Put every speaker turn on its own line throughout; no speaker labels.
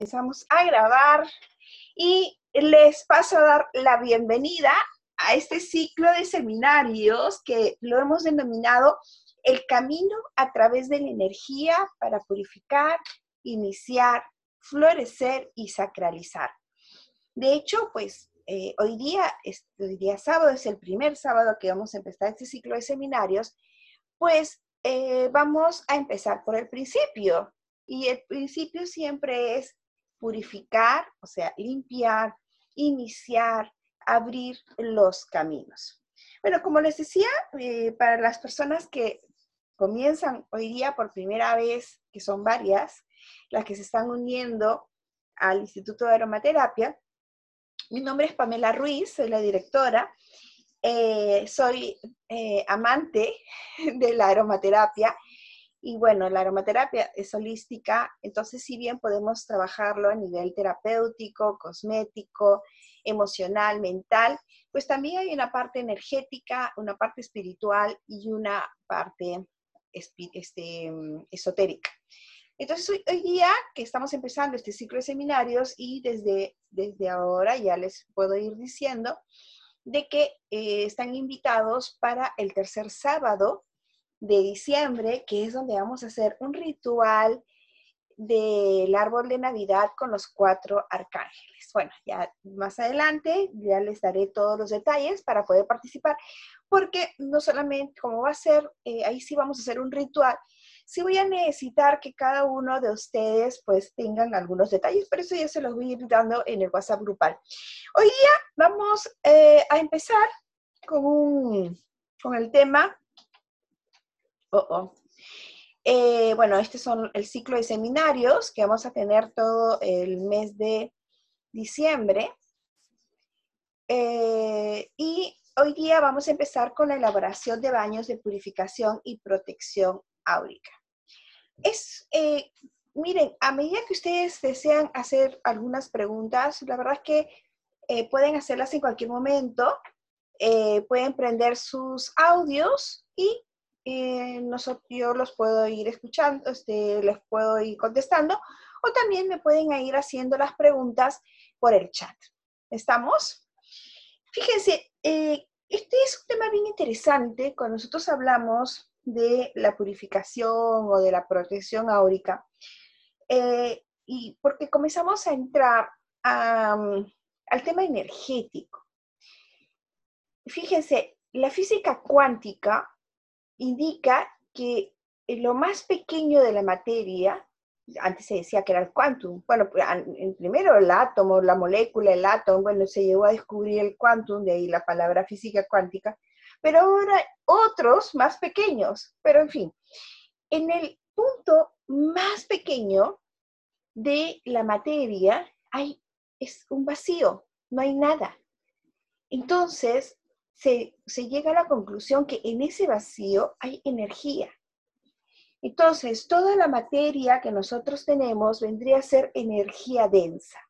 empezamos a grabar y les paso a dar la bienvenida a este ciclo de seminarios que lo hemos denominado el camino a través de la energía para purificar, iniciar, florecer y sacralizar. De hecho, pues eh, hoy día, este día sábado es el primer sábado que vamos a empezar este ciclo de seminarios, pues eh, vamos a empezar por el principio. Y el principio siempre es purificar, o sea, limpiar, iniciar, abrir los caminos. Bueno, como les decía, eh, para las personas que comienzan hoy día por primera vez, que son varias, las que se están uniendo al Instituto de Aromaterapia, mi nombre es Pamela Ruiz, soy la directora, eh, soy eh, amante de la aromaterapia y bueno, la aromaterapia es holística, entonces si bien podemos trabajarlo a nivel terapéutico, cosmético, emocional, mental, pues también hay una parte energética, una parte espiritual y una parte este, esotérica. Entonces hoy, hoy, día que estamos empezando este ciclo de seminarios y desde, desde ahora ya les puedo ir diciendo de que eh, están invitados para el tercer sábado de diciembre, que es donde vamos a hacer un ritual del árbol de Navidad con los cuatro arcángeles. Bueno, ya más adelante ya les daré todos los detalles para poder participar, porque no solamente como va a ser, eh, ahí sí vamos a hacer un ritual, sí voy a necesitar que cada uno de ustedes pues tengan algunos detalles, pero eso ya se los voy a ir dando en el WhatsApp grupal. Hoy día vamos eh, a empezar con, con el tema Oh, oh. Eh, bueno, este son el ciclo de seminarios que vamos a tener todo el mes de diciembre. Eh, y hoy día vamos a empezar con la elaboración de baños de purificación y protección áurica. Es, eh, miren, a medida que ustedes desean hacer algunas preguntas, la verdad es que pueden hacerlas en cualquier momento. pueden prender sus audios y eh, nosotros, yo los puedo ir escuchando, este, les puedo ir contestando, o también me pueden ir haciendo las preguntas por el chat. ¿Estamos? Fíjense, eh, este es un tema bien interesante cuando nosotros hablamos de la purificación o de la protección áurica, eh, y porque comenzamos a entrar al tema energético. Fíjense, la física cuántica indica que lo más pequeño de la materia, antes se decía que era el quantum, bueno, pues, primero el átomo, la molécula, el átomo, bueno, se llegó a descubrir el quantum, de ahí la palabra física cuántica, pero ahora otros más pequeños, pero en fin, en el punto más pequeño de la materia hay es un vacío, no hay nada. Entonces, se, llega a la conclusión que en ese vacío hay energía. Entonces, toda la materia que nosotros tenemos vendría a ser energía densa.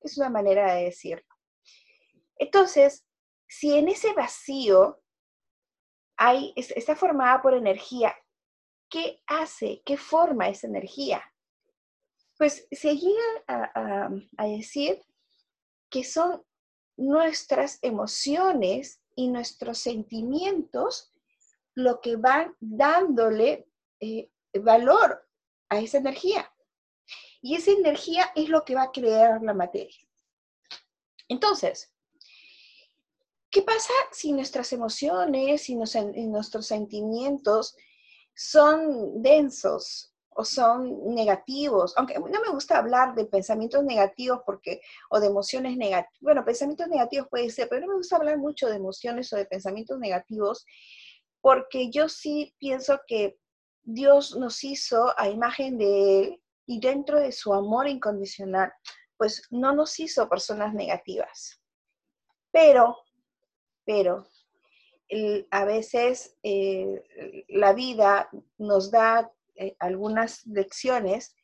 Es una manera de decirlo. Entonces, si en ese vacío hay, está formada por energía, ¿qué hace? ¿Qué forma esa energía? Pues se llega a, a decir que son nuestras emociones y nuestros sentimientos lo que van dándole eh, valor a esa energía. Y esa energía es lo que va a crear la materia. Entonces, ¿qué pasa si nuestras emociones y nuestros sentimientos son densos, o son negativos, aunque no me gusta hablar de pensamientos negativos porque, o de emociones negativas, bueno, pensamientos negativos puede ser, pero no me gusta hablar mucho de emociones o de pensamientos negativos porque yo sí pienso que Dios nos hizo a imagen de Él y dentro de su amor incondicional, pues no nos hizo personas negativas. Pero, pero, a veces eh, la vida nos da eh, algunas lecciones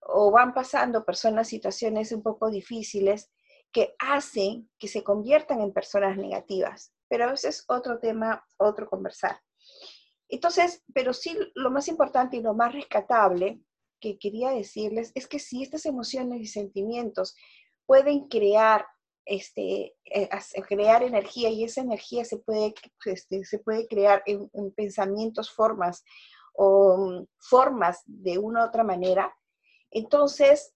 o van pasando personas situaciones un poco difíciles que hacen que se conviertan en personas negativas. Pero a veces otro tema, otro conversar. Entonces, pero sí lo más importante y lo más rescatable que quería decirles es que si estas emociones y sentimientos pueden crear este, eh, crear energía y esa energía se puede, este, se puede crear en, pensamientos, formas o formas de una u otra manera. Entonces,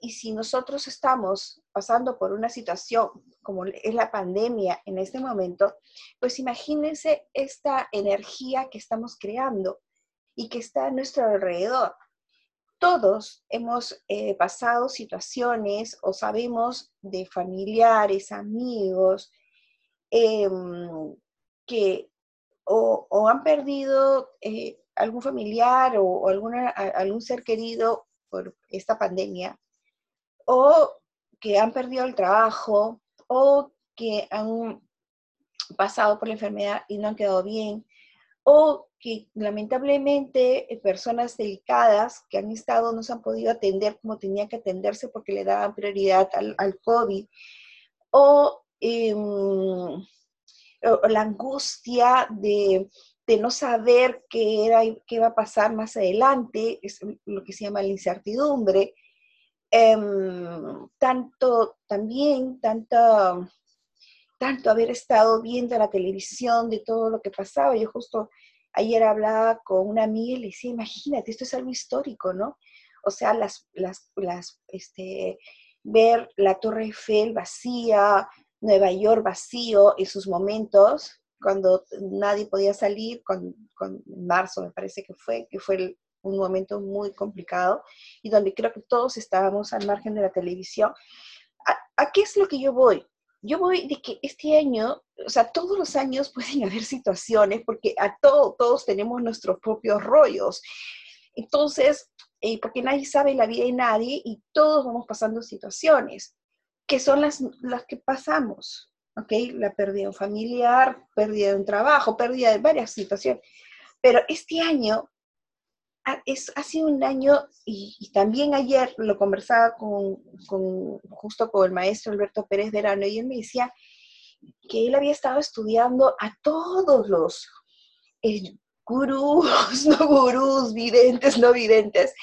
y si nosotros estamos pasando por una situación como es la pandemia en este momento, pues imagínense esta energía que estamos creando y que está a nuestro alrededor todos hemos eh, pasado situaciones o sabemos de familiares, amigos, em, que o, han perdido eh, algún familiar o, alguna, algún ser querido por esta pandemia, o que han perdido el trabajo, o que han pasado por la enfermedad y no han quedado bien, o que lamentablemente eh, personas delicadas que han estado no se han podido atender como tenía que atenderse porque le daban prioridad al, COVID, em, o, la angustia de, no saber qué, era, qué va a pasar más adelante, es lo que se llama la incertidumbre, em, tanto también, tanto tanto haber estado viendo la televisión de todo lo que pasaba. Yo justo ayer hablaba con una amiga y le decía, imagínate, esto es algo histórico, ¿no? O sea, las, las, las, este, ver la Torre Eiffel vacía, Nueva York vacío en sus momentos, cuando nadie podía salir, con, con marzo me parece que fue, que fue un momento muy complicado y donde creo que todos estábamos al margen de la televisión. ¿A, qué es lo que yo voy? yo voy de que este año, o sea, todos los años pueden haber situaciones porque a todos, todos tenemos nuestros propios rollos. Entonces, eh, porque nadie sabe la vida de nadie y todos vamos pasando situaciones, que son las, las que pasamos, ¿ok? La pérdida familiar, pérdida de un trabajo, pérdida de varias situaciones. Pero este año es, ha sido un año, y, también ayer lo conversaba con, justo con el maestro Alberto Pérez Verano, y él me decía que él había estado estudiando a todos los gurús, no gurús, videntes, no videntes,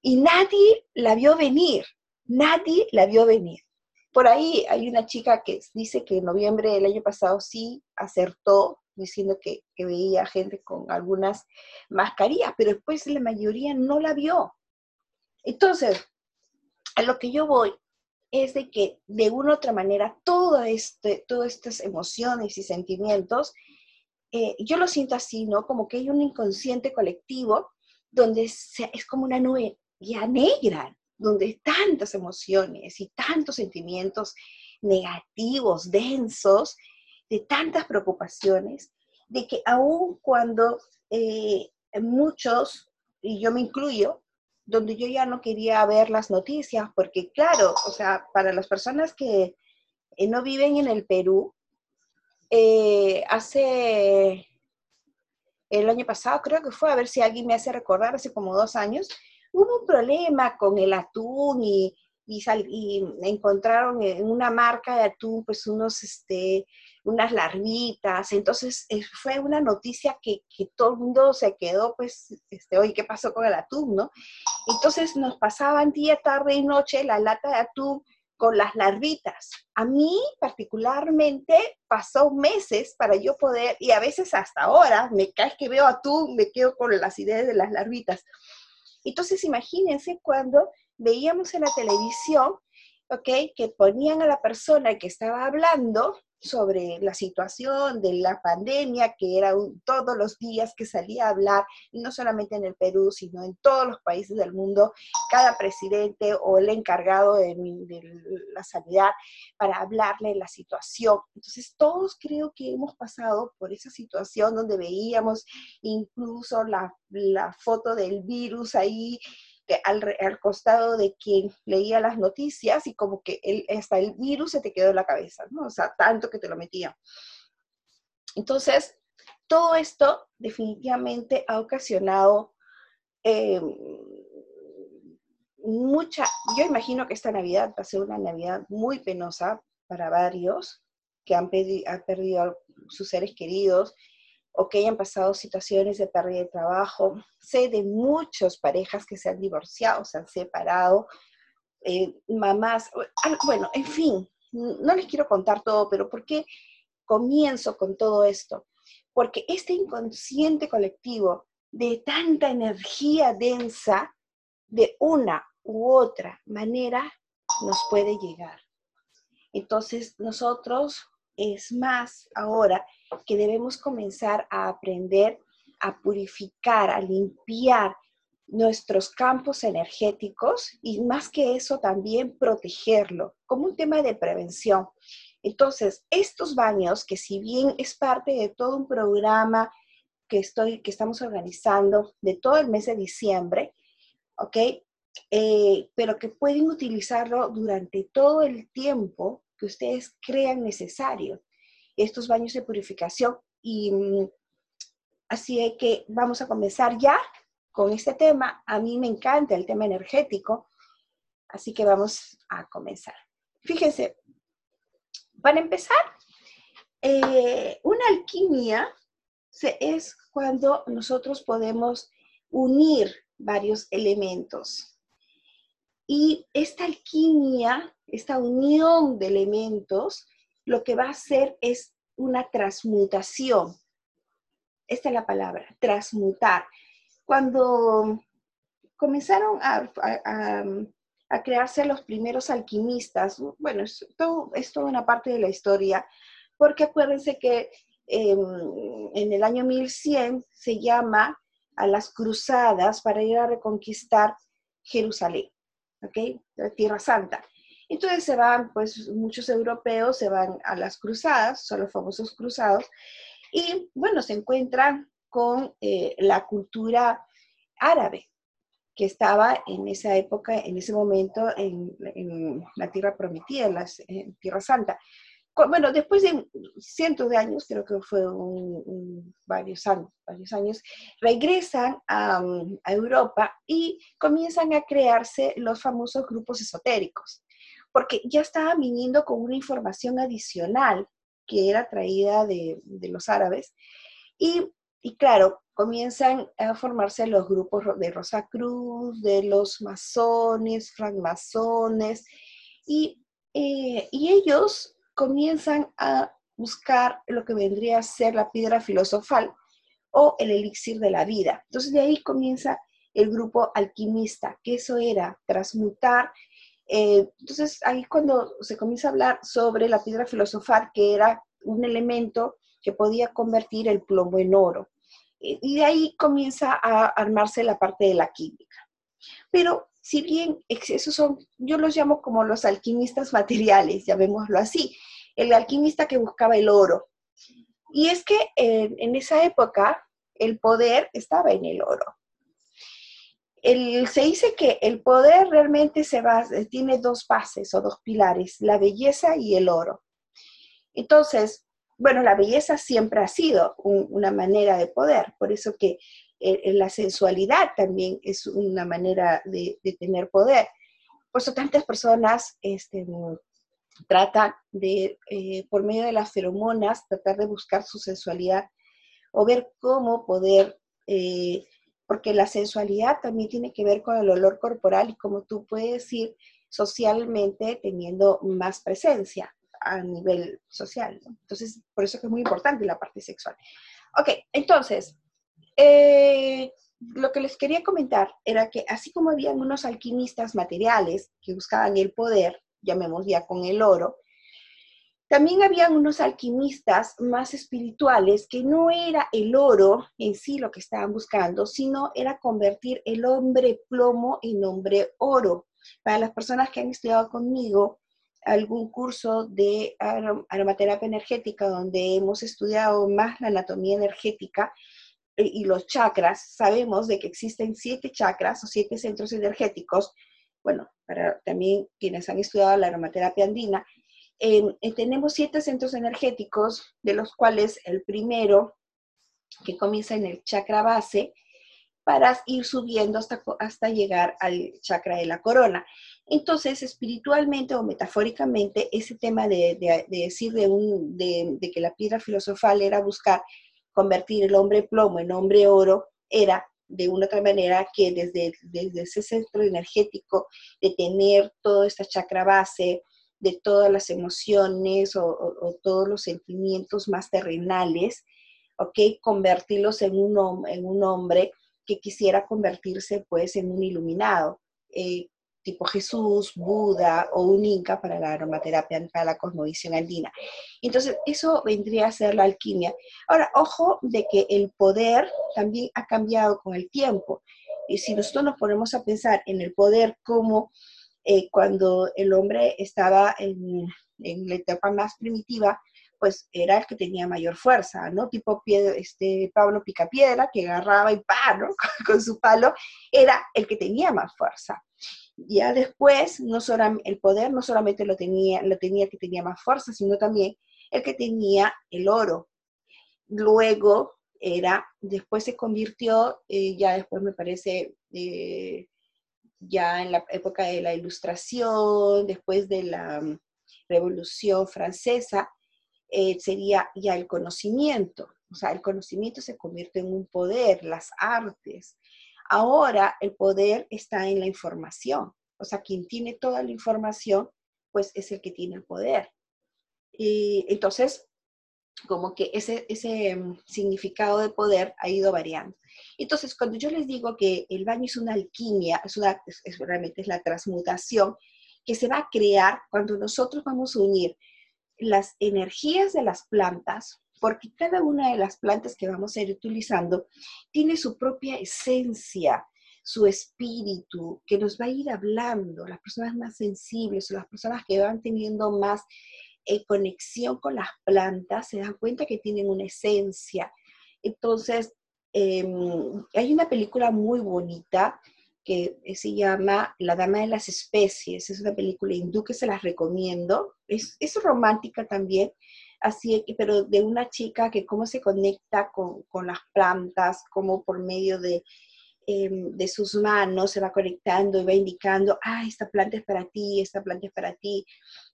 y nadie la vio venir, nadie la vio venir. Por ahí hay una chica que dice que en noviembre del año pasado sí acertó diciendo que, veía gente con algunas mascarillas, pero después la mayoría no la vio. Entonces, a lo que yo voy es de que de una u otra manera todo este, todas estas emociones y sentimientos, eh, yo lo siento así, ¿no? Como que hay un inconsciente colectivo donde es como una nube ya negra, donde tantas emociones y tantos sentimientos negativos, densos, de tantas preocupaciones, de que aun cuando eh, muchos, y yo me incluyo, donde yo ya no quería ver las noticias, porque claro, o sea, para las personas que eh, no viven en el Perú, eh, hace el año pasado, creo que fue, a ver si alguien me hace recordar, hace como dos años, hubo un problema con el atún y, y, encontraron en una marca de atún pues unos, este, unas larvitas, entonces fue una noticia que, que, todo el mundo se quedó pues, este, oye, ¿qué pasó con el atún, no? Entonces nos pasaban día, tarde y noche la lata de atún con las larvitas. A mí particularmente pasó meses para yo poder, y a veces hasta ahora, me caes que veo atún, me quedo con las ideas de las larvitas. Entonces imagínense cuando veíamos en la televisión, ¿ok? Que ponían a la persona que estaba hablando sobre la situación de la pandemia, que era todos los días que salía a hablar, y no solamente en el Perú, sino en todos los países del mundo, cada presidente o el encargado de, la sanidad para hablarle de la situación. Entonces, todos creo que hemos pasado por esa situación donde veíamos incluso la, la foto del virus ahí al, costado de quien leía las noticias y como que el, hasta el virus se te quedó en la cabeza, ¿no? O sea, tanto que te lo metía. Entonces, todo esto definitivamente ha ocasionado eh, mucha, yo imagino que esta Navidad va a ser una Navidad muy penosa para varios que han perdido sus seres queridos o que hayan pasado situaciones de pérdida de trabajo. Sé de muchas parejas que se han divorciado, se han separado, eh, mamás, bueno, en fin, no les quiero contar todo, pero ¿por qué comienzo con todo esto? Porque este inconsciente colectivo de tanta energía densa, de una u otra manera, nos puede llegar. Entonces, nosotros es más ahora que debemos comenzar a aprender a purificar, a limpiar nuestros campos energéticos y más que eso también protegerlo como un tema de prevención. Entonces, estos baños, que si bien es parte de todo un programa que, estoy, que estamos organizando de todo el mes de diciembre, ¿ok? Eh, pero que pueden utilizarlo durante todo el tiempo que ustedes crean necesario, estos baños de purificación. Y mm, así que vamos a comenzar ya con este tema. A mí me encanta el tema energético, así que vamos a comenzar. Fíjense, para empezar, eh, una alquimia es cuando nosotros podemos unir varios elementos. Y esta alquimia, esta unión de elementos, lo que va a hacer es una transmutación. Esta es la palabra, transmutar. Cuando comenzaron a, crearse los primeros alquimistas, bueno, es, es toda una parte de la historia, porque acuérdense que em, en el año 1100 se llama a las cruzadas para ir a reconquistar Jerusalén. ¿ok? Tierra Santa. Entonces se van, pues muchos europeos se van a las cruzadas, son los famosos cruzados, y bueno, se encuentran con eh, la cultura árabe, que estaba en esa época, en ese momento, en, la Tierra Prometida, en la Tierra Santa. Bueno, después de cientos de años, creo que fue varios años, varios años, regresan a, Europa y comienzan a crearse los famosos grupos esotéricos, porque ya estaban viniendo con una información adicional que era traída de, los árabes. Y, claro, comienzan a formarse los grupos de Rosa Cruz, de los masones, francmasones, y, eh, y ellos comienzan a buscar lo que vendría a ser la piedra filosofal o el elixir de la vida. Entonces de ahí comienza el grupo alquimista, que eso era transmutar. Eh, entonces ahí cuando se comienza a hablar sobre la piedra filosofal, que era un elemento que podía convertir el plomo en oro. Y de ahí comienza a armarse la parte de la química. Pero si bien esos son, yo los llamo como los alquimistas materiales, llamémoslo así, el alquimista que buscaba el oro. Y es que en, esa época el poder estaba en el oro. Se dice que el poder realmente se va, tiene dos bases o dos pilares, la belleza y el oro. Entonces, bueno, la belleza siempre ha sido una manera de poder, por eso que la sensualidad también es una manera de, tener poder. Por eso tantas personas este, tratan de, eh, por medio de las feromonas, tratar de buscar su sensualidad o ver cómo poder, eh, porque la sensualidad también tiene que ver con el olor corporal y cómo tú puedes ir socialmente teniendo más presencia a nivel social. Entonces, por eso que es muy importante la parte sexual. Ok, entonces, eh, lo que les quería comentar era que así como habían unos alquimistas materiales que buscaban el poder, llamemos ya con el oro, también habían unos alquimistas más espirituales que no era el oro en sí lo que estaban buscando, sino era convertir el hombre plomo en hombre oro. Para las personas que han estudiado conmigo algún curso de aromaterapia energética donde hemos estudiado más la anatomía energética, y los chakras, sabemos de que existen siete chakras o siete centros energéticos, bueno, para también quienes han estudiado la aromaterapia andina, eh, tenemos siete centros energéticos, de los cuales el primero, que comienza en el chakra base, para ir subiendo hasta, hasta llegar al chakra de la corona. Entonces, espiritualmente o metafóricamente, ese tema de, decir de, un, de, que la piedra filosofal era buscar convertir el hombre plomo en hombre oro era de una otra manera que desde, desde ese centro energético de tener toda esta chakra base, de todas las emociones o, todos los sentimientos más terrenales, ¿ok? Convertirlos en un, hombre que quisiera convertirse pues en un iluminado. Eh, tipo Jesús, Buda o un Inca para la aromaterapia, para la cosmovisión andina. Entonces, eso vendría a ser la alquimia. Ahora, ojo de que el poder también ha cambiado con el tiempo. Y si nosotros nos ponemos a pensar en el poder como eh, cuando el hombre estaba en, la etapa más primitiva, pues era el que tenía mayor fuerza, ¿no? Tipo este, Pablo Picapiedra, que agarraba y pa. Con su palo, era el que tenía más fuerza. Ya después, no solo, el poder no solamente lo tenía, lo tenía que tenía más fuerza, sino también el que tenía el oro. Luego era, después se convirtió, eh, ya después me parece, eh, ya en la época de la ilustración, después de la mm, Revolución Francesa, eh, sería ya el conocimiento. O sea, el conocimiento se convierte en un poder, las artes, Ahora el poder está en la información. O sea, quien tiene toda la información, pues es el que tiene el poder. Y entonces, como que ese, ese mm, significado de poder ha ido variando. Entonces, cuando yo les digo que el baño es una alquimia, es, una, realmente es la transmutación que se va a crear cuando nosotros vamos a unir las energías de las plantas porque cada una de las plantas que vamos a ir utilizando tiene su propia esencia, su espíritu, que nos va a ir hablando. Las personas más sensibles o las personas que van teniendo más eh, conexión con las plantas se dan cuenta que tienen una esencia. Entonces, em, hay una película muy bonita que se llama La Dama de las Especies. Es una película hindú que se las recomiendo. Es, es romántica también, así, pero de una chica que cómo se conecta con, con las plantas, cómo por medio de, em, de sus manos se va conectando y va indicando, ah, esta planta es para ti, esta planta es para ti,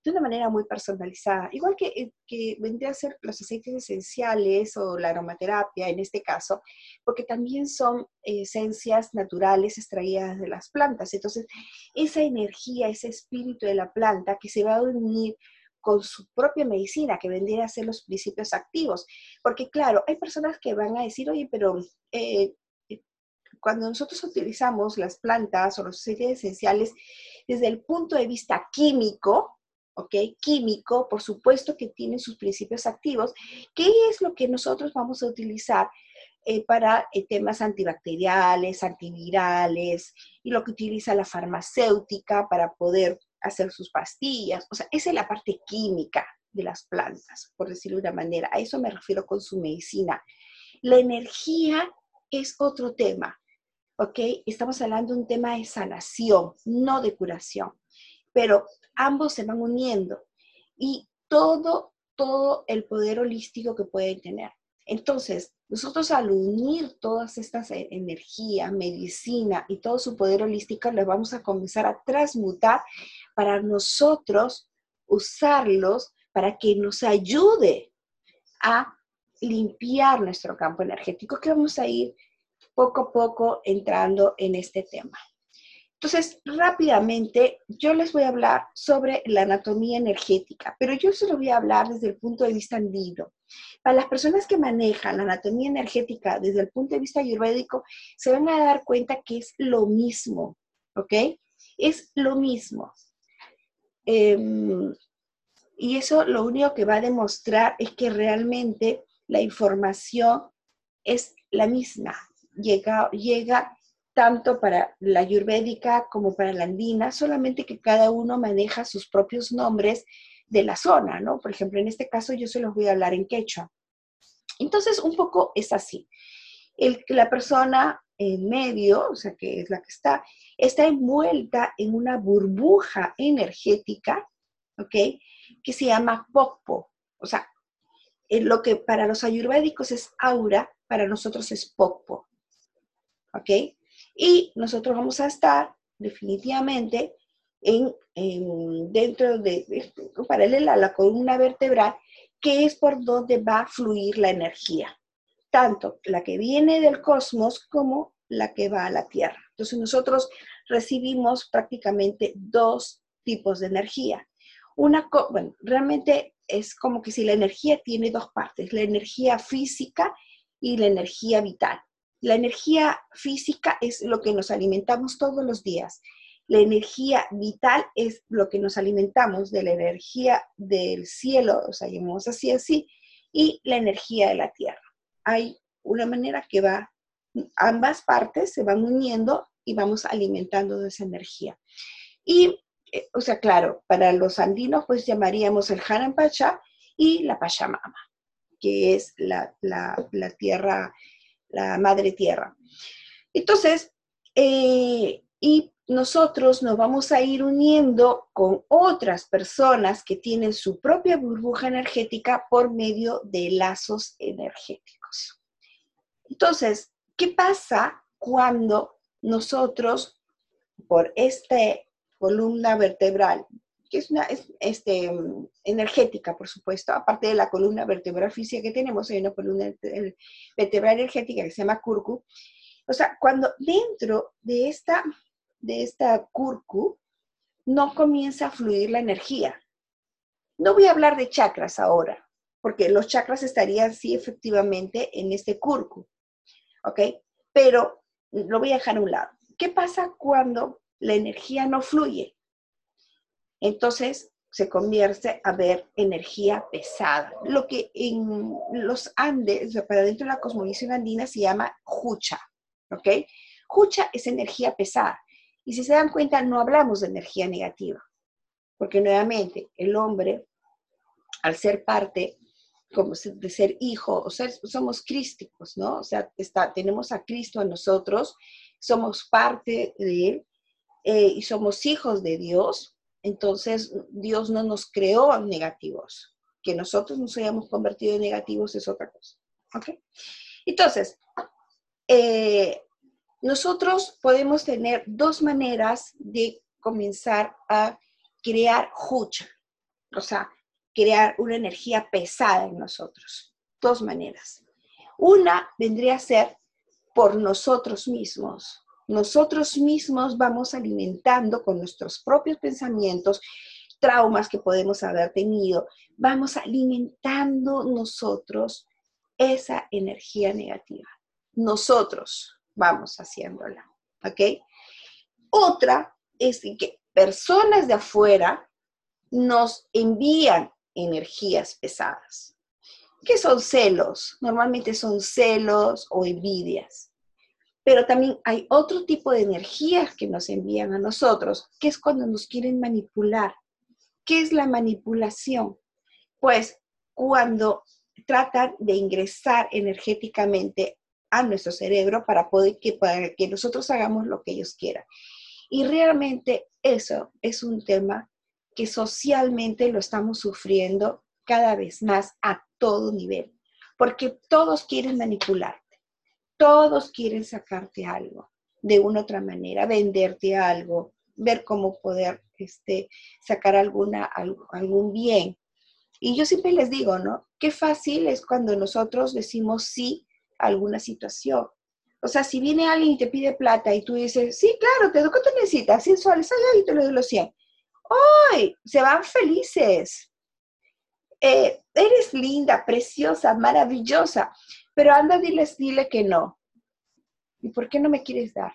de una manera muy personalizada. Igual que, eh, que vendría a ser los aceites esenciales o la aromaterapia en este caso, porque también son esencias naturales extraídas de las plantas. Entonces, esa energía, ese espíritu de la planta que se va a unir con su propia medicina, que vendría a ser los principios activos. Porque claro, hay personas que van a decir, oye, pero eh, eh, cuando nosotros utilizamos las plantas o los aceites esenciales desde el punto de vista químico, ¿ok? Químico, por supuesto que tienen sus principios activos. ¿Qué es lo que nosotros vamos a utilizar eh, para temas antibacteriales, antivirales y lo que utiliza la farmacéutica para poder hacer sus pastillas. O sea, esa es la parte química de las plantas, por decirlo de una manera. A eso me refiero con su medicina. La energía es otro tema, ¿ok? Estamos hablando de un tema de sanación, no de curación, pero ambos se van uniendo y todo, todo el poder holístico que pueden tener. Entonces, nosotros al unir todas estas e-, energías, medicina y todo su poder holístico, les vamos a comenzar a transmutar para nosotros usarlos para que nos ayude a limpiar nuestro campo energético, que vamos a ir poco a poco entrando en este tema. Entonces, rápidamente, yo les voy a hablar sobre la anatomía energética, pero yo se lo voy a hablar desde el punto de vista andino. Para las personas que manejan la anatomía energética desde el punto de vista ayurvédico, se van a dar cuenta que es lo mismo, ¿ok? Es lo mismo. Em, y eso lo único que va a demostrar es que realmente la información es la misma. Llega, llega tanto para la ayurvédica como para la andina, solamente que cada uno maneja sus propios nombres de la zona, ¿no? Por ejemplo, en este caso yo se los voy a hablar en quechua. Entonces, un poco es así. El, la persona en medio, o sea, que es la que está, está envuelta en una burbuja energética, ¿ok? Que se llama Pokpo. O sea, lo que para los ayurvédicos es aura, para nosotros es Pokpo. ¿Ok? Y nosotros vamos a estar definitivamente en, dentro de, paralela a la columna vertebral, que es por donde va a fluir la energía. tanto la que viene del cosmos como la que va a la Tierra. Entonces nosotros recibimos prácticamente dos tipos de energía. Una, bueno, realmente es como que si la energía tiene dos partes, la energía física y la energía vital. La energía física es lo que nos alimentamos todos los días. La energía vital es lo que nos alimentamos de la energía del cielo, o sea, llamamos así así, y la energía de la tierra. Hay una manera que va, ambas partes se van uniendo y vamos alimentando de esa energía. Y, eh, o sea, claro, para los andinos pues llamaríamos el Hanan Pacha y la Pachamama, que es la, tierra, la madre tierra. Entonces, eh, y nosotros nos vamos a ir uniendo con otras personas que tienen su propia burbuja energética por medio de lazos energéticos. Entonces, ¿qué pasa cuando nosotros, por esta columna vertebral, que es una este, energética, por supuesto, aparte de la columna vertebral física que tenemos, hay una columna vertebral energética que se llama curcu. O sea, cuando dentro de esta de esta curcu, no comienza a fluir la energía. No voy a hablar de chakras ahora, porque los chakras estarían sí efectivamente en este curcu, ¿ok? Pero lo voy a dejar a un lado. ¿Qué pasa cuando la energía no fluye? Entonces se convierte a ver energía pesada, lo que en los Andes, para dentro de la cosmovisión andina se llama jucha, ¿ok? Jucha es energía pesada. Y si se dan cuenta, no hablamos de energía negativa, porque nuevamente el hombre, al ser parte como de ser hijo, o sea, somos crísticos, ¿no? O sea, está, tenemos a Cristo a nosotros, somos parte de Él eh, y somos hijos de Dios, entonces Dios no nos creó negativos. Que nosotros nos hayamos convertido en negativos es otra cosa. ¿Ok? Entonces, eh, nosotros podemos tener dos maneras de comenzar a crear hucha, o sea, crear una energía pesada en nosotros. Dos maneras. Una vendría a ser por nosotros mismos. Nosotros mismos vamos alimentando con nuestros propios pensamientos, traumas que podemos haber tenido, vamos alimentando nosotros esa energía negativa. Nosotros, vamos haciéndola. ¿Ok? Otra es que personas de afuera nos envían energías pesadas. ¿Qué son celos? Normalmente son celos o envidias. Pero también hay otro tipo de energías que nos envían a nosotros, que es cuando nos quieren manipular. ¿Qué es la manipulación? Pues cuando tratan de ingresar energéticamente a nuestro cerebro para poder que, para que nosotros hagamos lo que ellos quieran. Y realmente eso es un tema que socialmente lo estamos sufriendo cada vez más a todo nivel, porque todos quieren manipularte, todos quieren sacarte algo de una otra manera, venderte algo, ver cómo poder este, sacar alguna, algún bien. Y yo siempre les digo, ¿no? Qué fácil es cuando nosotros decimos sí alguna situación. O sea, si viene alguien y te pide plata y tú dices, sí, claro, te doy cuánto necesitas, 100 soles, y te lo doy los 100. ¡Ay! Se van felices. Eh, eres linda, preciosa, maravillosa, pero anda, diles, dile que no. ¿Y por qué no me quieres dar?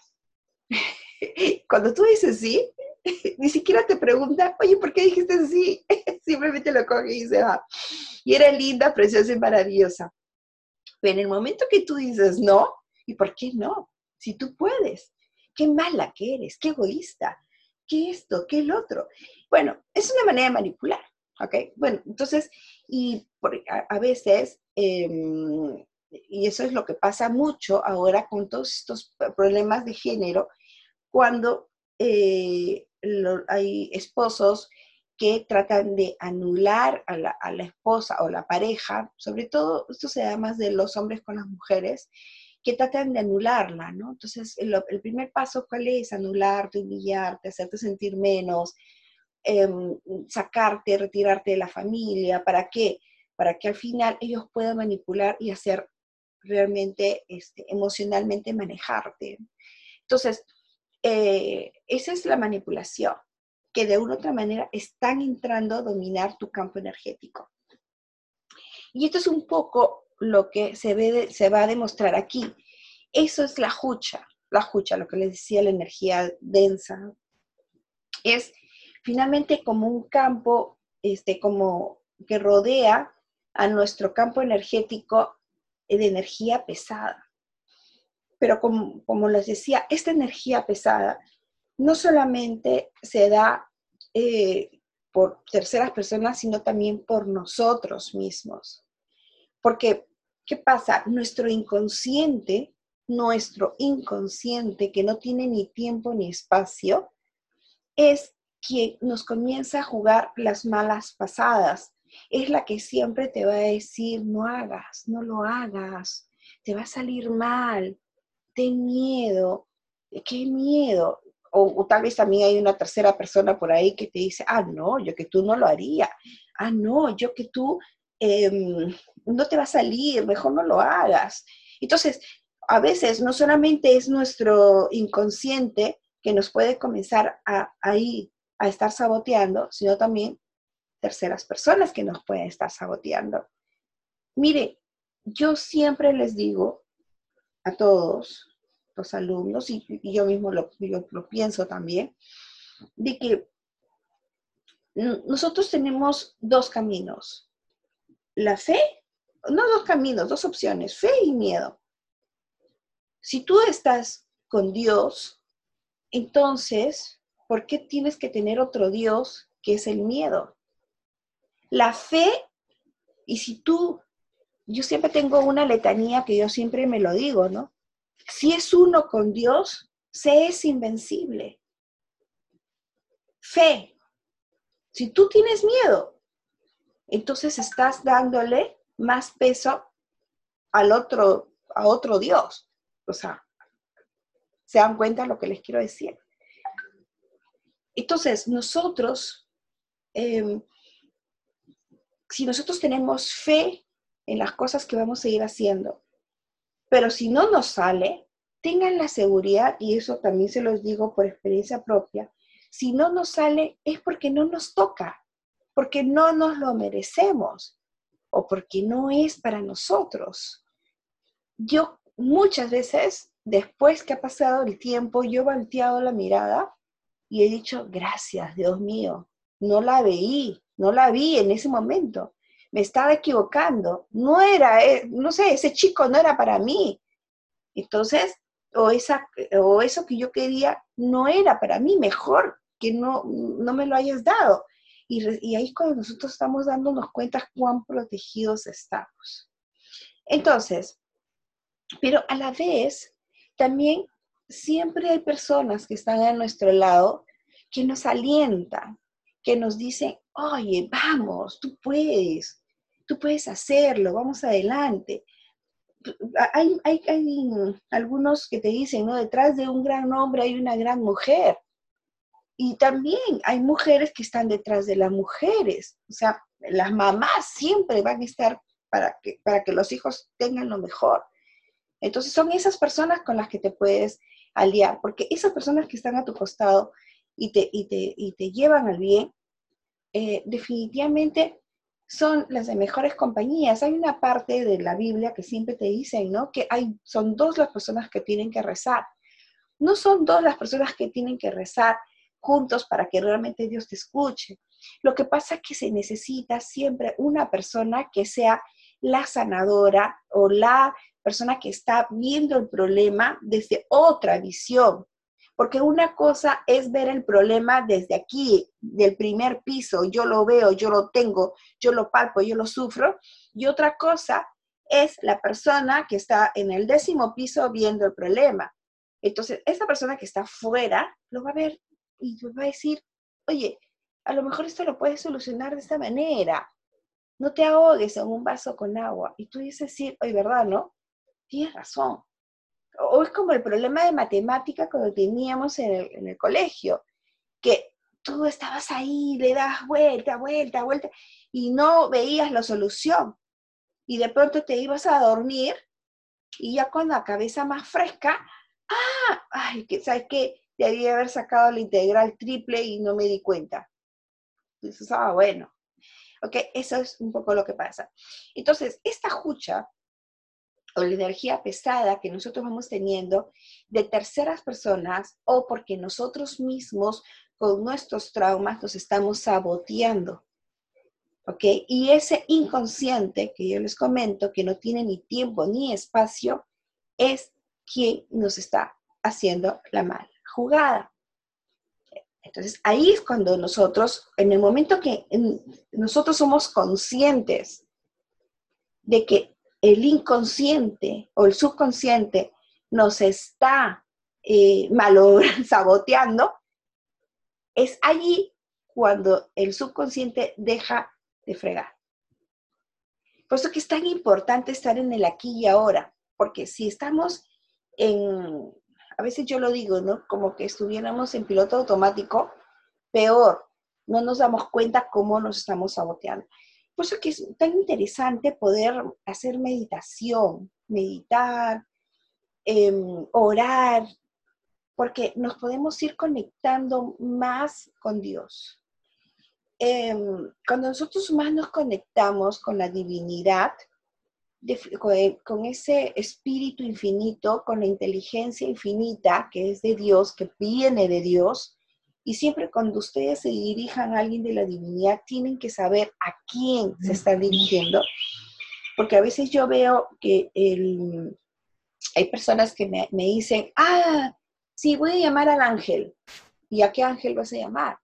Cuando tú dices sí, ni siquiera te pregunta, oye, ¿por qué dijiste sí? Simplemente lo coge y se va. Y eres linda, preciosa y maravillosa. Pero en el momento que tú dices no, ¿y por qué no? Si tú puedes, qué mala que eres, qué egoísta, qué esto, qué el otro. Bueno, es una manera de manipular, ¿ok? Bueno, entonces, y a, veces, em, y eso es lo que pasa mucho ahora con todos estos problemas de género, cuando eh, hay esposos que tratan de anular a la, esposa o la pareja, sobre todo esto se da más de los hombres con las mujeres, que tratan de anularla, ¿no? Entonces, el, primer paso, ¿cuál es? Anularte, humillarte, hacerte sentir menos, em, sacarte, retirarte de la familia, ¿para qué? Para que al final ellos puedan manipular y hacer realmente este, emocionalmente manejarte. Entonces, eh, esa es la manipulación, que de una u otra manera están entrando a dominar tu campo energético. Y esto es un poco lo que se, ve, se va a demostrar aquí. Eso es la jucha, la jucha, lo que les decía, la energía densa. Es finalmente como un campo, este, como que rodea a nuestro campo energético de energía pesada. Pero como, como les decía, esta energía pesada no solamente se da eh, por terceras personas, sino también por nosotros mismos. Porque, ¿qué pasa? Nuestro inconsciente, nuestro inconsciente, que no tiene ni tiempo ni espacio, es quien nos comienza a jugar las malas pasadas. Es la que siempre te va a decir, no hagas, no lo hagas, te va a salir mal, ten miedo, qué miedo. O, tal vez también hay una tercera persona por ahí que te dice, ah, no, yo que tú no lo haría. Ah, no, yo que tú em, no te va a salir, mejor no lo hagas. Entonces, a veces no solamente es nuestro inconsciente que nos puede comenzar a, ir a estar saboteando, sino también terceras personas que nos pueden estar saboteando. Mire, yo siempre les digo a todos los alumnos, y, yo mismo lo, pienso también, de que nosotros tenemos dos caminos. La fe, no dos caminos, dos opciones, fe y miedo. Si tú estás con Dios, entonces, ¿por qué tienes que tener otro Dios que es el miedo? La fe, y si tú, yo siempre tengo una letanía que yo siempre me lo digo, ¿no? Si es uno con Dios, se es invencible. Fe. Si tú tienes miedo, entonces estás dándole más peso al otro, a otro Dios. O sea, ¿se dan cuenta lo que les quiero decir? Entonces, nosotros, em, si nosotros tenemos fe en las cosas que vamos a ir haciendo, pero si no nos sale, tengan la seguridad, y eso también se los digo por experiencia propia, si no nos sale es porque no nos toca, porque no nos lo merecemos o porque no es para nosotros. Yo muchas veces, después que ha pasado el tiempo, yo he volteado la mirada y he dicho, gracias, Dios mío, no la veí, no la vi en ese momento me estaba equivocando, no era, eh, no sé, ese chico no era para mí. Entonces, o, esa, o eso que yo quería no era para mí, mejor que no, no me lo hayas dado. Y, ahí es cuando nosotros estamos dándonos cuenta cuán protegidos estamos. Entonces, pero a la vez, también siempre hay personas que están a nuestro lado que nos alientan, que nos dicen, oye, vamos, tú puedes, tú puedes hacerlo, vamos adelante. Hay, hay, algunos que te dicen, ¿no? Detrás de un gran hombre hay una gran mujer. Y también hay mujeres que están detrás de las mujeres. O sea, las mamás siempre van a estar para que, para que los hijos tengan lo mejor. Entonces son esas personas con las que te puedes aliar, porque esas personas que están a tu costado y te, y te, y te llevan al bien, eh, definitivamente son las de mejores compañías. Hay una parte de la Biblia que siempre te dicen, ¿no? Que hay, son dos las personas que tienen que rezar. No son dos las personas que tienen que rezar juntos para que realmente Dios te escuche. Lo que pasa es que se necesita siempre una persona que sea la sanadora o la persona que está viendo el problema desde otra visión, porque una cosa es ver el problema desde aquí, del primer piso, yo lo veo, yo lo tengo, yo lo palpo, yo lo sufro, y otra cosa es la persona que está en el décimo piso viendo el problema. Entonces, esa persona que está fuera lo va a ver y va a decir, oye, a lo mejor esto lo puedes solucionar de esta manera. No te ahogues en un vaso con agua. Y tú dices, sí, oye, ¿verdad, no? Tienes razón o es como el problema de matemática cuando teníamos en el, colegio, que tú estabas ahí, le das vuelta, vuelta, vuelta, y no veías la solución. Y de pronto te ibas a dormir y ya con la cabeza más fresca, ah, ay, que sabes que debía haber sacado la integral triple y no me di cuenta. Entonces, ah, bueno. Ok, eso es un poco lo que pasa. Entonces, esta jucha o la energía pesada que nosotros vamos teniendo de terceras personas o porque nosotros mismos con nuestros traumas nos estamos saboteando. ¿Ok? Y ese inconsciente que yo les comento, que no tiene ni tiempo ni espacio, es quien nos está haciendo la mala jugada. Entonces, ahí es cuando nosotros, en el momento que nosotros somos conscientes de que el inconsciente o el subconsciente nos está eh, saboteando, es allí cuando el subconsciente deja de fregar. Por eso que es tan importante estar en el aquí y ahora, porque si estamos en, a veces yo lo digo, ¿no? Como que estuviéramos en piloto automático, peor, no nos damos cuenta cómo nos estamos saboteando. Por eso que es tan interesante poder hacer meditación, meditar, em, orar, porque nos podemos ir conectando más con Dios. Em, cuando nosotros más nos conectamos con la divinidad, con, ese espíritu infinito, con la inteligencia infinita que es de Dios, que viene de Dios, y siempre cuando ustedes se dirijan a alguien de la divinidad, tienen que saber a quién se están dirigiendo, porque a veces yo veo que hay personas que me, me dicen, ah, sí, voy a llamar al ángel. ¿Y a qué ángel vas a llamar?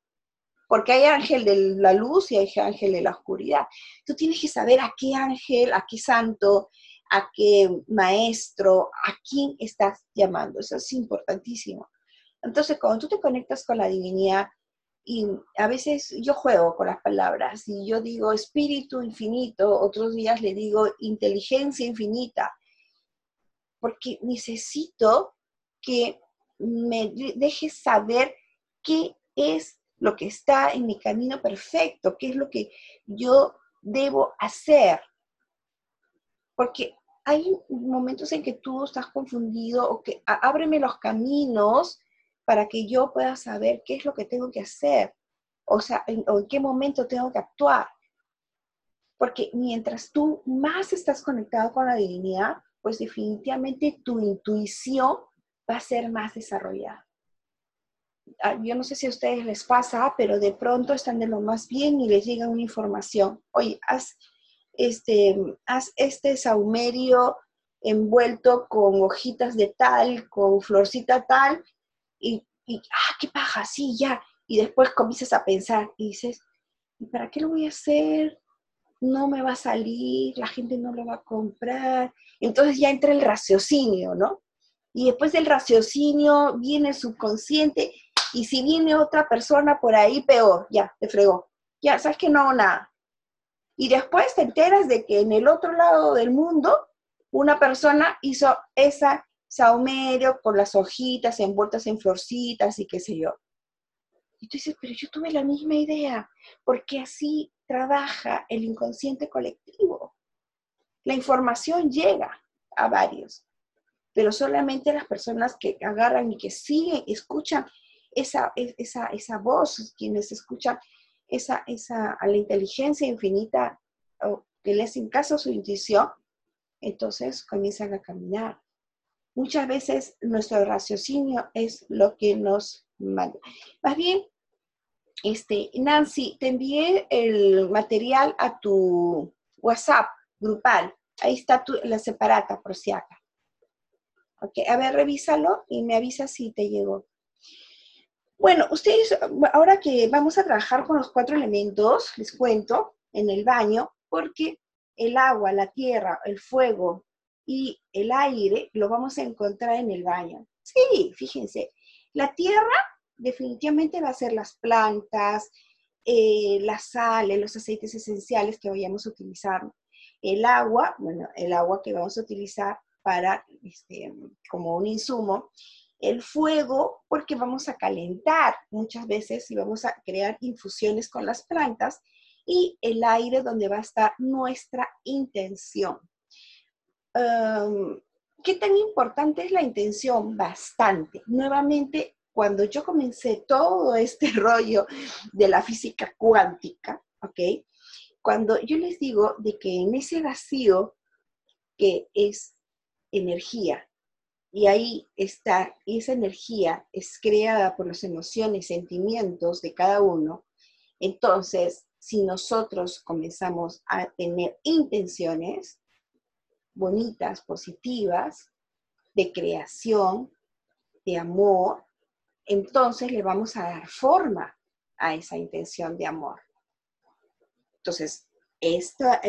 Porque hay ángel de la luz y hay ángel de la oscuridad. Tú tienes que saber a qué ángel, a qué santo, a qué maestro, a quién estás llamando. Eso es importantísimo. Entonces, cuando tú te conectas con la divinidad, y a veces yo juego con las palabras y yo digo espíritu infinito, otros días le digo inteligencia infinita, porque necesito que me dejes saber qué es lo que está en mi camino perfecto, qué es lo que yo debo hacer. Porque hay momentos en que tú estás confundido o que ábreme los caminos para que yo pueda saber qué es lo que tengo que hacer, o sea, en, o en qué momento tengo que actuar. Porque mientras tú más estás conectado con la divinidad, pues definitivamente tu intuición va a ser más desarrollada. Ah, yo no sé si a ustedes les pasa, pero de pronto están de lo más bien y les llega una información. Oye, haz este, haz este saumerio envuelto con hojitas de tal, con florcita tal, y, ah, qué paja, sí, ya. Y después comienzas a pensar y dices, ¿y para qué lo voy a hacer? No me va a salir, la gente no lo va a comprar. Entonces ya entra el raciocinio, ¿no? Y después del raciocinio viene el subconsciente y si viene otra persona por ahí, peor, ya, te fregó. Ya, sabes que no nada. Y después te enteras de que en el otro lado del mundo, una persona hizo esa saumerio con las hojitas envueltas en florcitas y qué sé yo. Y tú dices, pero yo tuve la misma idea, porque así trabaja el inconsciente colectivo. La información llega a varios, pero solamente las personas que agarran y que siguen, escuchan esa, esa, esa voz, quienes escuchan esa, esa, a la inteligencia infinita, o que le hacen su intuición, entonces comienzan a caminar. Muchas veces nuestro raciocinio es lo que nos manda. Más bien, este, Nancy, te envié el material a tu WhatsApp grupal. Ahí está la separata, por si acá. Ok, a ver, revísalo y me avisa si te llegó. Bueno, ustedes, ahora que vamos a trabajar con los cuatro elementos, les cuento, en el baño, porque el agua, la tierra, el fuego y el aire lo vamos a encontrar en el baño. Sí, fíjense, la tierra definitivamente va a ser las plantas, eh, las sales, los aceites esenciales que vayamos a utilizar. El agua, bueno, el agua que vamos a utilizar para, este, como un insumo, el fuego porque vamos a calentar muchas veces y vamos a crear infusiones con las plantas y el aire donde va a estar nuestra intención. ¿Qué tan importante es la intención? Bastante. Nuevamente, cuando yo comencé todo este rollo de la física cuántica, ¿ok? Cuando yo les digo de que en ese vacío que es energía, y ahí está, esa energía es creada por las emociones, sentimientos de cada uno, entonces, si nosotros comenzamos a tener intenciones bonitas, positivas, de creación, de amor, entonces le vamos a dar forma a esa intención de amor. Entonces, esta,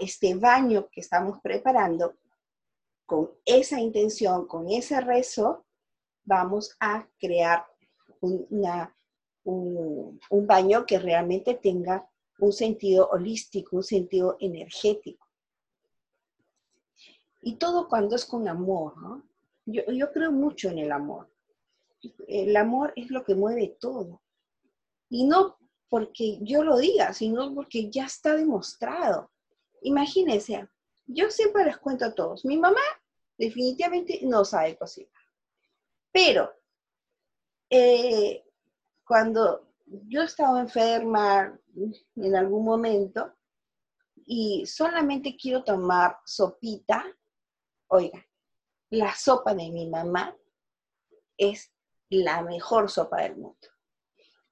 este baño que estamos preparando, con esa intención, con ese rezo, vamos a crear un baño que realmente tenga un sentido holístico, un sentido energético. Y todo cuando es con amor, ¿no? Yo, yo, creo mucho en el amor. El amor es lo que mueve todo. Y no porque yo lo diga, sino porque ya está demostrado. Imagínense, yo siempre les cuento a todos, mi mamá definitivamente no sabe cocinar. Pero eh, cuando yo estaba enferma en algún momento y solamente quiero tomar sopita, oiga, la sopa de mi mamá es la mejor sopa del mundo.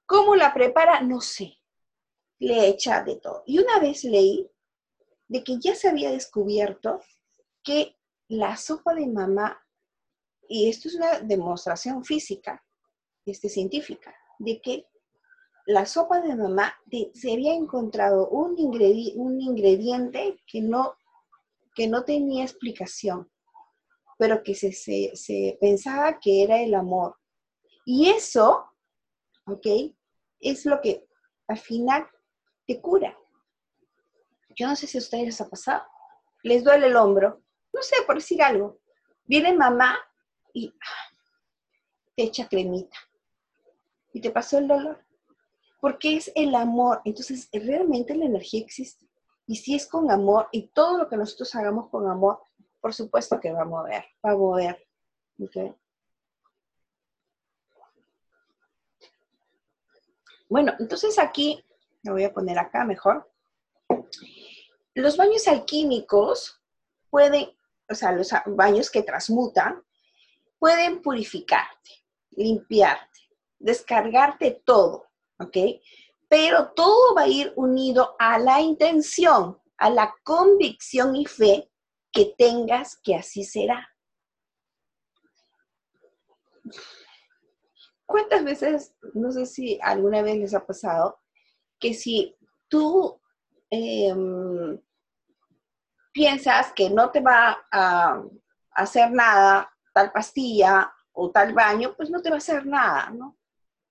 ¿Cómo la prepara? No sé. Le echa de todo. Y una vez leí de que ya se había descubierto que la sopa de mamá, y esto es una demostración física, este, científica, de que la sopa de mamá se había encontrado un, un ingrediente que no, que no tenía explicación, pero que se, se, pensaba que era el amor. Y eso, ¿ok? Es lo que al final te cura. Yo no sé si a ustedes les ha pasado. Les duele el hombro, no sé, por decir algo. Viene mamá y ah, te echa cremita. Y te pasó el dolor porque es el amor. Entonces, realmente la energía existe. Y si es con amor, y todo lo que nosotros hagamos con amor, por supuesto que va a mover, va a mover. Bueno, entonces aquí, lo voy a poner acá mejor. Los baños alquímicos pueden, o sea, los baños que transmutan, pueden purificarte, limpiarte, descargarte todo. ¿ok? Pero todo va a ir unido a la intención, a la convicción y fe que tengas que así será. ¿Cuántas veces, no sé si alguna vez les ha pasado, que si tú em, piensas que no te va a hacer nada tal pastilla o tal baño, pues no te va a hacer nada, ¿no?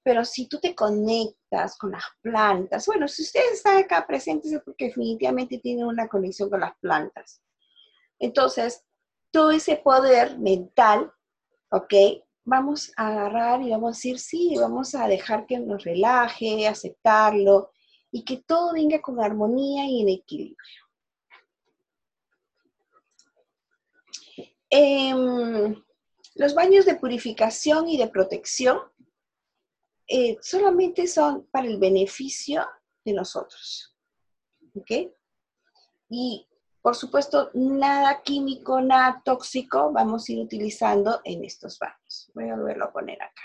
Pero si tú te conectas con las plantas, bueno, si ustedes están acá presentes es porque definitivamente tienen una conexión con las plantas. Entonces, todo ese poder mental, ¿ok? Vamos a agarrar y vamos a decir, sí, vamos a dejar que nos relaje, aceptarlo y que todo venga con armonía y en equilibrio. Em, los baños de purificación y de protección eh, solamente son para el beneficio de nosotros. ¿Ok? Y por supuesto, nada químico, nada tóxico vamos a ir utilizando en estos baños. Voy a volverlo a poner acá.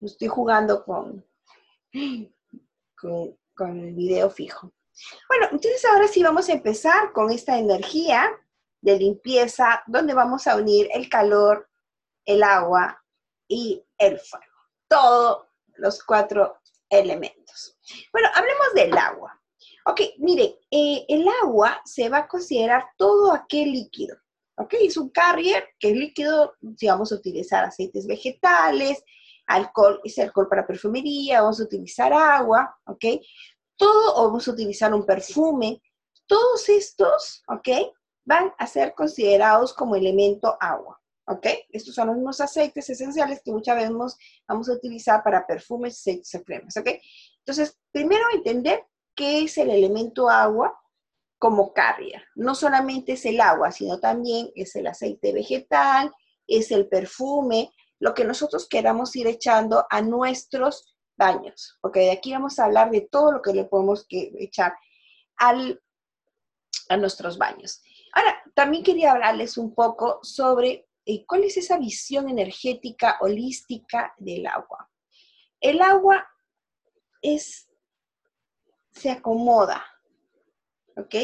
Estoy jugando con, con, con el video fijo. Bueno, entonces ahora sí vamos a empezar con esta energía de limpieza, donde vamos a unir el calor, el agua y el fuego todos los cuatro elementos. Bueno, hablemos del agua. Ok, mire, eh, el agua se va a considerar todo aquel líquido. Ok, es un carrier que es líquido, si vamos a utilizar aceites vegetales, alcohol, es alcohol para perfumería, vamos a utilizar agua, ok, todo, o vamos a utilizar un perfume, todos estos, ok, van a ser considerados como elemento agua. ¿Ok? Estos son los mismos aceites esenciales que muchas veces vamos a utilizar para perfumes, aceites y cremas, ¿ok? Entonces, primero entender qué es el elemento agua como carrier. No solamente es el agua, sino también es el aceite vegetal, es el perfume, lo que nosotros queramos ir echando a nuestros baños. Porque de aquí vamos a hablar de todo lo que le podemos echar al, a nuestros baños. Ahora, también quería hablarles un poco sobre cuál es esa visión energética holística del agua. El agua se acomoda, ¿ok?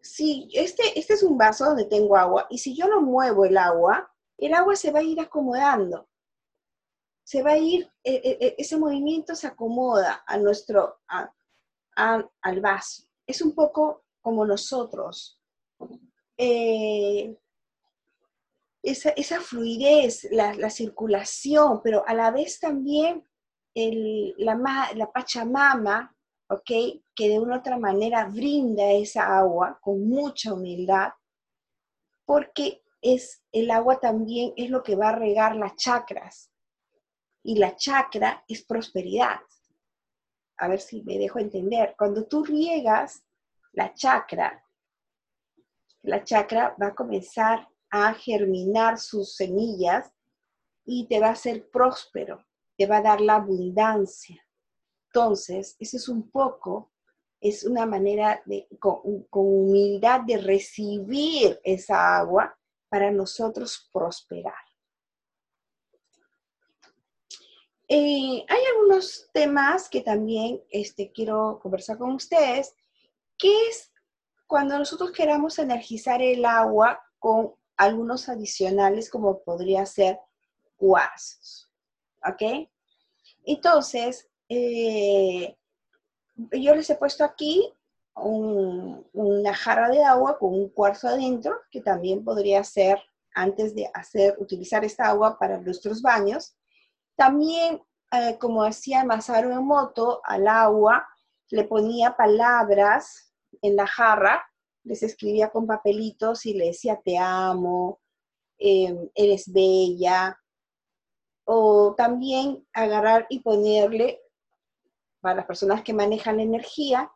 Si este, este es un vaso donde tengo agua y si yo lo muevo el agua, el agua se va a ir acomodando. Se va a ir, e, e, e, ese movimiento se acomoda a nuestro, al vaso. Es un poco como nosotros. Eh, esa, fluidez, la, circulación, pero a la vez también la, la Pachamama. Que de una otra manera brinda esa agua con mucha humildad, porque es el agua también es lo que va a regar las chakras. Y la chakra es prosperidad. A ver si me dejo entender. Cuando tú riegas la chakra, la chakra va a comenzar a germinar sus semillas y te va a hacer próspero, te va a dar la abundancia. Entonces, eso es un poco, es una manera de, con, humildad de recibir esa agua para nosotros prosperar. Eh, hay algunos temas que también este, quiero conversar con ustedes, que es cuando nosotros queramos energizar el agua con algunos adicionales como podría ser cuarzos. ¿Ok? Entonces, eh, yo les he puesto aquí una jarra de agua con un cuarzo adentro, que también podría ser antes de hacer, utilizar esta agua para nuestros baños. También, eh, como hacía Masaru Emoto, al agua le ponía palabras en la jarra les escribía con papelitos y le decía te amo, em, eres bella, o también agarrar y ponerle, para las personas que manejan energía,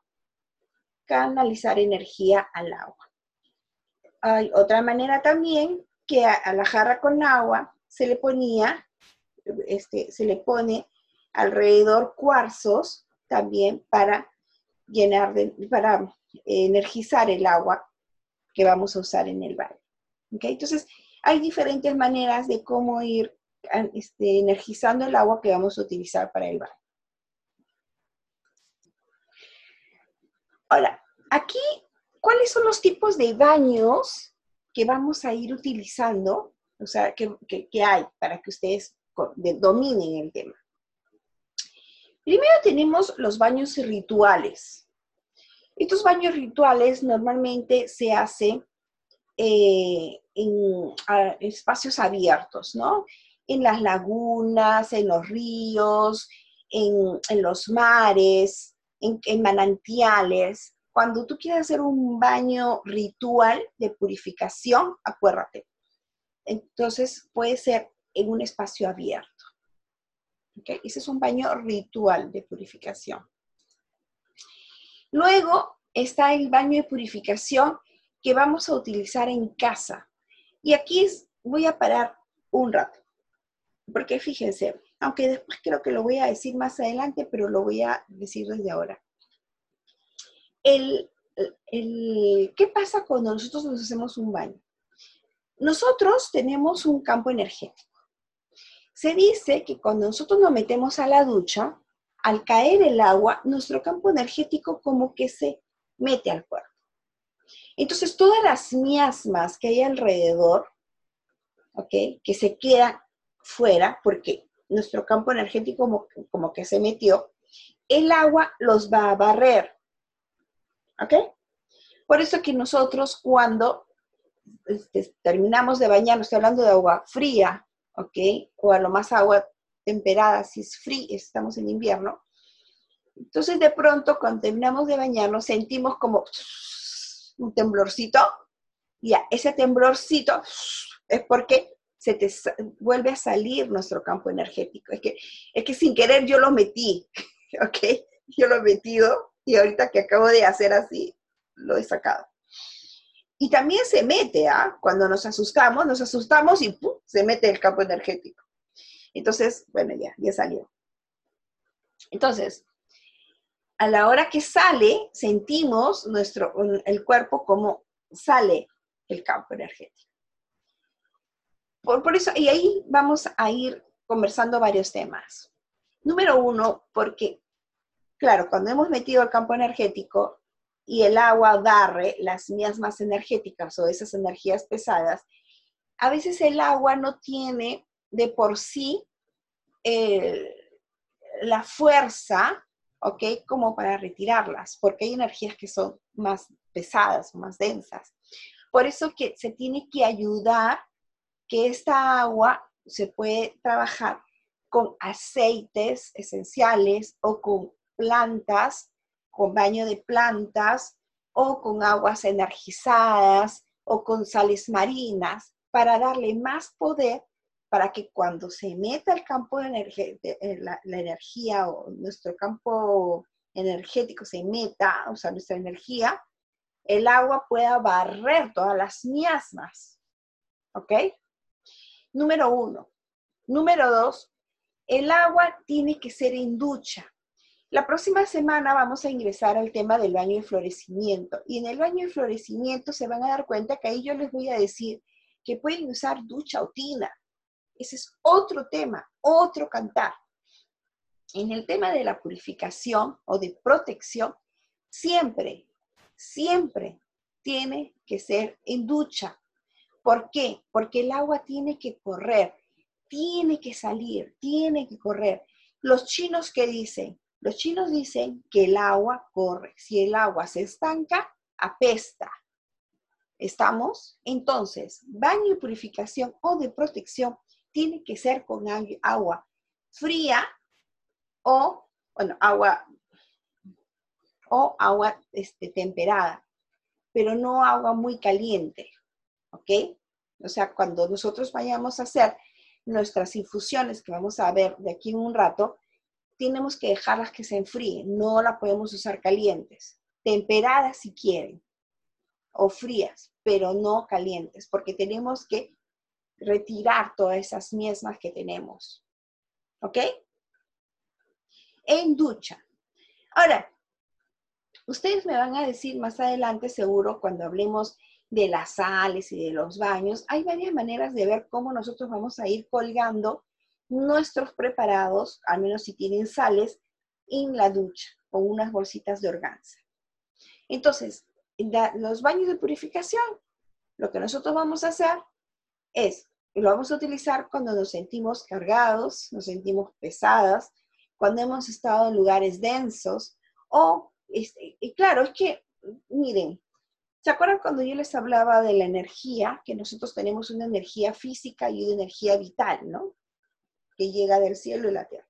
canalizar energía al agua. Hay otra manera también que a, la jarra con agua se le ponía, este, se le pone alrededor cuarzos también para llenar de, para energizar el agua que vamos a usar en el baño. Entonces, hay diferentes maneras de cómo ir este, energizando el agua que vamos a utilizar para el baño. Ahora, aquí, ¿cuáles son los tipos de baños que vamos a ir utilizando? O sea, que, que hay para que ustedes dominen el tema. Primero tenemos los baños rituales. Estos baños rituales normalmente se hacen eh, en espacios abiertos, ¿no? En las lagunas, en los ríos, en, los mares, en, en, manantiales. Cuando tú quieres hacer un baño ritual de purificación, acuérdate. Entonces puede ser en un espacio abierto. ¿Okay? Ese es un baño ritual de purificación. Luego está el baño de purificación que vamos a utilizar en casa. Y aquí voy a parar un rato, porque fíjense, aunque después creo que lo voy a decir más adelante, pero lo voy a decir desde ahora. El, ¿Qué pasa cuando nosotros nos hacemos un baño? Nosotros tenemos un campo energético. Se dice que cuando nosotros nos metemos a la ducha, al caer el agua, nuestro campo energético como que se mete al cuerpo. Entonces, todas las miasmas que hay alrededor, ¿ok? Que se quedan fuera, porque nuestro campo energético como, que se metió, el agua los va a barrer, ¿ok? Por eso que nosotros cuando este, terminamos de bañarnos, estoy hablando de agua fría, ¿ok? O a lo más agua temperada, si es frío, estamos en invierno. Entonces de pronto cuando terminamos de bañarnos sentimos como un temblorcito. Y ese temblorcito es porque se te vuelve a salir nuestro campo energético. Es que, es que sin querer yo lo metí, ¿ok? Yo lo he metido y ahorita que acabo de hacer así, lo he sacado. Y también se mete, ¿ah? Cuando nos asustamos, nos asustamos y se mete el campo energético. Entonces, bueno, ya, ya salió. Entonces, a la hora que sale, sentimos nuestro, el cuerpo como sale el campo energético. Por, por eso, y ahí vamos a ir conversando varios temas. Número uno, porque, claro, cuando hemos metido el campo energético y el agua barre las miasmas energéticas o esas energías pesadas, a veces el agua no tiene de por sí eh, la fuerza, ¿ok? Como para retirarlas, porque hay energías que son más pesadas, más densas. Por eso que se tiene que ayudar que esta agua se puede trabajar con aceites esenciales o con plantas, con baño de plantas o con aguas energizadas o con sales marinas para darle más poder para que cuando se meta el campo de eh, la, energía o nuestro campo energético se meta, o sea, nuestra energía, el agua pueda barrer todas las miasmas. ¿Ok? Número uno. Número dos, el agua tiene que ser en ducha. La próxima semana vamos a ingresar al tema del baño de florecimiento. Y en el baño de florecimiento se van a dar cuenta que ahí yo les voy a decir que pueden usar ducha o tina. Ese es otro tema, otro cantar. En el tema de la purificación o de protección, siempre, siempre tiene que ser en ducha. ¿Por qué? Porque el agua tiene que correr tiene que salir, tiene que correr. Los chinos, ¿qué dicen? Los chinos dicen que el agua corre. Si el agua se estanca, apesta. ¿Estamos? Entonces, baño y purificación o de protección tiene que ser con agua fría o, bueno, agua o agua este, temperada, pero no agua muy caliente, ¿ok? O sea, cuando nosotros vayamos a hacer nuestras infusiones que vamos a ver de aquí en un rato, tenemos que dejarlas que se enfríen, no las podemos usar calientes, temperadas si quieren, o frías, pero no calientes, porque tenemos que retirar todas esas miesmas que tenemos. ¿Ok? En ducha. Ahora, ustedes me van a decir más adelante, seguro, cuando hablemos de las sales y de los baños, hay varias maneras de ver cómo nosotros vamos a ir colgando nuestros preparados, al menos si tienen sales, en la ducha con unas bolsitas de organza. Entonces, los baños de purificación, lo que nosotros vamos a hacer es, lo vamos a utilizar cuando nos sentimos cargados, nos sentimos pesadas, cuando hemos estado en lugares densos, o, este, y claro, es que, miren, ¿Se acuerdan cuando yo les hablaba de la energía? Que nosotros tenemos una energía física y una energía vital, ¿no? Que llega del cielo y la tierra.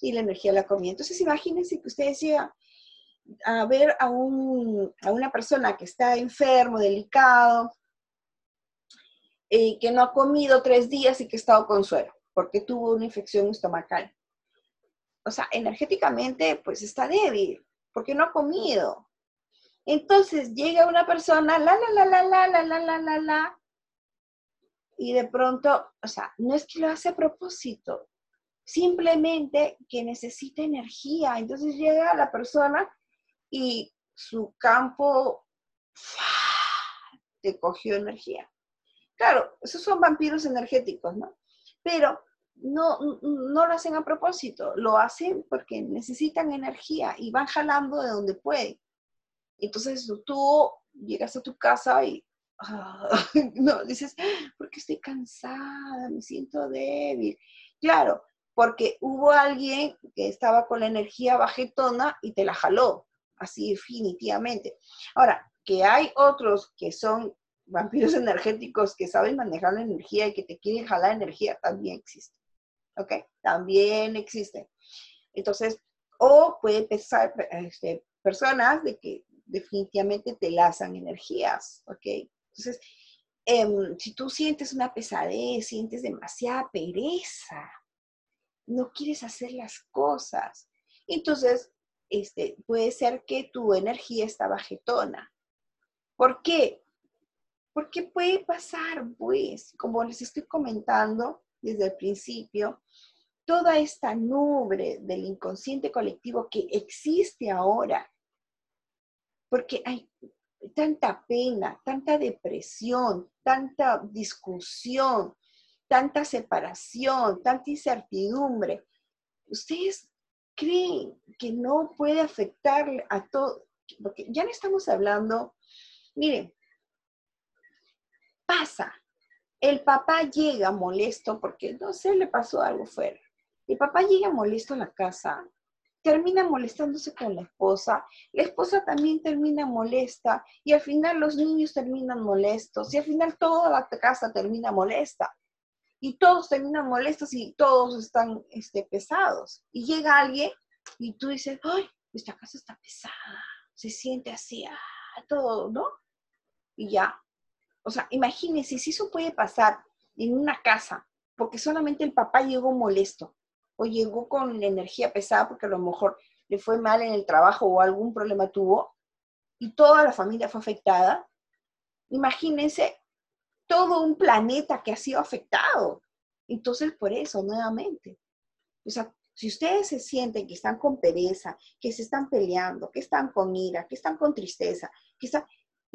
Y la energía la comida. Entonces, imagínense que ustedes llegan a ver a, un, a una persona que está enfermo, delicado, eh, que no ha comido tres días y que ha estado con suero, porque tuvo una infección estomacal. O sea, energéticamente, pues está débil, porque no ha comido. Entonces llega una persona, la, la, la, la, la, la, la, la, la, la, y de pronto, o sea, no es que lo hace a propósito, simplemente que necesita energía. Entonces llega la persona y su campo te cogió energía. Claro, esos son vampiros energéticos, ¿no? Pero no, no lo hacen a propósito, lo hacen porque necesitan energía y van jalando de donde pueden. Entonces tú llegas a tu casa y ah, no, dices, porque estoy cansada, me siento débil. Claro, porque hubo alguien que estaba con la energía bajetona y te la jaló, así definitivamente. Ahora, que hay otros que son vampiros energéticos que saben manejar la energía y que te quieren jalar energía, también existe. ¿Ok? También existe. Entonces, o puede pensar este, personas de que definitivamente te lazan energías, ¿ok? Entonces, em, si tú sientes una pesadez, sientes demasiada pereza, no quieres hacer las cosas, entonces este, puede ser que tu energía está bajetona. ¿Por qué? Porque puede pasar, pues, como les estoy comentando desde el principio, toda esta nube del inconsciente colectivo que existe ahora, porque hay tanta pena, tanta depresión, tanta discusión, tanta separación, tanta incertidumbre. ¿Ustedes creen que no puede afectar a todo? Porque ya no estamos hablando, miren, pasa, el papá llega molesto porque no sé, le pasó algo fuera. El papá llega molesto a la casa, termina molestándose con la esposa, la esposa también termina molesta y al final los niños terminan molestos y al final toda la casa termina molesta y todos terminan molestos y todos están este, pesados. Y llega alguien y tú dices, ay, esta casa está pesada, se siente así, ah, todo, ¿no? Y ya. O sea, imagínense si eso puede pasar en una casa, porque solamente el papá llegó molesto o llegó con energía pesada porque a lo mejor le fue mal en el trabajo o algún problema tuvo y toda la familia fue afectada. Imagínense todo un planeta que ha sido afectado. Entonces, por eso, nuevamente, o sea, si ustedes se sienten que están con pereza, que se están peleando, que están con ira, que están con tristeza, que están,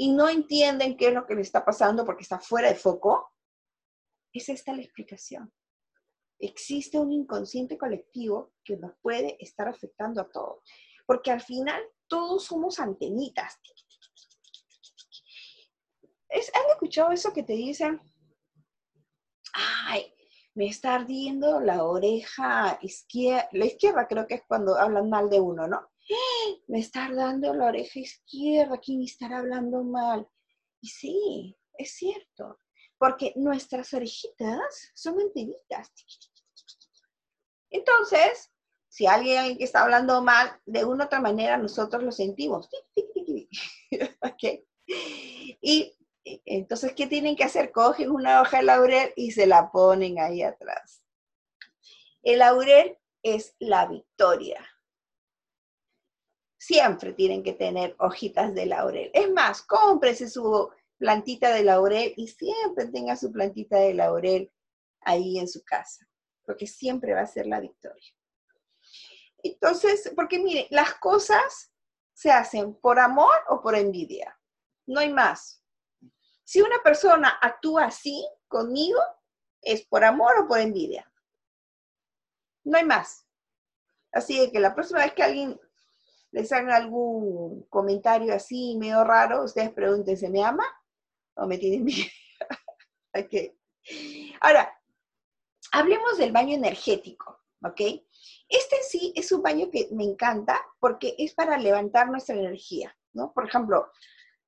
y no entienden qué es lo que les está pasando porque está fuera de foco, es esta la explicación. Existe un inconsciente colectivo que nos puede estar afectando a todos, porque al final todos somos antenitas. ¿Han escuchado eso que te dicen? Ay, me está ardiendo la oreja izquierda, la izquierda creo que es cuando hablan mal de uno, ¿no? Me está ardiendo la oreja izquierda, ¿quién estará hablando mal? Y sí, es cierto, porque nuestras orejitas son antenitas. Entonces, si alguien está hablando mal, de una u otra manera nosotros lo sentimos. okay. Y entonces, ¿qué tienen que hacer? Cogen una hoja de laurel y se la ponen ahí atrás. El laurel es la victoria. Siempre tienen que tener hojitas de laurel. Es más, cómprese su plantita de laurel y siempre tenga su plantita de laurel ahí en su casa, porque siempre va a ser la victoria. Entonces, porque mire, las cosas se hacen por amor o por envidia. No hay más. Si una persona actúa así conmigo, es por amor o por envidia. No hay más. Así que la próxima vez que alguien les haga algún comentario así medio raro, ustedes pregunten, ¿se me ama o me tiene okay. Ahora, hablemos del baño energético, ¿ok? Este sí es un baño que me encanta porque es para levantar nuestra energía, ¿no? Por ejemplo,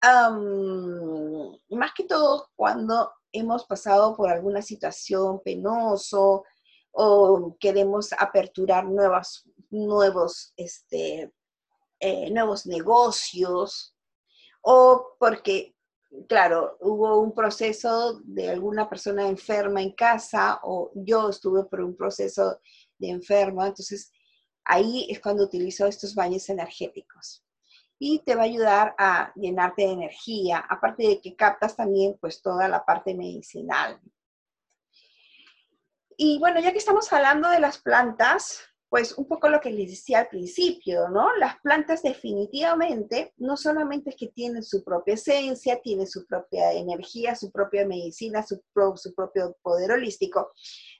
más que todo cuando hemos pasado por alguna situación penoso o queremos aperturar nuevas, nuevos, este, eh, nuevos negocios o porque, claro, hubo un proceso de alguna persona enferma en casa o yo estuve por un proceso de enferma, entonces ahí es cuando utilizo estos baños energéticos y te va a ayudar a llenarte de energía, aparte de que captas también pues toda la parte medicinal. Y bueno, ya que estamos hablando de las plantas, pues un poco lo que les decía al principio, ¿no? Las plantas definitivamente no solamente es que tienen su propia esencia, tienen su propia energía, su propia medicina, su, su propio poder holístico,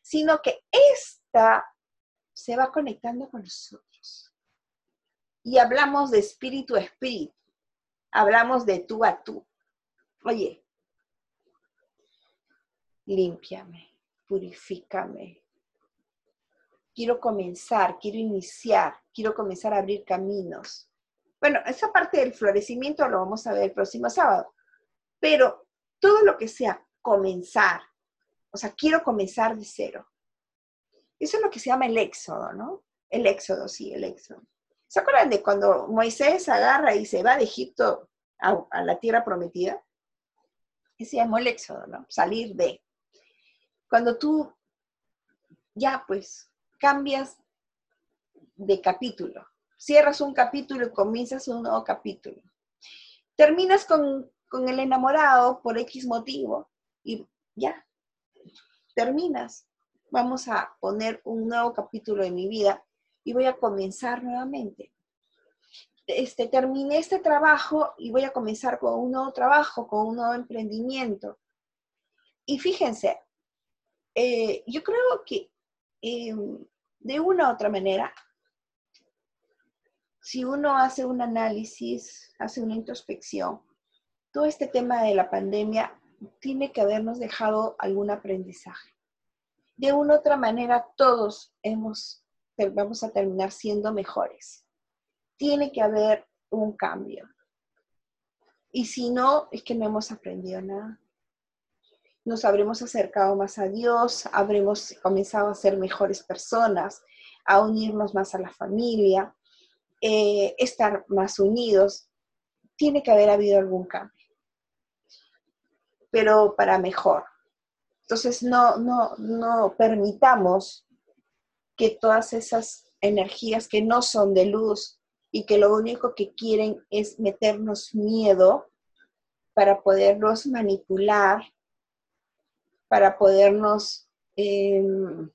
sino que esta se va conectando con nosotros y hablamos de espíritu a espíritu, hablamos de tú a tú. Oye, límpiame, purifícame. Quiero comenzar, quiero iniciar, quiero comenzar a abrir caminos. Bueno, esa parte del florecimiento lo vamos a ver el próximo sábado, pero todo lo que sea comenzar, o sea, quiero comenzar de cero. Eso es lo que se llama el éxodo, ¿no? El éxodo, sí, el éxodo. ¿Se acuerdan de cuando Moisés agarra y se va de Egipto a, la tierra prometida? Ese llamó el éxodo, ¿no? Salir de. Cuando tú ya pues cambias de capítulo, cierras un capítulo y comienzas un nuevo capítulo. Terminas con con el enamorado por X motivo y ya, terminas. Vamos a poner un nuevo capítulo de mi vida y voy a comenzar nuevamente. Este, terminé este trabajo y voy a comenzar con un nuevo trabajo, con un nuevo emprendimiento. Y fíjense, eh, yo creo que em, de una u otra manera, si uno hace un análisis, hace una introspección, todo este tema de la pandemia tiene que habernos dejado algún aprendizaje. De una u otra manera, todos hemos, vamos a terminar siendo mejores. Tiene que haber un cambio. Y si no, es que no hemos aprendido nada. Nos habremos acercado más a Dios, habremos comenzado a ser mejores personas, a unirnos más a la familia, eh, estar más unidos. Tiene que haber habido algún cambio pero para mejor. Entonces, no, no, no permitamos que todas esas energías que no son de luz y que lo único que quieren es meternos miedo para podernos manipular, para podernos em,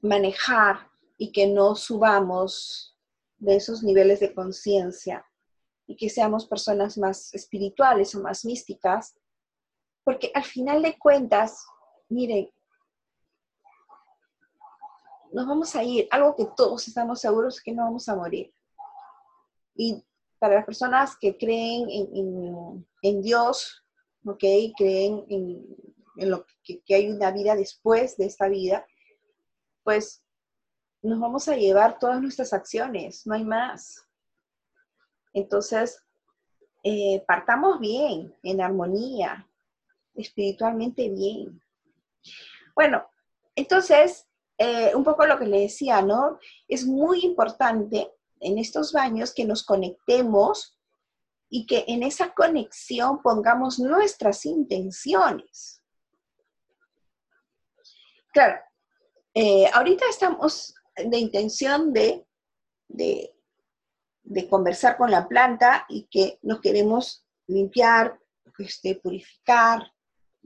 manejar y que no subamos de esos niveles de conciencia y que seamos personas más espirituales o más místicas, porque al final de cuentas, miren, nos vamos a ir, algo que todos estamos seguros que no vamos a morir. Y para las personas que creen en, Dios, ¿ok? Creen en, lo que, que hay una vida después de esta vida, pues nos vamos a llevar todas nuestras acciones, no hay más. Entonces, eh, partamos bien, en armonía, espiritualmente bien. Bueno, entonces, eh, un poco lo que le decía, ¿no? Es muy importante en estos baños que nos conectemos y que en esa conexión pongamos nuestras intenciones. Claro, eh, ahorita estamos de intención de, de de conversar con la planta y que nos queremos limpiar, este, purificar,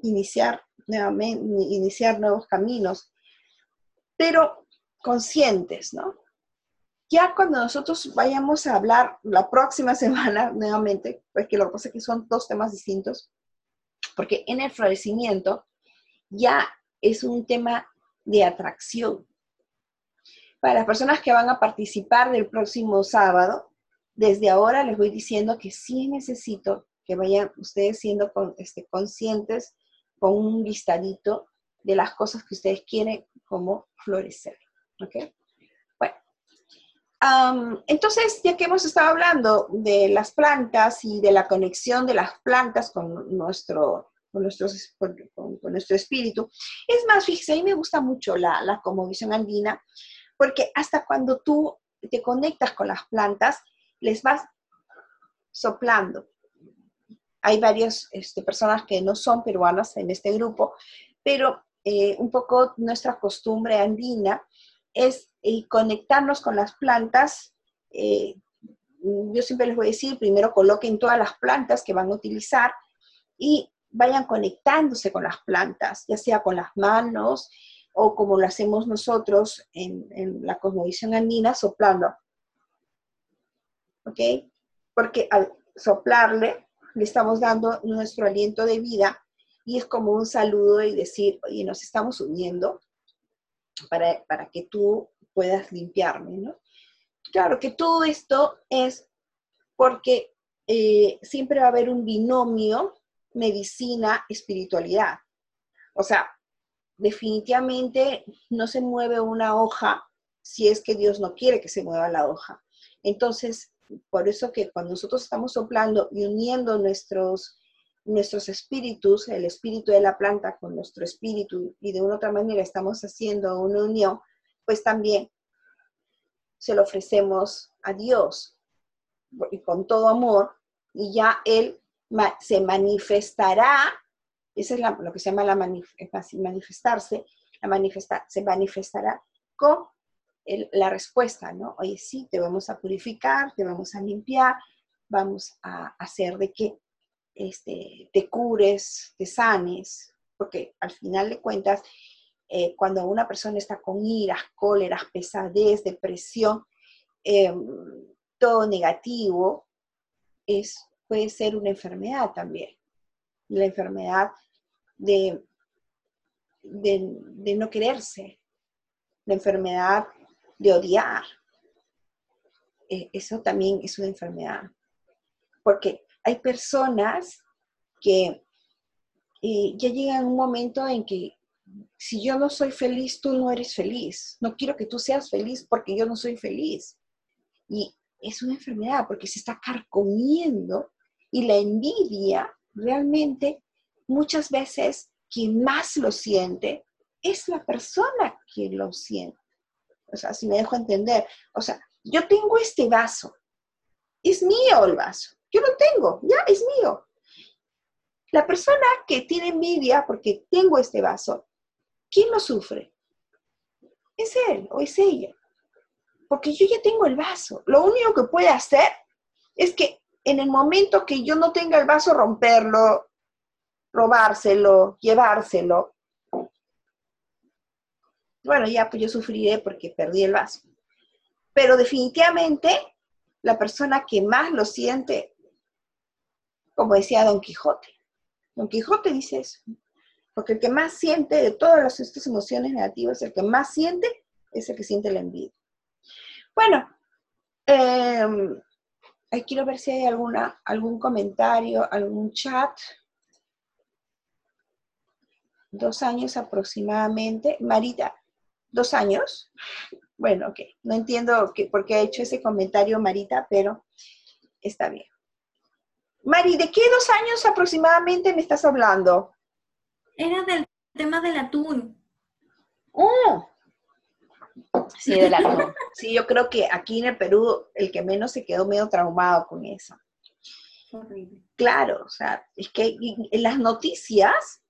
iniciar, nuevamente, iniciar nuevos caminos, pero conscientes, ¿no? Ya cuando nosotros vayamos a hablar la próxima semana nuevamente, pues que lo que pasa es que son dos temas distintos, porque en el florecimiento ya es un tema de atracción. Para las personas que van a participar del próximo sábado, desde ahora les voy diciendo que sí necesito que vayan ustedes siendo este, conscientes con un listadito de las cosas que ustedes quieren como florecer. ¿Ok? Bueno. entonces, ya que hemos estado hablando de las plantas y de la conexión de las plantas con nuestro, con, nuestros, con, nuestro espíritu, es más, fíjese, a mí me gusta mucho la, la visión andina, porque hasta cuando tú te conectas con las plantas, les vas soplando. Hay varias este, personas que no son peruanas en este grupo, pero eh, un poco nuestra costumbre andina es eh, conectarnos con las plantas. Eh, yo siempre les voy a decir, primero coloquen todas las plantas que van a utilizar y vayan conectándose con las plantas, ya sea con las manos o como lo hacemos nosotros en, en la cosmovisión andina, soplando ¿ok? Porque al soplarle, le estamos dando nuestro aliento de vida y es como un saludo y decir, oye, nos estamos uniendo para, que tú puedas limpiarme, ¿no? Claro que todo esto es porque eh, siempre va a haber un binomio medicina-espiritualidad. O sea, definitivamente no se mueve una hoja si es que Dios no quiere que se mueva la hoja. Entonces, por eso que cuando nosotros estamos soplando y uniendo nuestros, nuestros espíritus, el espíritu de la planta con nuestro espíritu, y de una otra manera estamos haciendo una unión, pues también se lo ofrecemos a Dios y con todo amor, y ya Él se manifestará, eso es lo que se llama la manifestarse, la manifestar, se manifestará con la respuesta, ¿no? Oye, sí, te vamos a purificar, te vamos a limpiar, vamos a hacer de que este, te cures, te sanes, porque al final de cuentas, eh, cuando una persona está con iras, cóleras, pesadez, depresión, em, todo negativo, es, puede ser una enfermedad también. La enfermedad de, de no quererse, la enfermedad de odiar. E, eso también es una enfermedad. Porque hay personas que eh, ya llegan un momento en que si yo no soy feliz, tú no eres feliz. No quiero que tú seas feliz porque yo no soy feliz. Y es una enfermedad porque se está carcomiendo y la envidia realmente muchas veces quien más lo siente es la persona que lo siente. O sea, si me dejo entender, o sea, yo tengo este vaso, es mío el vaso, yo lo tengo, ya es mío. La persona que tiene envidia porque tengo este vaso, ¿quién lo sufre? Es él o es ella. Porque yo ya tengo el vaso. Lo único que puede hacer es que en el momento que yo no tenga el vaso, romperlo, robárselo, llevárselo. Bueno, ya pues yo sufriré porque perdí el vaso. Pero definitivamente la persona que más lo siente, como decía Don Quijote, Don Quijote dice eso. Porque el que más siente de todas estas emociones negativas, el que más siente es el que siente la envidia. Bueno, eh, quiero ver si hay alguna, algún comentario, algún chat. Dos años aproximadamente. Marita, ¿dos años? Bueno, ok. No entiendo por qué ha hecho ese comentario Marita, pero está bien. Mari, ¿de qué dos años aproximadamente me estás hablando?
Era del tema del atún.
Oh. Sí, del atún. Sí, yo creo que aquí en el Perú el que menos se quedó medio traumado con eso.
Horrible.
Claro, o sea, es que en las noticias,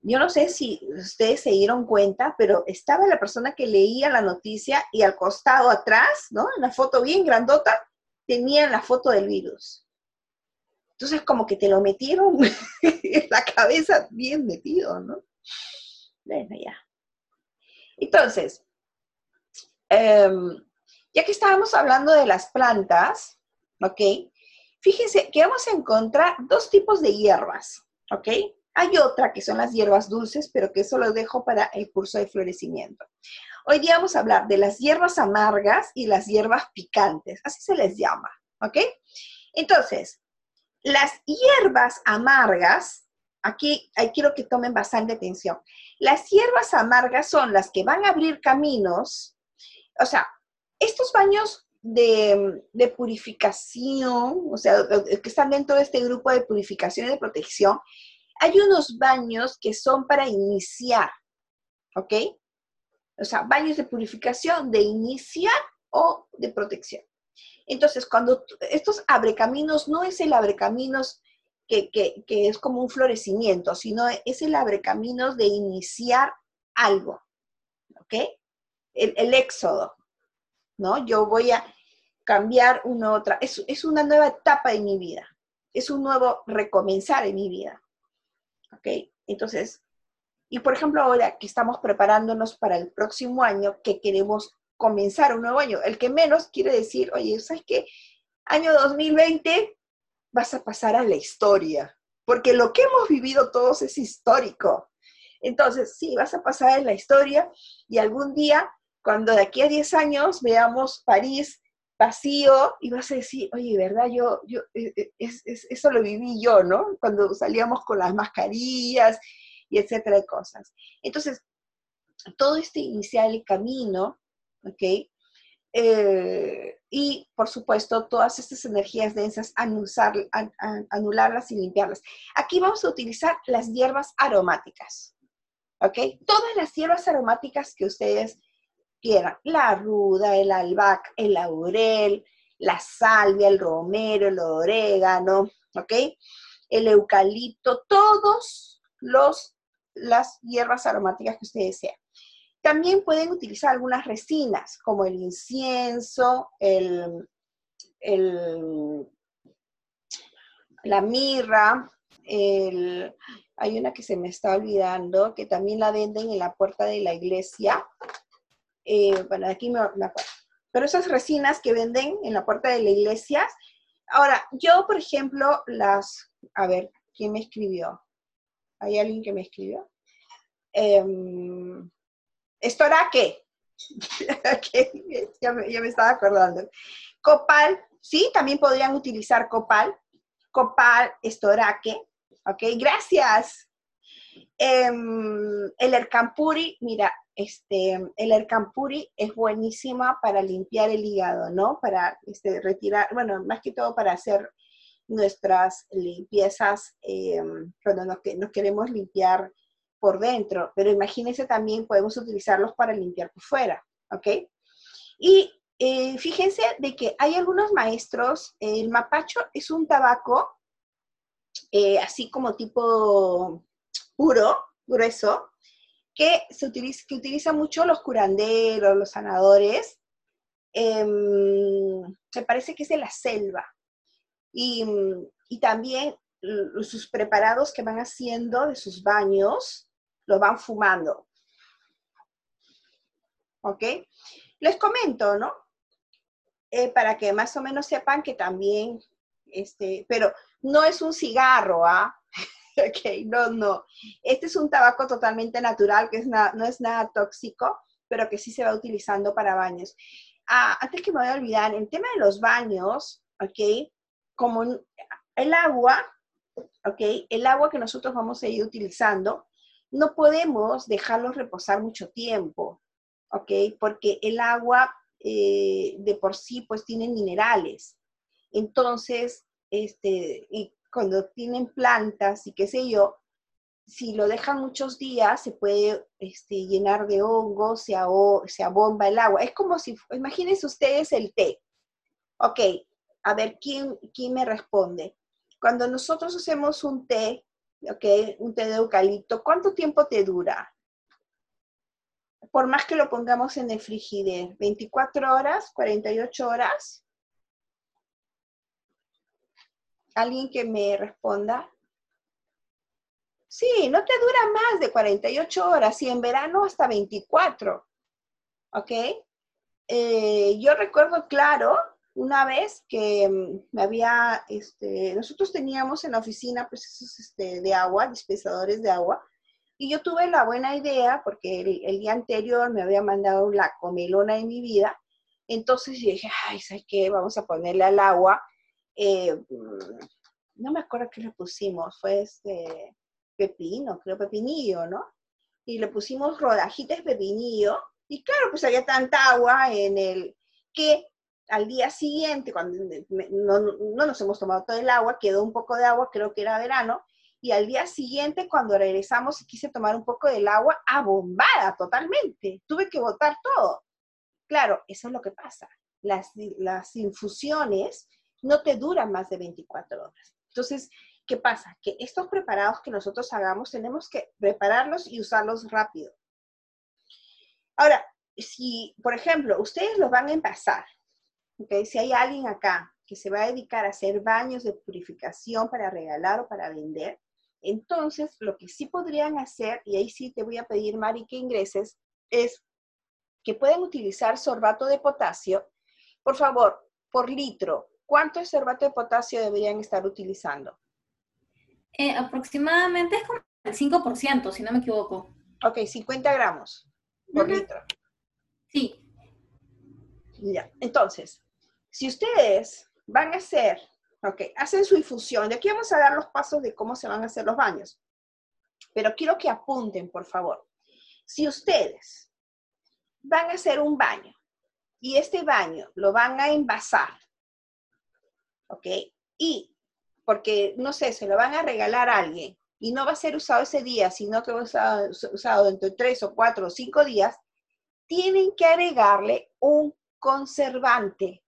yo no sé si ustedes se dieron cuenta, pero estaba la persona que leía la noticia y al costado atrás, ¿no? En la foto bien grandota, tenía la foto del virus. Entonces, como que te lo metieron en la cabeza bien metido, ¿no? Bueno, ya. Entonces, em, ya que estábamos hablando de las plantas, ¿ok? Fíjense que vamos a encontrar dos tipos de hierbas, ¿ok? Hay otra que son las hierbas dulces, pero que eso lo dejo para el curso de florecimiento. Hoy día vamos a hablar de las hierbas amargas y las hierbas picantes, así se les llama, ¿ok? Entonces, las hierbas amargas, aquí, quiero que tomen bastante atención. Las hierbas amargas son las que van a abrir caminos, o sea, estos baños de, purificación, o sea, que están dentro de este grupo de purificación y de protección, hay unos baños que son para iniciar, ¿ok? O sea, baños de purificación, de iniciar o de protección. Entonces, cuando estos abrecaminos no es el abrecaminos que, que, que es como un florecimiento, sino es el abrecaminos de iniciar algo, ¿ok? El, éxodo, ¿no? Yo voy a cambiar una otra, es, es una nueva etapa en mi vida, es un nuevo recomenzar en mi vida, ¿ok? Entonces, y por ejemplo ahora que estamos preparándonos para el próximo año, que queremos comenzar un nuevo año. El que menos quiere decir, oye, ¿sabes qué? Año 2020 vas a pasar a la historia, porque lo que hemos vivido todos es histórico. Entonces, sí, vas a pasar en la historia y algún día, cuando de aquí a 10 años veamos París vacío y vas a decir, oye, ¿verdad? Yo, yo, eh, eh, eso lo viví yo, ¿no? Cuando salíamos con las mascarillas y etcétera de cosas. Entonces, todo este inicial camino ¿ok? Eh, y, por supuesto, todas estas energías densas, anularlas y limpiarlas. Aquí vamos a utilizar las hierbas aromáticas, ¿ok? Todas las hierbas aromáticas que ustedes quieran. La ruda, el albahaca, el laurel, la salvia, el romero, el orégano, ¿ok? El eucalipto, todos los las hierbas aromáticas que ustedes desean. También pueden utilizar algunas resinas, como el incienso, el, la mirra, el, hay una que se me está olvidando, que también la venden en la puerta de la iglesia. Eh, bueno, aquí me, me acuerdo. Pero esas resinas que venden en la puerta de la iglesia. Ahora, yo, por ejemplo, las, a ver, ¿quién me escribió? ¿Hay alguien que me escribió? Eh, ¿Estoraque? ya, me, estaba acordando. Copal, sí, también podrían utilizar copal. Copal, estoraque. Ok, gracias. Em, el ercampuri, mira, este, el ercampuri es buenísima para limpiar el hígado, ¿no? Para este, retirar, bueno, más que todo para hacer nuestras limpiezas em, cuando nos, queremos limpiar por dentro, pero imagínense también podemos utilizarlos para limpiar por fuera, ¿ok? Y eh, fíjense de que hay algunos maestros, el mapacho es un tabaco eh, así como tipo puro, grueso, que se utiliza, que utiliza mucho los curanderos, los sanadores. Eh, parece que es de la selva. Y, y también sus preparados que van haciendo de sus baños, lo van fumando. ¿Ok? Les comento, ¿no? Eh, para que más o menos sepan que también, este, pero no es un cigarro, ¿ah? ok, no, no. Este es un tabaco totalmente natural, que es no es nada tóxico, pero que sí se va utilizando para baños. Ah, antes que me voy a olvidar, el tema de los baños, ok, como el agua, ok, el agua que nosotros vamos a ir utilizando, no podemos dejarlo reposar mucho tiempo, ok, porque el agua eh, de por sí pues tiene minerales. Entonces, este, y cuando tienen plantas y qué sé yo, si lo dejan muchos días, se puede este, llenar de hongos, se, se abomba el agua. Es como si, imagínense ustedes el té. Ok, a ver, ¿quién, quién me responde? Cuando nosotros hacemos un té, ok, un té de eucalipto, ¿cuánto tiempo te dura? Por más que lo pongamos en el frigider, 24 horas, 48 horas. ¿Alguien que me responda? Sí, no te dura más de 48 horas y en verano hasta 24. ¿Ok? Eh, yo recuerdo claro una vez que mm, me había, este, nosotros teníamos en la oficina pues esos este, de agua, dispensadores de agua, y yo tuve la buena idea, porque el, día anterior me había mandado la comelona de mi vida, entonces dije, ay, ¿sabes qué? Vamos a ponerle al agua eh, no me acuerdo qué le pusimos, fue este pepino, creo pepinillo, ¿no? Y le pusimos rodajitas de pepinillo, y claro, pues había tanta agua en el que al día siguiente, cuando no, no, nos hemos tomado todo el agua, quedó un poco de agua, creo que era verano, y al día siguiente, cuando regresamos quise tomar un poco del agua, abombada totalmente, tuve que botar todo. Claro, eso es lo que pasa. Las, las infusiones no te duran más de 24 horas. Entonces, ¿qué pasa? Que estos preparados que nosotros hagamos tenemos que prepararlos y usarlos rápido. Ahora, si, por ejemplo, ustedes los van a envasar, ¿okay? si hay alguien acá que se va a dedicar a hacer baños de purificación para regalar o para vender, entonces lo que sí podrían hacer, y ahí sí te voy a pedir, Mari, que ingreses, es que pueden utilizar sorbato de potasio. Por favor, por litro, ¿cuánto sorbato de potasio deberían estar utilizando?
Eh, aproximadamente es como el 5%, si no me equivoco.
Ok, 50 gramos por litro.
Sí.
Ya, entonces, si ustedes van a hacer, ok, hacen su infusión, de aquí vamos a dar los pasos de cómo se van a hacer los baños, pero quiero que apunten, por favor. Si ustedes van a hacer un baño y este baño lo van a envasar ¿ok? Y porque, no sé, se lo van a regalar a alguien y no va a ser usado ese día, sino que va a ser usado dentro de tres o cuatro o cinco días, tienen que agregarle un conservante,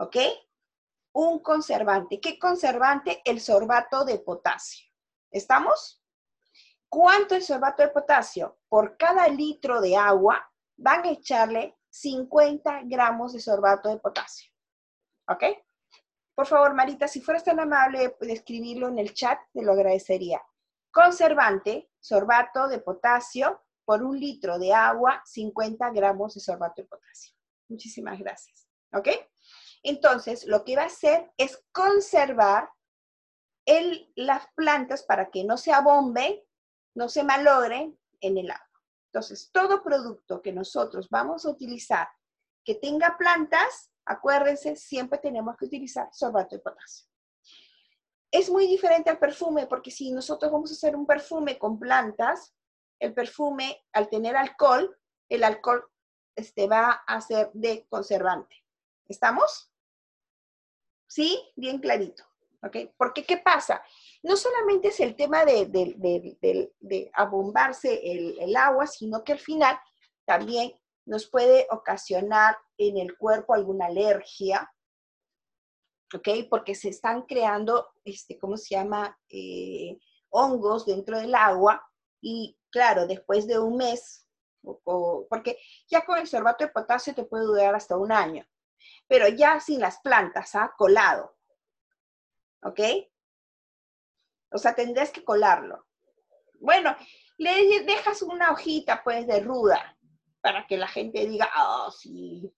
¿ok? Un conservante. ¿Qué conservante? El sorbato de potasio. ¿Estamos? ¿Cuánto es sorbato de potasio? Por cada litro de agua van a echarle 50 gramos de sorbato de potasio. ¿Ok? Por favor, Marita, si fueras tan amable de escribirlo en el chat, te lo agradecería. Conservante, sorbato de potasio, por un litro de agua, 50 gramos de sorbato de potasio. Muchísimas gracias. ¿Ok? Entonces, lo que va a hacer es conservar las plantas para que no se abomben, no se malogren en el agua. Entonces, todo producto que nosotros vamos a utilizar que tenga plantas, acuérdense, siempre tenemos que utilizar sorbato de potasio. Es muy diferente al perfume, porque si nosotros vamos a hacer un perfume con plantas, el perfume, al tener alcohol, el alcohol este, va a ser de conservante. ¿Estamos? ¿Sí? Bien clarito. ¿Ok? Porque, ¿qué pasa? No solamente es el tema de, de, abombarse el, el agua, sino que al final también nos puede ocasionar en el cuerpo alguna alergia, ¿ok? Porque se están creando, este, ¿cómo se llama? Eh, hongos dentro del agua y claro, después de un mes, porque ya con el sorbato de potasio te puede durar hasta un año, pero ya sin las plantas, ¿ah? Colado, ¿ok? O sea, tendrás que colarlo. Bueno, le dejas una hojita, pues, de ruda, para que la gente diga, oh, sí,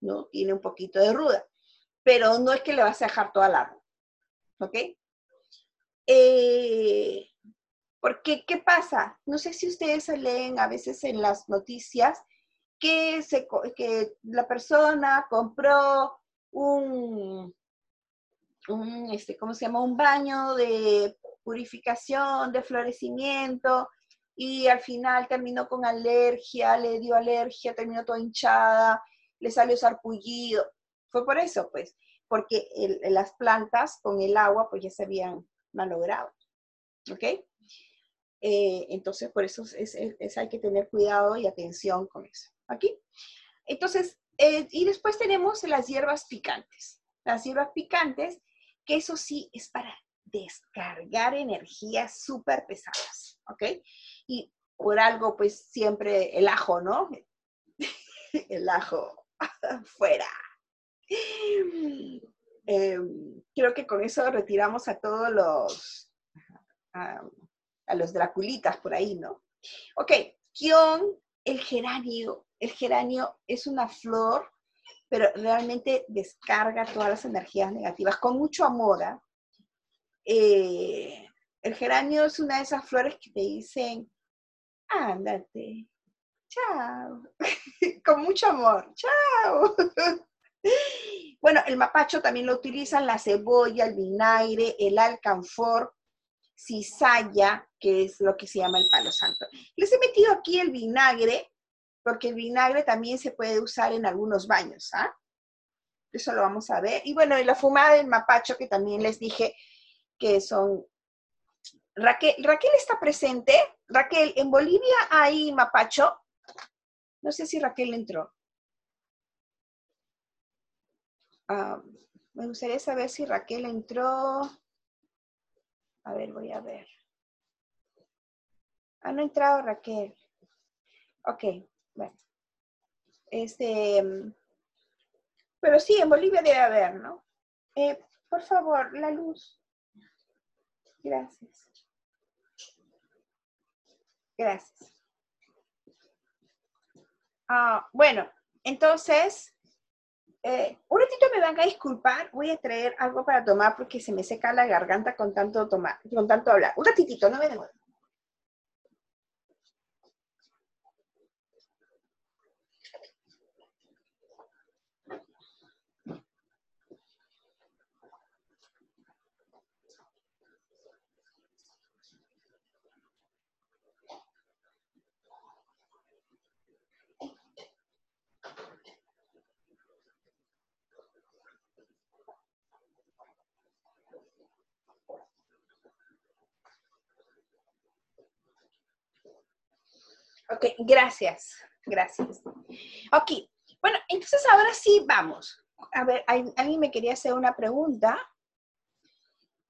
¿no? Tiene un poquito de ruda. Pero no es que le vas a dejar toda la ruda. ¿Ok? Eh, porque, ¿qué pasa? No sé si ustedes leen a veces en las noticias que, la persona compró un, este, ¿cómo se llama? Un baño de purificación, de florecimiento, y al final terminó con alergia, le dio alergia, terminó toda hinchada, le salió sarpullido. Fue por eso, pues, porque las plantas con el agua pues ya se habían malogrado. ¿Ok? Eh, entonces, por eso es, hay que tener cuidado y atención con eso. ¿Aquí? Entonces, eh, y después tenemos las hierbas picantes. Las hierbas picantes, que eso sí es para descargar energías súper pesadas, ¿ok? Y por algo, pues siempre el ajo, ¿no? el ajo fuera. Em, creo que con eso retiramos a todos los, a, los draculitas por ahí, ¿no? Ok, Kion, el geranio. El geranio es una flor, pero realmente descarga todas las energías negativas con mucho amor. ¿ah? Eh, el geranio es una de esas flores que te dicen, ándate, chao, con mucho amor, chao. bueno, el mapacho también lo utilizan la cebolla, el vinagre, el alcanfor, cizalla, que es lo que se llama el palo santo. Les he metido aquí el vinagre, porque el vinagre también se puede usar en algunos baños, ¿ah? Eso lo vamos a ver. Y bueno, y la fumada del mapacho, que también les dije que son Raquel, Raquel está presente. Raquel, en Bolivia hay mapacho. No sé si Raquel entró. Ah, me gustaría saber si Raquel entró. A ver, voy a ver. Ah, no ha entrado Raquel. Ok, bueno. Este, pero sí, en Bolivia debe haber, ¿no? Eh, por favor, la luz. Gracias. Gracias. Ah, bueno, entonces, eh, un ratito me van a disculpar, voy a traer algo para tomar porque se me seca la garganta con tanto tomar, con tanto hablar. Un ratitito, no me demoro. Ok, gracias, gracias. Ok, bueno, entonces ahora sí vamos. A ver, alguien me quería hacer una pregunta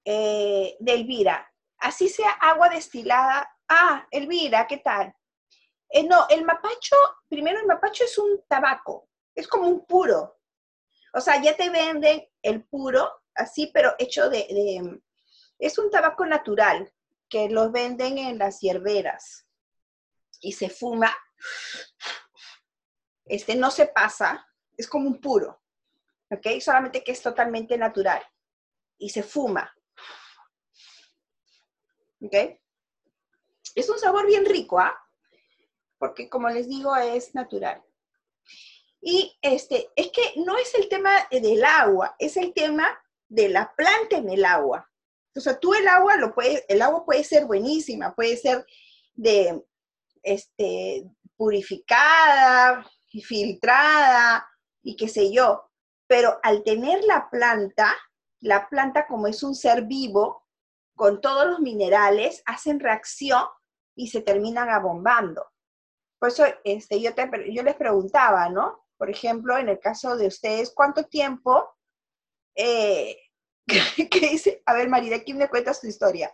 eh, de Elvira. Así sea agua destilada. Ah, Elvira, ¿qué tal? Eh, no, el mapacho, primero el mapacho es un tabaco, es como un puro. O sea, ya te venden el puro, así, pero hecho de, de es un tabaco natural que lo venden en las hierberas y se fuma. Este no se pasa, es como un puro, ¿ok? Solamente que es totalmente natural y se fuma. ¿Ok? Es un sabor bien rico, ¿ah? Porque como les digo, es natural. Y este, es que no es el tema del agua, es el tema de la planta en el agua. O sea, tú el agua lo puedes, el agua puede ser buenísima, puede ser de este, purificada, filtrada y qué sé yo. Pero al tener la planta, la planta como es un ser vivo, con todos los minerales, hacen reacción y se terminan abombando. Por eso este, yo, yo les preguntaba, ¿no? Por ejemplo, en el caso de ustedes, ¿cuánto tiempo? Eh, ¿Qué dice? A ver, María, aquí me cuentas tu historia.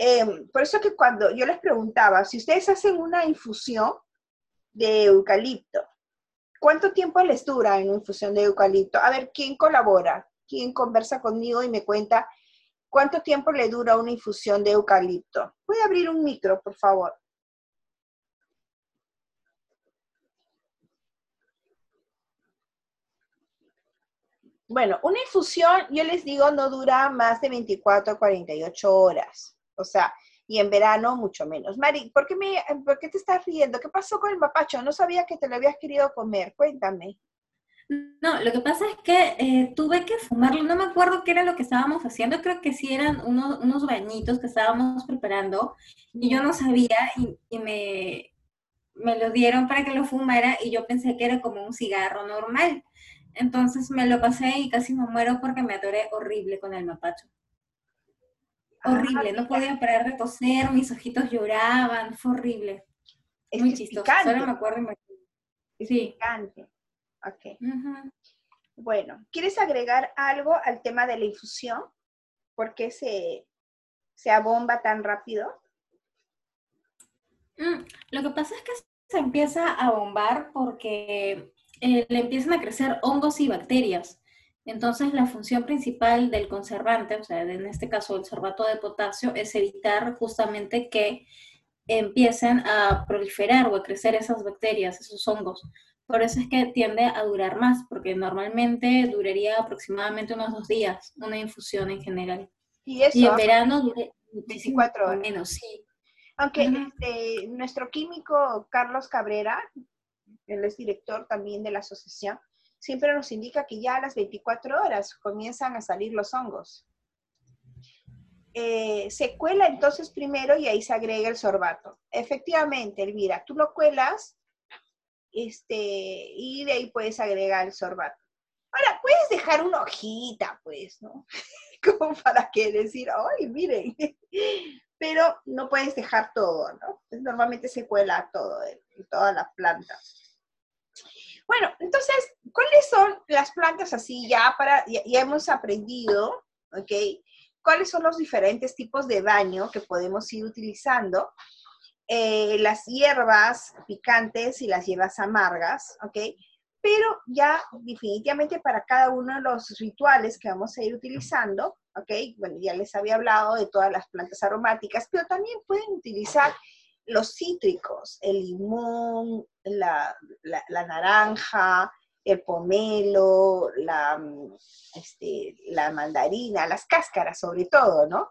Em, por eso que cuando yo les preguntaba, si ustedes hacen una infusión de eucalipto, ¿cuánto tiempo les dura una infusión de eucalipto? A ver, ¿quién colabora? ¿Quién conversa conmigo y me cuenta cuánto tiempo le dura una infusión de eucalipto? Voy a abrir un micro, por favor. Bueno, una infusión, yo les digo, no dura más de 24 a 48 horas. O sea, y en verano mucho menos. Mari, ¿por qué, me, ¿por qué te estás riendo? ¿Qué pasó con el mapacho? No sabía que te lo habías querido comer. Cuéntame.
No, lo que pasa es que eh, tuve que fumarlo, no me acuerdo qué era lo que estábamos haciendo, creo que sí eran unos, unos bañitos que estábamos preparando y yo no sabía y, y me, me lo dieron para que lo fumara y yo pensé que era como un cigarro normal. Entonces me lo pasé y casi me muero porque me atoré horrible con el mapacho. Ah, horrible, no podía parar de toser, mis ojitos lloraban, fue horrible.
Es Muy chistoso, solo
me acuerdo. Me...
Sí. picante. Ok. Bueno, ¿quieres agregar algo al tema de la infusión? ¿Por qué se, se abomba tan rápido?
Mm, lo que pasa es que se empieza a bombar porque eh, le empiezan a crecer hongos y bacterias. Entonces, la función principal del conservante, o sea, en este caso el sorbato de potasio, es evitar justamente que empiecen a proliferar o a crecer esas bacterias, esos hongos. Por eso es que tiende a durar más, porque normalmente duraría aproximadamente unos dos días una infusión en general.
Y, eso,
y en verano dura
24 horas.
Menos, sí.
Aunque este, nuestro químico Carlos Cabrera, él es director también de la asociación, siempre nos indica que ya a las 24 horas comienzan a salir los hongos. Eh, se cuela entonces primero y ahí se agrega el sorbato. Efectivamente, Elvira, tú lo cuelas este, y de ahí puedes agregar el sorbato. Ahora, puedes dejar una hojita, pues, ¿no? Como para que decir, ay, miren. Pero no puedes dejar todo, ¿no? Normalmente se cuela todo, toda la planta. Bueno, entonces, ¿cuáles son las plantas así ya para, ya, hemos aprendido, ¿ok? ¿Cuáles son los diferentes tipos de baño que podemos ir utilizando? Eh, las hierbas picantes y las hierbas amargas, ¿ok? Pero ya definitivamente para cada uno de los rituales que vamos a ir utilizando, ¿ok? Bueno, ya les había hablado de todas las plantas aromáticas, pero también pueden utilizar los cítricos, el limón, la, naranja, el pomelo, la, este, la mandarina, las cáscaras sobre todo, ¿no?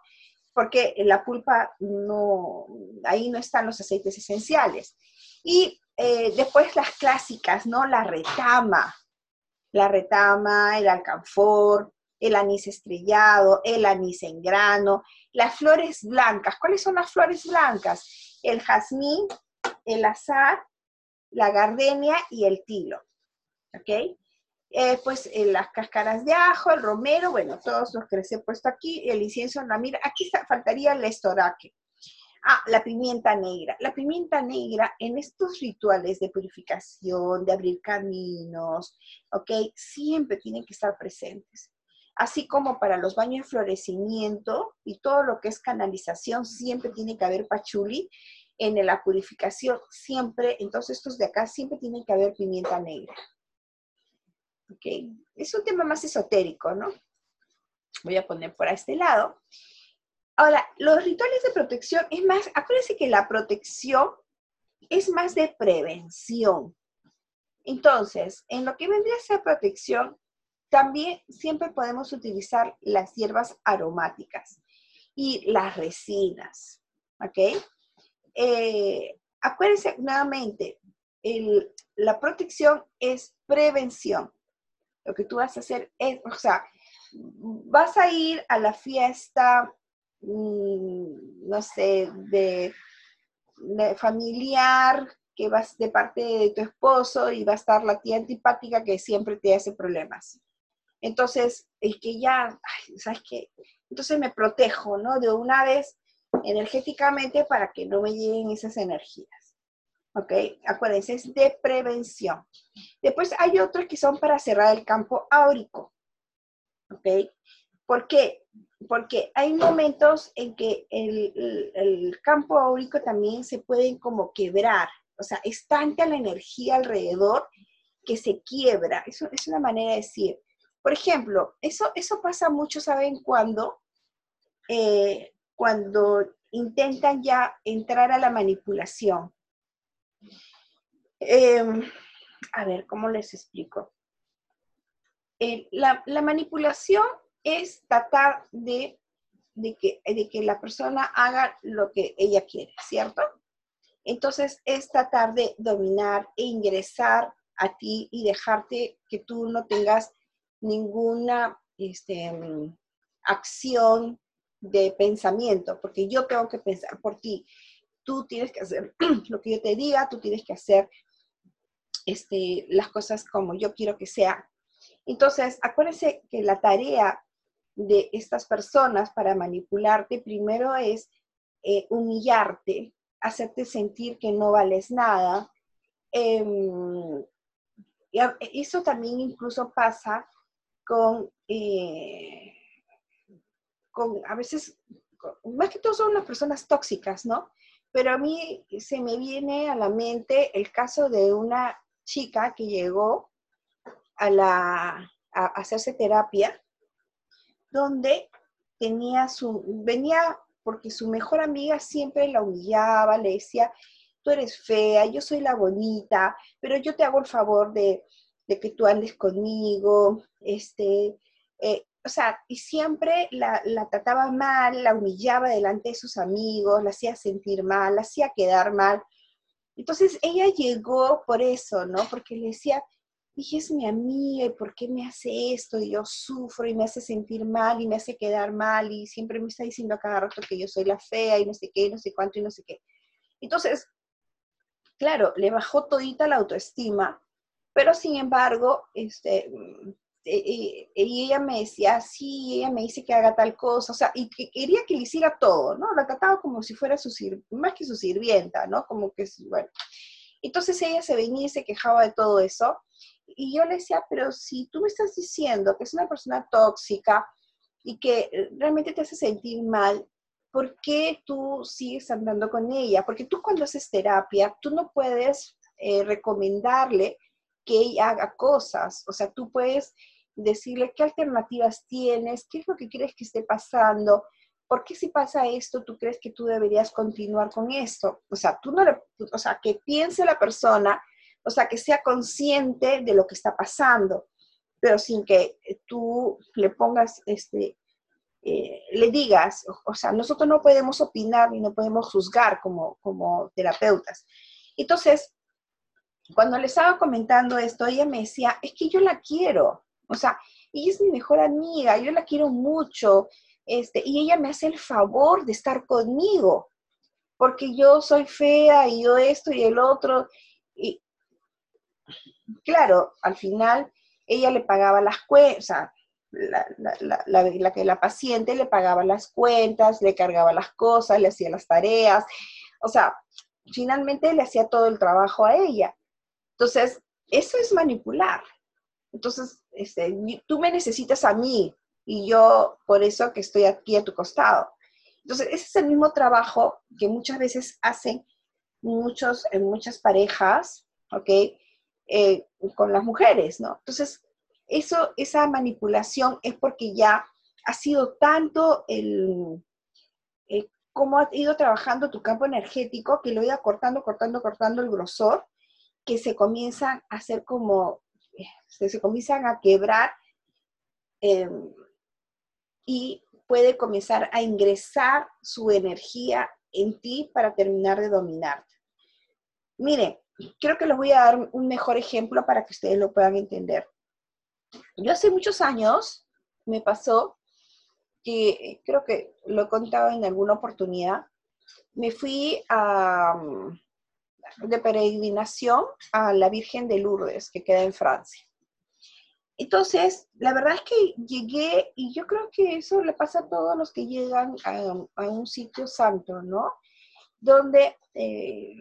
Porque la pulpa no, ahí no están los aceites esenciales. Y eh, después las clásicas, ¿no? La retama, la retama, el alcanfor, el anís estrellado, el anís en grano, las flores blancas. ¿Cuáles son las flores blancas? El jazmín, el azar, la gardenia y el tilo. ¿Ok? Eh, pues eh, las cáscaras de ajo, el romero, bueno, todos los que les he puesto aquí, el incienso, la mira, aquí faltaría el estoraque. Ah, la pimienta negra. La pimienta negra en estos rituales de purificación, de abrir caminos, ¿ok? Siempre tienen que estar presentes. Así como para los baños de florecimiento y todo lo que es canalización, siempre tiene que haber pachuli en la purificación siempre, entonces estos de acá siempre tienen que haber pimienta negra. ¿ok? Es un tema más esotérico, ¿no? Voy a poner por este lado. Ahora, los rituales de protección es más, acuérdense que la protección es más de prevención. Entonces, en lo que vendría a ser protección, también siempre podemos utilizar las hierbas aromáticas y las resinas, ¿ok? Eh, acuérdense nuevamente, la protección es prevención. Lo que tú vas a hacer es, o sea, vas a ir a la fiesta, mm, no sé, de, familiar, que vas de parte de tu esposo y va a estar la tía antipática que siempre te hace problemas. Entonces, el que ya, ¿sabes qué? Entonces me protejo, ¿no? De una vez energéticamente para que no me lleguen esas energías. ¿Ok? Acuérdense, es de prevención. Después hay otros que son para cerrar el campo áurico. ¿Ok? ¿Por? Porque hay momentos en que el, campo áurico también se puede como quebrar. O sea, es tanta la energía alrededor que se quiebra. Eso es una manera de decir. Por ejemplo, eso, eso pasa mucho, ¿saben cuándo? Eh, cuando intentan ya entrar a la manipulación. Em, a ver, ¿cómo les explico? Eh, la, manipulación es tratar de, que, de que la persona haga lo que ella quiere, ¿cierto? Entonces es tratar de dominar e ingresar a ti y dejarte que tú no tengas ninguna este, acción de pensamiento, porque yo tengo que pensar por ti. Tú tienes que hacer lo que yo te diga, tú tienes que hacer este, las cosas como yo quiero que sea. Entonces, acuérdense que la tarea de estas personas para manipularte primero es eh, humillarte, hacerte sentir que no vales nada. Y eso también incluso pasa con, eh, con a veces, más que todo son unas personas tóxicas, ¿no? Pero a mí se me viene a la mente el caso de una chica que llegó a, la, a hacerse terapia, donde tenía su, venía porque su mejor amiga siempre la humillaba, le decía, tú eres fea, yo soy la bonita, pero yo te hago el favor de, que tú andes conmigo, este, eh, o sea, y siempre la, la, trataba mal, la humillaba delante de sus amigos, la hacía sentir mal, la hacía quedar mal. Entonces ella llegó por eso, ¿no? Porque le decía, dije, es mi amiga, ¿y por qué me hace esto? Y yo sufro y me hace sentir mal y me hace quedar mal y siempre me está diciendo a cada rato que yo soy la fea y no sé qué, no sé cuánto y no sé qué. Entonces, claro, le bajó todita la autoestima, pero sin embargo, este, y, ella me decía, sí, ella me dice que haga tal cosa, o sea, y que quería que le hiciera todo, ¿no? La trataba como si fuera su más que su sirvienta, ¿no? Como que, bueno. Entonces ella se venía y se quejaba de todo eso, y yo le decía, pero si tú me estás diciendo que es una persona tóxica y que eh, realmente te hace sentir mal, ¿por qué tú sigues andando con ella? Porque tú cuando haces terapia, tú no puedes eh, recomendarle que ella haga cosas, o sea, tú puedes decirle qué alternativas tienes, qué es lo que quieres que esté pasando, por qué si pasa esto, tú crees que tú deberías continuar con esto. O sea, tú no o sea, que piense la persona, o sea, que sea consciente de lo que está pasando, pero sin que tú le pongas, este, eh, le digas, o, sea, nosotros no podemos opinar y no podemos juzgar como, como terapeutas. Entonces, cuando le estaba comentando esto, ella me decía, es que yo la quiero, o sea, ella es mi mejor amiga, yo la quiero mucho, este, y ella me hace el favor de estar conmigo, porque yo soy fea y yo esto y el otro. Y claro, al final ella le pagaba las cuentas, o sea, la, la, la, que la paciente le pagaba las cuentas, le cargaba las cosas, le hacía las tareas, o sea, finalmente le hacía todo el trabajo a ella. Entonces, eso es manipular. Entonces, este, tú me necesitas a mí y yo por eso que estoy aquí a tu costado. Entonces, ese es el mismo trabajo que muchas veces hacen muchos, en muchas parejas, ¿ok? Eh, con las mujeres, ¿no? Entonces, eso, esa manipulación es porque ya ha sido tanto el, el cómo ha ido trabajando tu campo energético que lo iba cortando, cortando, cortando el grosor, que se comienzan a hacer como, eh, se, comienzan a quebrar em, y puede comenzar a ingresar su energía en ti para terminar de dominarte. Miren, creo que les voy a dar un mejor ejemplo para que ustedes lo puedan entender. Yo hace muchos años me pasó que, creo que lo he contado en alguna oportunidad, me fui de peregrinación a la Virgen de Lourdes, que queda en Francia. Entonces, la verdad es que llegué, y yo creo que eso le pasa a todos los que llegan a, un sitio santo, ¿no? Donde, eh,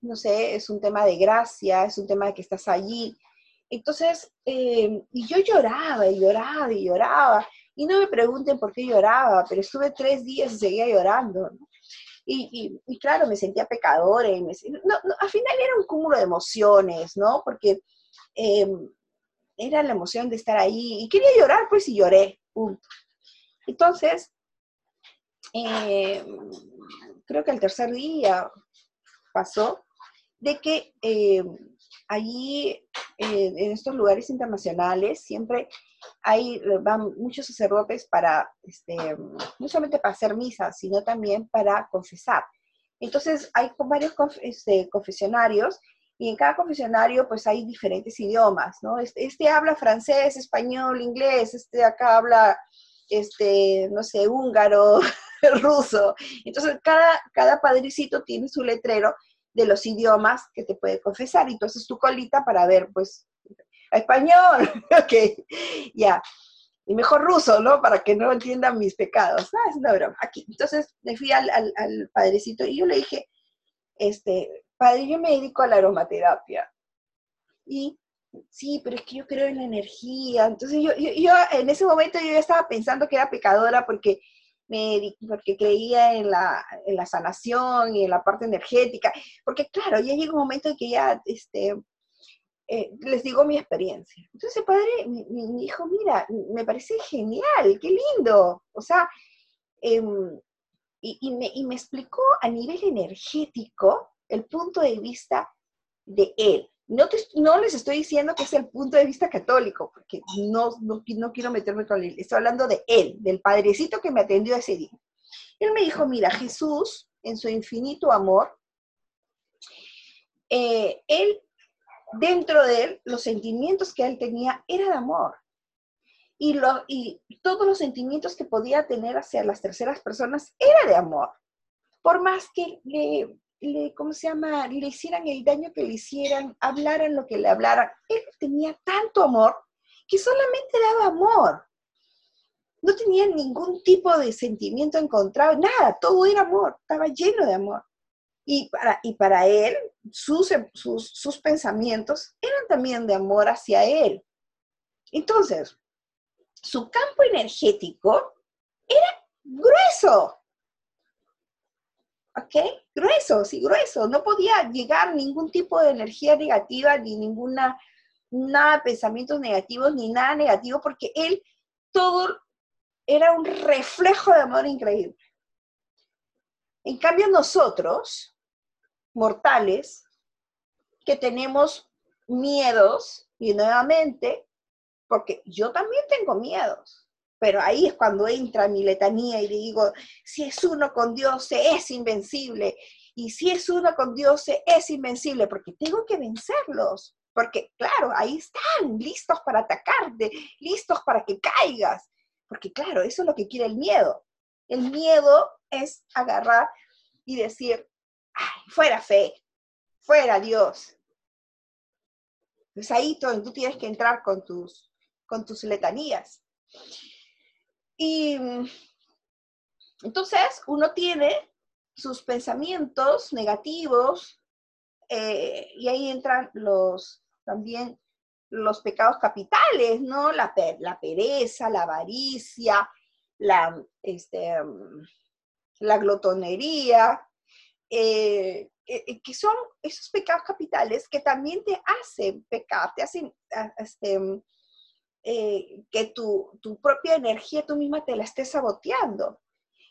no sé, es un tema de gracia, es un tema de que estás allí. Entonces, eh, y yo lloraba y lloraba y lloraba, y no me pregunten por qué lloraba, pero estuve tres días y seguía llorando, ¿no? Y, claro, me sentía pecadora, y me, no, al final era un cúmulo de emociones, ¿no? Porque... Eh, era la emoción de estar ahí y quería llorar, pues y lloré, Entonces, eh, creo que el tercer día pasó de que eh, allí, en estos lugares internacionales, siempre hay, van muchos sacerdotes para, este, no solamente para hacer misa, sino también para confesar. Entonces, hay varios este, confesionarios y en cada confesionario pues hay diferentes idiomas, ¿no? Este, este, habla francés, español, inglés, este acá habla, este, no sé, húngaro, ruso. Entonces cada, cada padricito tiene su letrero de los idiomas que te puede confesar. Entonces tu colita para ver, pues, español, ok, ya. Y mejor ruso, ¿no? Para que no entiendan mis pecados. Ah, es una broma. Aquí. Entonces me fui al, padrecito y yo le dije, este, padre, yo me dedico a la aromaterapia. Y sí, pero es que yo creo en la energía. Entonces yo, yo, en ese momento yo ya estaba pensando que era pecadora porque, me, porque creía en la, en la sanación y en la parte energética. Porque claro, ya llega un momento en que ya este, eh, les digo mi experiencia. Entonces padre me, dijo, mira, me parece genial, qué lindo. O sea, em, y, y, me, y me explicó a nivel energético el punto de vista de él. No, no les estoy diciendo que es el punto de vista católico, porque no, no, quiero meterme con él. Estoy hablando de él, del padrecito que me atendió ese día. Él me dijo, mira, Jesús, en su infinito amor, eh, él, dentro de él, los sentimientos que él tenía era de amor. Y, lo, y todos los sentimientos que podía tener hacia las terceras personas era de amor. Por más que le le, ¿cómo se llama? Le hicieran el daño que le hicieran, hablaran lo que le hablaran. Él tenía tanto amor que solamente daba amor. No tenía ningún tipo de sentimiento encontrado, nada, todo era amor, estaba lleno de amor. Y para, y para él, sus, sus, sus pensamientos eran también de amor hacia él. Entonces, su campo energético era grueso, ¿ok? Grueso, sí, grueso. No podía llegar ningún tipo de energía negativa, ni ninguna, nada pensamientos negativos, ni nada negativo, porque él todo era un reflejo de amor increíble. En cambio, nosotros, mortales, que tenemos miedos, y nuevamente, porque yo también tengo miedos, pero ahí es cuando entra mi letanía y digo, si es uno con Dios, se es invencible. Y si es uno con Dios, se es invencible, porque tengo que vencerlos. Porque, claro, ahí están, listos para atacarte, listos para que caigas. Porque, claro, eso es lo que quiere el miedo. El miedo es agarrar y decir, Fuera fe, fuera Dios. Pues ahí tú, tú tienes que entrar con tus, con tus letanías. Y entonces uno tiene sus pensamientos negativos eh, y ahí entran los también los pecados capitales, ¿no? La, la pereza, la avaricia, la, este, la glotonería, eh, eh, que son esos pecados capitales que también te hacen pecar, te hacen este, eh, que tu, tu propia energía tú misma te la estés saboteando.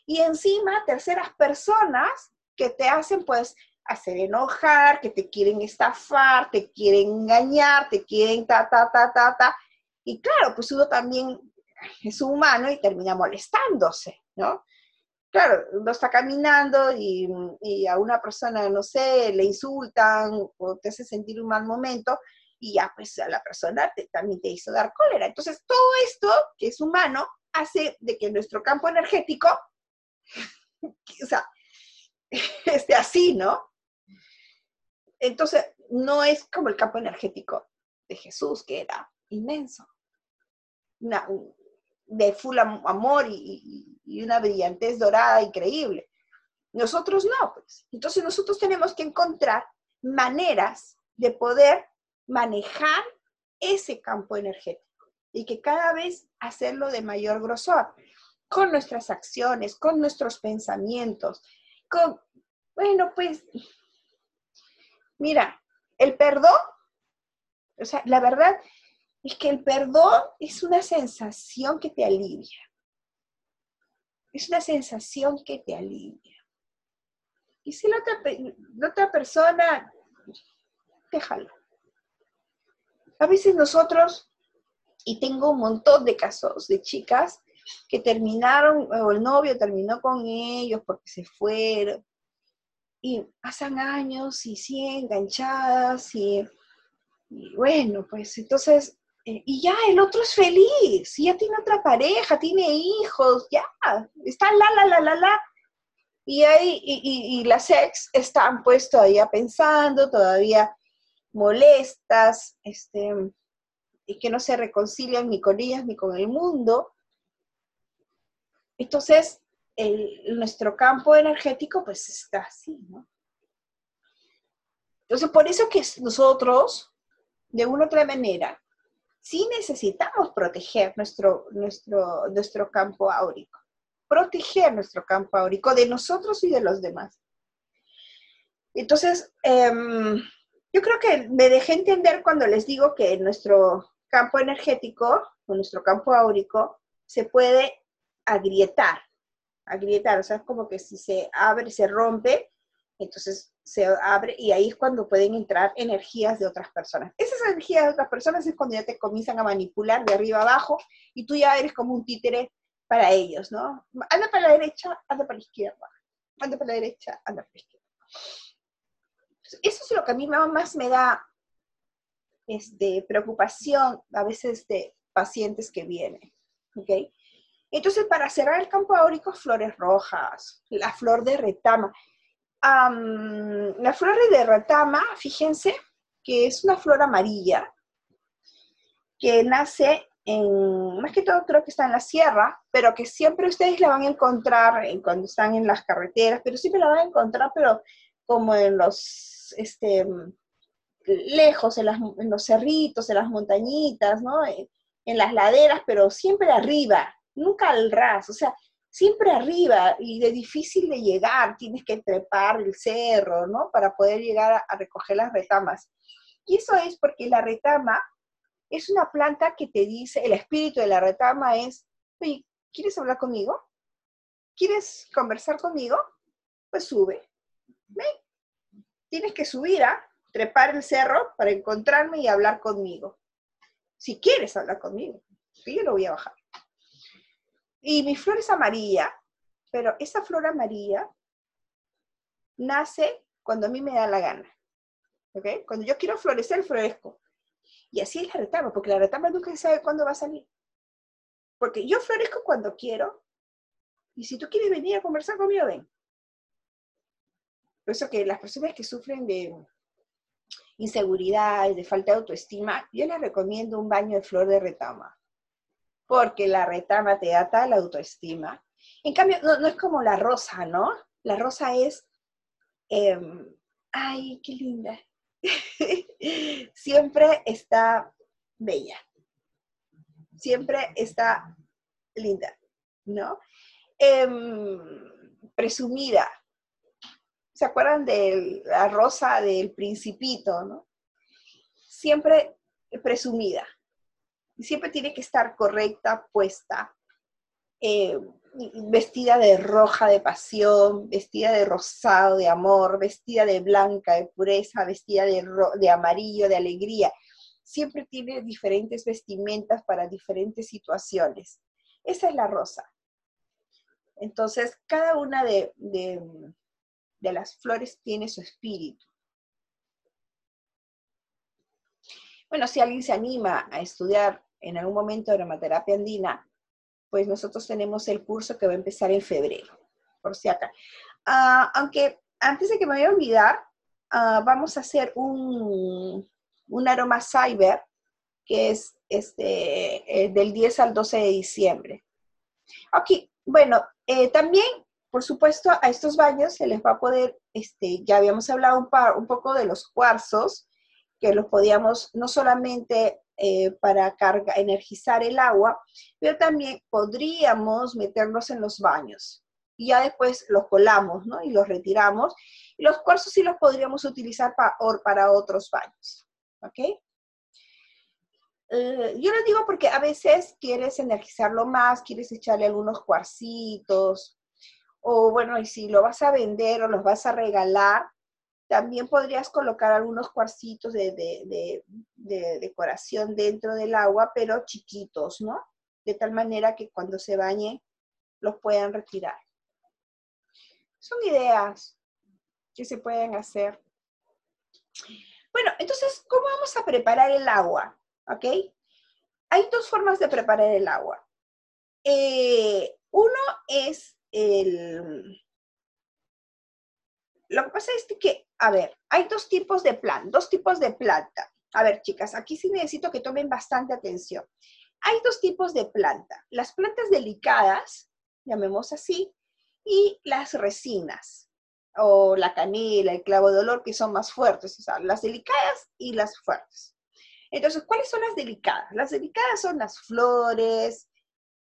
Y encima, terceras personas que te hacen pues hacer enojar, que te quieren estafar, te quieren engañar, te quieren ta, ta, ta, ta, ta. Y claro, pues uno también es humano y termina molestándose, ¿no? Claro, uno está caminando y, a una persona, no sé, le insultan o te hace sentir un mal momento y ya pues a la persona también te hizo dar cólera. Entonces todo esto, que es humano, hace de que nuestro campo energético, o sea, esté así, ¿no? Entonces, no es como el campo energético de Jesús, que era inmenso. De full amor y, una brillantez dorada increíble. Nosotros no, pues. Entonces nosotros tenemos que encontrar maneras de poder manejar ese campo energético y que cada vez hacerlo de mayor grosor, con nuestras acciones, con nuestros pensamientos, con, bueno, pues Mira, el perdón, o sea, la verdad es que el perdón es una sensación que te alivia. Es una sensación que te alivia. Y si la otra, persona, déjalo. A veces nosotros, y tengo un montón de casos de chicas que terminaron, o el novio terminó con ellos porque se fueron, y pasan años y siguen enganchadas y, bueno, pues entonces, eh, y ya el otro es feliz, ya tiene otra pareja, tiene hijos, ya, está la, la, la, la, la. Y, ahí, y, las ex están pues todavía pensando, todavía molestas, este, y que no se reconcilian ni con ellas ni con el mundo. Entonces, nuestro campo energético pues está así, ¿no? Entonces, por eso que nosotros, de una u otra manera, sí necesitamos proteger nuestro, nuestro, nuestro campo áurico, proteger nuestro campo áurico de nosotros y de los demás. Entonces, em, yo creo que me dejé entender cuando les digo que nuestro campo energético o nuestro campo áurico se puede agrietar, agrietar, o sea, como que si se abre, se rompe, entonces se abre y ahí es cuando pueden entrar energías de otras personas. Esas energías de otras personas es cuando ya te comienzan a manipular de arriba abajo y tú ya eres como un títere para ellos, ¿no? Anda para la derecha, anda para la izquierda, anda para la derecha, anda para la izquierda. Eso es lo que a mí más me da este, preocupación a veces de pacientes que vienen, ¿ok? Entonces, para cerrar el campo áurico, flores rojas, la flor de retama. La flor de retama, fíjense, que es una flor amarilla, que nace en, más que todo creo que está en la sierra, pero que siempre ustedes la van a encontrar cuando están en las carreteras, pero siempre la van a encontrar, pero como en los, este, lejos, en, en los cerritos, en las montañitas, ¿no? en las laderas, pero siempre arriba, nunca al ras, o sea, siempre arriba y de difícil de llegar, tienes que trepar el cerro, ¿no? Para poder llegar a, recoger las retamas. Y eso es porque la retama es una planta que te dice, el espíritu de la retama es, oye, ¿quieres hablar conmigo? ¿Quieres conversar conmigo? Pues sube. Tienes que subir a trepar el cerro para encontrarme y hablar conmigo. Si quieres hablar conmigo, yo lo voy a bajar. Y mi flor es amarilla, pero esa flor amarilla nace cuando a mí me da la gana. ¿Ok? Cuando yo quiero florecer, florezco. Y así es la retama, porque la retama nunca sabe cuándo va a salir. Porque yo florezco cuando quiero, y si tú quieres venir a conversar conmigo, ven. Por eso que las personas que sufren de inseguridad, de falta de autoestima, yo les recomiendo un baño de flor de retama porque la retama te da tal autoestima. En cambio, no, es como la rosa, ¿no? La rosa es, em, ay, qué linda. Siempre está bella. Siempre está linda, ¿no? Em, presumida. ¿Se acuerdan de la rosa del principito, no? Siempre presumida siempre tiene que estar correcta, puesta, eh, vestida de roja de pasión, vestida de rosado de amor, vestida de blanca de pureza, vestida de, de amarillo de alegría. Siempre tiene diferentes vestimentas para diferentes situaciones. Esa es la rosa. Entonces, cada una de, de las flores tiene su espíritu. Bueno, si alguien se anima a estudiar en algún momento aromaterapia andina, pues nosotros tenemos el curso que va a empezar en febrero, por si acá. Ah, aunque antes de que me vaya a olvidar, ah, vamos a hacer un, un aroma cyber que es este, eh, del 10 al 12 de diciembre. Ok, bueno, eh, también, por supuesto, a estos baños se les va a poder, este, ya habíamos hablado un, un poco de los cuarzos, que los podíamos no solamente eh, para carga, energizar el agua, pero también podríamos meterlos en los baños. Y ya después los colamos, ¿no? Y los retiramos. Y los cuarzos sí los podríamos utilizar para, para otros baños. ¿Ok? Eh, yo les digo porque a veces quieres energizarlo más, quieres echarle algunos cuarcitos, o bueno, y si lo vas a vender o los vas a regalar, también podrías colocar algunos cuarcitos de, decoración dentro del agua, pero chiquitos, ¿no? De tal manera que cuando se bañe los puedan retirar. Son ideas que se pueden hacer. Bueno, entonces, ¿cómo vamos a preparar el agua? ¿Ok? Hay dos formas de preparar el agua. Eh, uno es el... Lo que pasa es que a ver, hay dos tipos de plan, dos tipos de planta. A ver, chicas, aquí sí necesito que tomen bastante atención. Hay dos tipos de planta. Las plantas delicadas, llamemos así, y las resinas, o la canela, el clavo de olor, que son más fuertes, o sea, las delicadas y las fuertes. Entonces, ¿cuáles son las delicadas? Las delicadas son las flores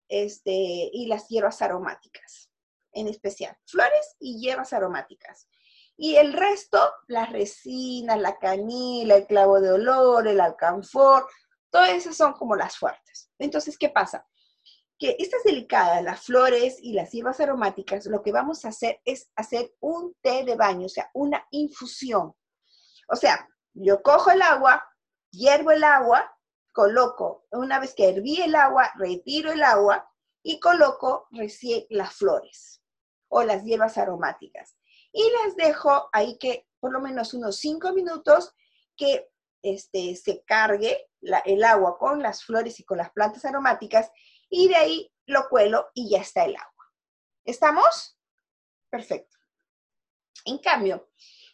este, y las hierbas aromáticas, en especial, flores y hierbas aromáticas. Y el resto, las resinas, la canila, el clavo de olor, el alcanfor, todas esas son como las fuertes. Entonces, ¿qué pasa? Que estas delicadas, las flores y las hierbas aromáticas, lo que vamos a hacer es hacer un té de baño, o sea, una infusión. O sea, yo cojo el agua, hiervo el agua, coloco, una vez que herví el agua, retiro el agua y coloco recién las flores o las hierbas aromáticas y las dejo ahí que por lo menos unos cinco minutos que este, se cargue el agua con las flores y con las plantas aromáticas y de ahí lo cuelo y ya está el agua. ¿Estamos? Perfecto. En cambio,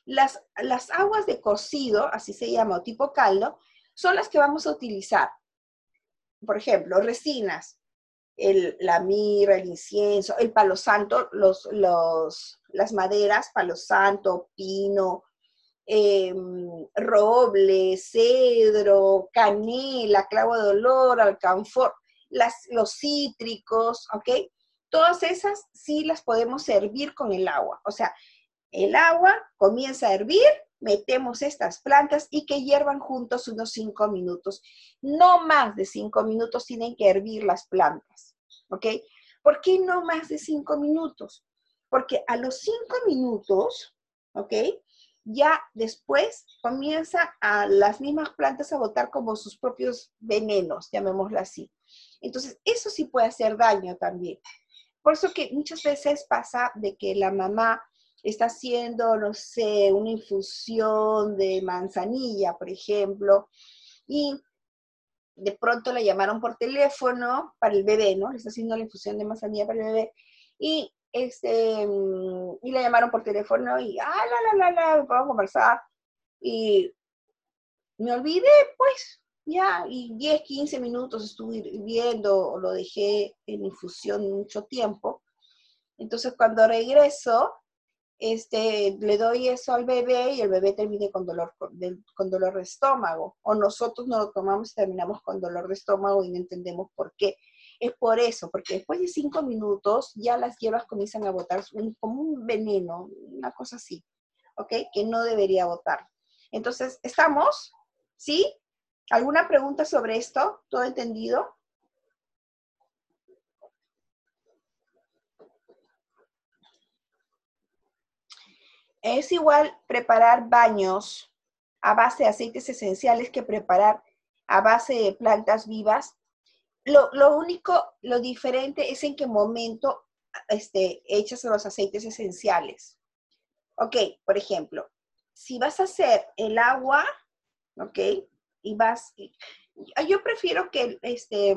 las, las aguas de cocido, así se llama, o tipo caldo, son las que vamos a utilizar. Por ejemplo, resinas, el, la mirra, el incienso, el palo santo, los, los, las maderas, palo santo, pino, em, roble, cedro, canela, clavo de olor, alcanfor, las, los cítricos, ¿ok? Todas esas sí las podemos servir con el agua. O sea, el agua comienza a hervir, metemos estas plantas y que hiervan juntos unos cinco minutos. No más de cinco minutos tienen que hervir las plantas, ¿ok? ¿Por qué no más de cinco minutos? Porque a los cinco minutos, ¿ok? Ya después comienza a las mismas plantas a botar como sus propios venenos, llamémoslo así. Entonces, eso sí puede hacer daño también. Por eso que muchas veces pasa de que la mamá está haciendo, no sé, una infusión de manzanilla, por ejemplo, y de pronto la llamaron por teléfono para el bebé, ¿no? Le está haciendo la infusión de manzanilla para el bebé, y, este, y la llamaron por teléfono y, ah, la, la, la, la, vamos a conversar, y me olvidé, pues, ya, y 10, 15 minutos estuve viendo, lo dejé en infusión mucho tiempo, entonces cuando regreso, este, le doy eso al bebé y el bebé termine con dolor, con, dolor de estómago. O nosotros no lo tomamos y terminamos con dolor de estómago y no entendemos por qué. Es por eso, porque después de cinco minutos ya las hierbas comienzan a botar como un veneno, una cosa así, ¿ok? Que no debería botar. Entonces, ¿estamos? ¿Sí? ¿Alguna pregunta sobre esto? ¿Todo entendido? Es igual preparar baños a base de aceites esenciales que preparar a base de plantas vivas. Lo, único, lo diferente es en qué momento este, echas los aceites esenciales. Ok, por ejemplo, si vas a hacer el agua, ok, y vas, yo prefiero que, este,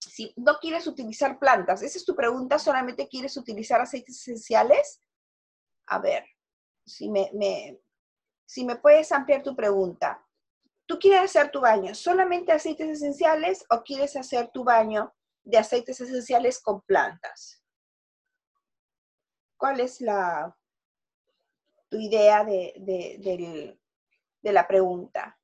si no quieres utilizar plantas, esa es tu pregunta, solamente quieres utilizar aceites esenciales. A ver, si me, si me puedes ampliar tu pregunta. ¿Tú quieres hacer tu baño solamente aceites esenciales o quieres hacer tu baño de aceites esenciales con plantas? ¿Cuál es la, tu idea de, de la pregunta?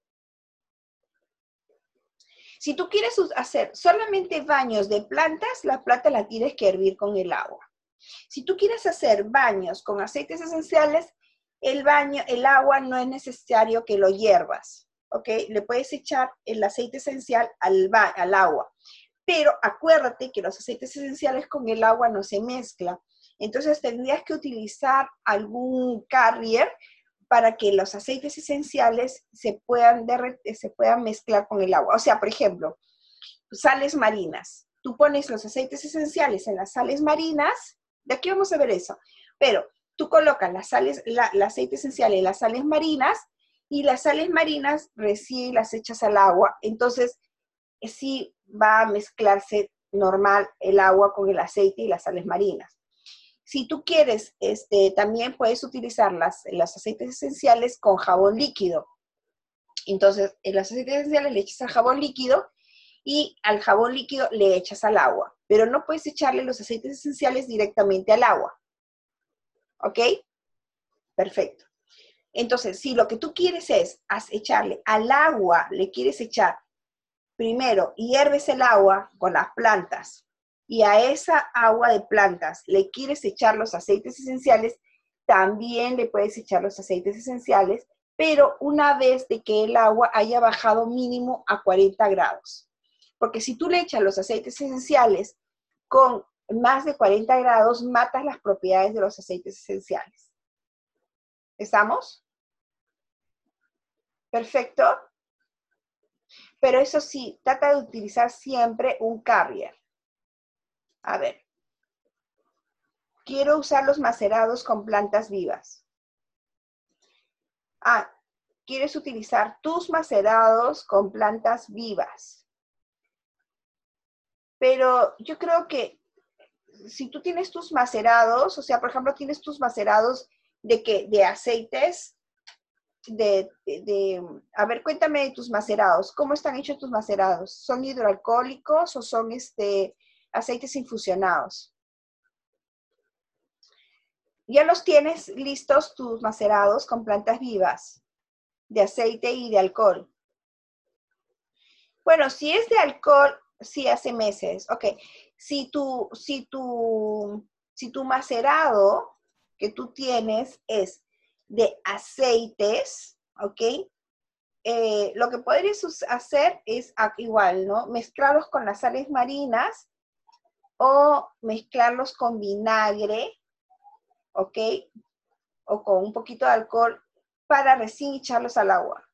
Si tú quieres hacer solamente baños de plantas, la planta la tienes que hervir con el agua. Si tú quieres hacer baños con aceites esenciales, el baño, el agua no es necesario que lo hiervas, ¿ok? Le puedes echar el aceite esencial al, al agua, pero acuérdate que los aceites esenciales con el agua no se mezclan. Entonces tendrías que utilizar algún carrier para que los aceites esenciales se puedan, se puedan mezclar con el agua. O sea, por ejemplo, sales marinas. Tú pones los aceites esenciales en las sales marinas, de aquí vamos a ver eso, pero tú colocas las sales, el aceite esencial en las sales marinas y las sales marinas recién las echas al agua. Entonces, eh, sí va a mezclarse normal el agua con el aceite y las sales marinas. Si tú quieres, este, también puedes utilizar las, los aceites esenciales con jabón líquido. Entonces, en los aceites esenciales le echas al jabón líquido y al jabón líquido le echas al agua. Pero no puedes echarle los aceites esenciales directamente al agua. ¿Ok? Perfecto. Entonces, si lo que tú quieres es echarle al agua, le quieres echar primero, hierves el agua con las plantas y a esa agua de plantas le quieres echar los aceites esenciales, también le puedes echar los aceites esenciales, pero una vez de que el agua haya bajado mínimo a 40 grados. Porque si tú le echas los aceites esenciales con más de 40 grados matas las propiedades de los aceites esenciales. ¿Estamos? Perfecto. Pero eso sí, trata de utilizar siempre un carrier. A ver. Quiero usar los macerados con plantas vivas. Ah, quieres utilizar tus macerados con plantas vivas. Pero yo creo que si tú tienes tus macerados, o sea, por ejemplo, tienes tus macerados de que de aceites, de, a ver, cuéntame de tus macerados, ¿cómo están hechos tus macerados? ¿Son hidroalcohólicos o son este, aceites infusionados? Ya los tienes listos tus macerados con plantas vivas, de aceite y de alcohol. Bueno, si es de alcohol, sí hace meses, ok si tu, si tu, si tu macerado que tú tienes es de aceites, ¿ok? Eh, lo que podrías hacer es igual, ¿no? Mezclarlos con las sales marinas o mezclarlos con vinagre, ¿ok? O con un poquito de alcohol para recién echarlos al agua.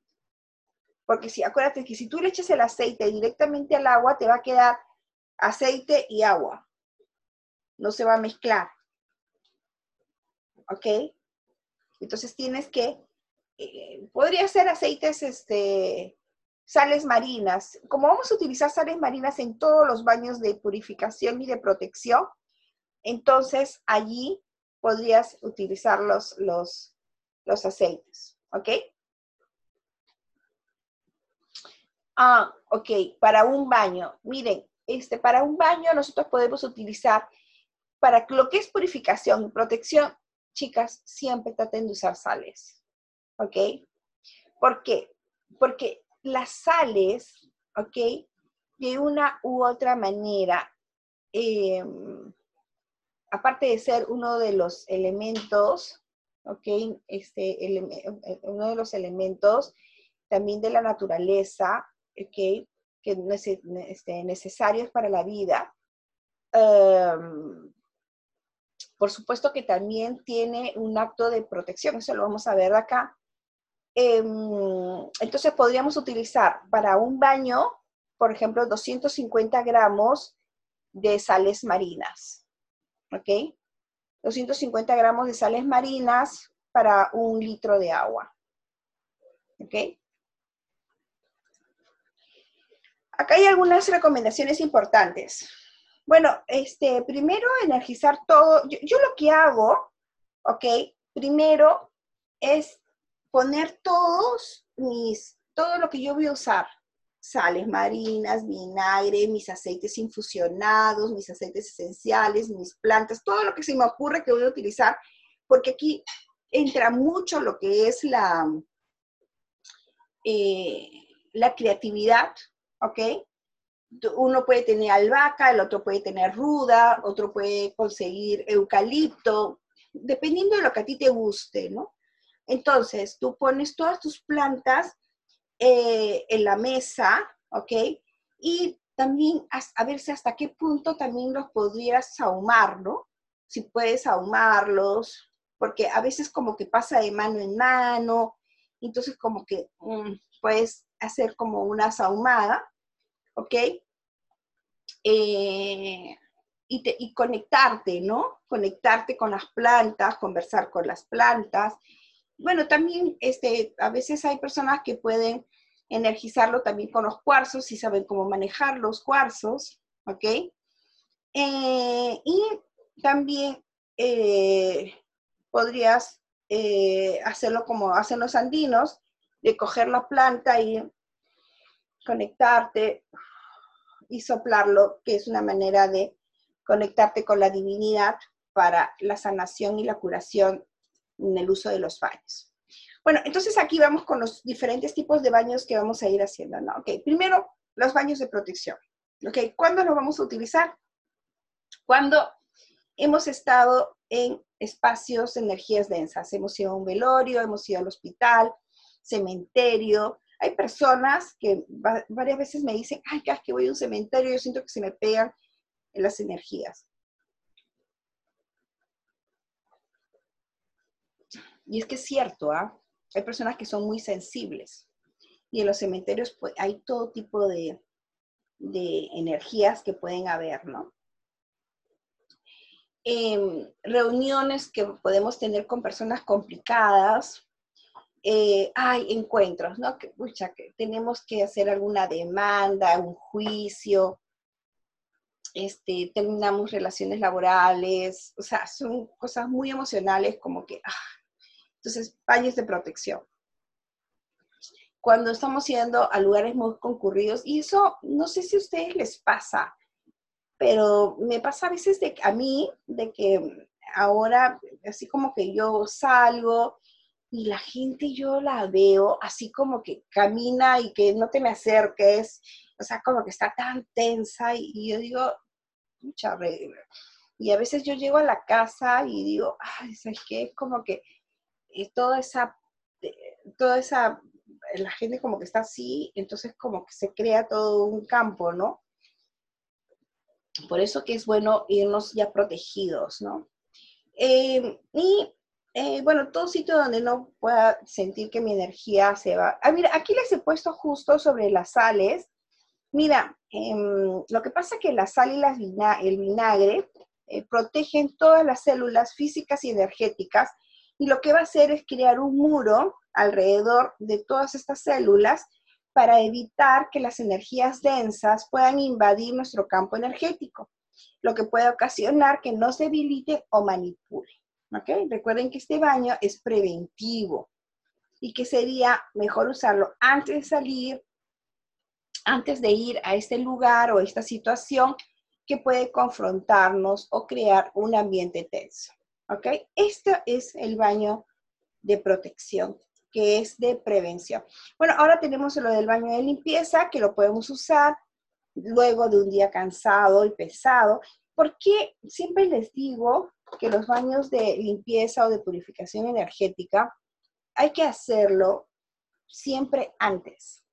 Porque si, acuérdate que si tú le echas el aceite directamente al agua, te va a quedar aceite y agua. No se va a mezclar. ¿Ok? Entonces tienes que, eh, podría ser aceites, este, sales marinas. Como vamos a utilizar sales marinas en todos los baños de purificación y de protección, entonces allí podrías utilizar los, los, los aceites. ¿Ok? Ah, ok, para un baño. Miren, este, para un baño nosotros podemos utilizar, para lo que es purificación y protección, chicas, siempre traten de usar sales, ¿ok? ¿Por qué? Porque las sales, ¿ok? De una u otra manera, em, aparte de ser uno de los elementos, ¿ok? Este, uno de los elementos también de la naturaleza, que este, necesarios para la vida. Em, por supuesto que también tiene un acto de protección, eso lo vamos a ver acá. Em, entonces podríamos utilizar para un baño, por ejemplo, 250 gramos de sales marinas. ¿Ok? 250 gramos de sales marinas para un litro de agua. ¿Ok? Acá hay algunas recomendaciones importantes. Bueno, este, primero energizar todo. Yo, lo que hago, ¿ok? Primero es poner todos mis, todo lo que yo voy a usar. Sales marinas, vinagre, mis aceites infusionados, mis aceites esenciales, mis plantas, todo lo que se me ocurre que voy a utilizar, porque aquí entra mucho lo que es la, eh, la creatividad, ¿ok? Uno puede tener albahaca, el otro puede tener ruda, otro puede conseguir eucalipto, dependiendo de lo que a ti te guste, ¿no? Entonces, tú pones todas tus plantas eh, en la mesa, ¿ok? Y también a, ver si hasta qué punto también los podrías ahumar, ¿no? Si puedes ahumarlos, porque a veces como que pasa de mano en mano, entonces como que mm, puedes hacer como una sahumada, ¿ok? Eh, y, conectarte, ¿no? Conectarte con las plantas, conversar con las plantas. Bueno, también este, a veces hay personas que pueden energizarlo también con los cuarzos y saben cómo manejar los cuarzos, ¿ok? Eh, y también eh, podrías hacerlo como hacen los andinos, de coger la planta y conectarte y soplarlo, que es una manera de conectarte con la divinidad para la sanación y la curación en el uso de los baños. Bueno, entonces aquí vamos con los diferentes tipos de baños que vamos a ir haciendo, ¿no? Ok, primero, los baños de protección. Ok, ¿cuándo los vamos a utilizar? Cuando hemos estado en espacios energías densas. Hemos ido a un velorio, hemos ido al hospital, cementerio, hay personas que varias veces me dicen, ay, cada que voy a un cementerio yo siento que se me pegan las energías. Y es que es cierto, ¿ah? Hay personas que son muy sensibles. Y en los cementerios pues, hay todo tipo de, de energías que pueden haber, ¿no? Em, reuniones que podemos tener con personas complicadas, eh, hay encuentros, ¿no? Que, que tenemos que hacer alguna demanda, un juicio, este, terminamos relaciones laborales, o sea, son cosas muy emocionales como que, ah, entonces, baños de protección. Cuando estamos yendo a lugares muy concurridos, y eso no sé si a ustedes les pasa, pero me pasa a veces de, a mí, de que ahora, así como que yo salgo y la gente yo la veo así como que camina y que no te me acerques, o sea, como que está tan tensa y, yo digo, mucha Y a veces yo llego a la casa y digo, ay, ¿sabes qué? Es como que eh, toda esa, eh, toda esa, la gente como que está así, entonces como que se crea todo un campo, ¿no? Por eso que es bueno irnos ya protegidos, ¿no? Eh, y eh, bueno, todo sitio donde no pueda sentir que mi energía se va. Ah, mira, aquí les he puesto justo sobre las sales. Mira, em, lo que pasa es que la sal y el vinagre eh, protegen todas las células físicas y energéticas y lo que va a hacer es crear un muro alrededor de todas estas células para evitar que las energías densas puedan invadir nuestro campo energético, lo que puede ocasionar que nos debilite o Recuerden que este baño es preventivo y que sería mejor usarlo antes de salir, antes de ir a este lugar o esta situación que puede confrontarnos o crear un ambiente tenso. ¿Ok? Este es el baño de protección, que es de prevención. Bueno, ahora tenemos lo del baño de limpieza, que lo podemos usar luego de un día cansado y pesado. Porque siempre les digo que los baños de limpieza o de purificación energética hay que hacerlo siempre antes.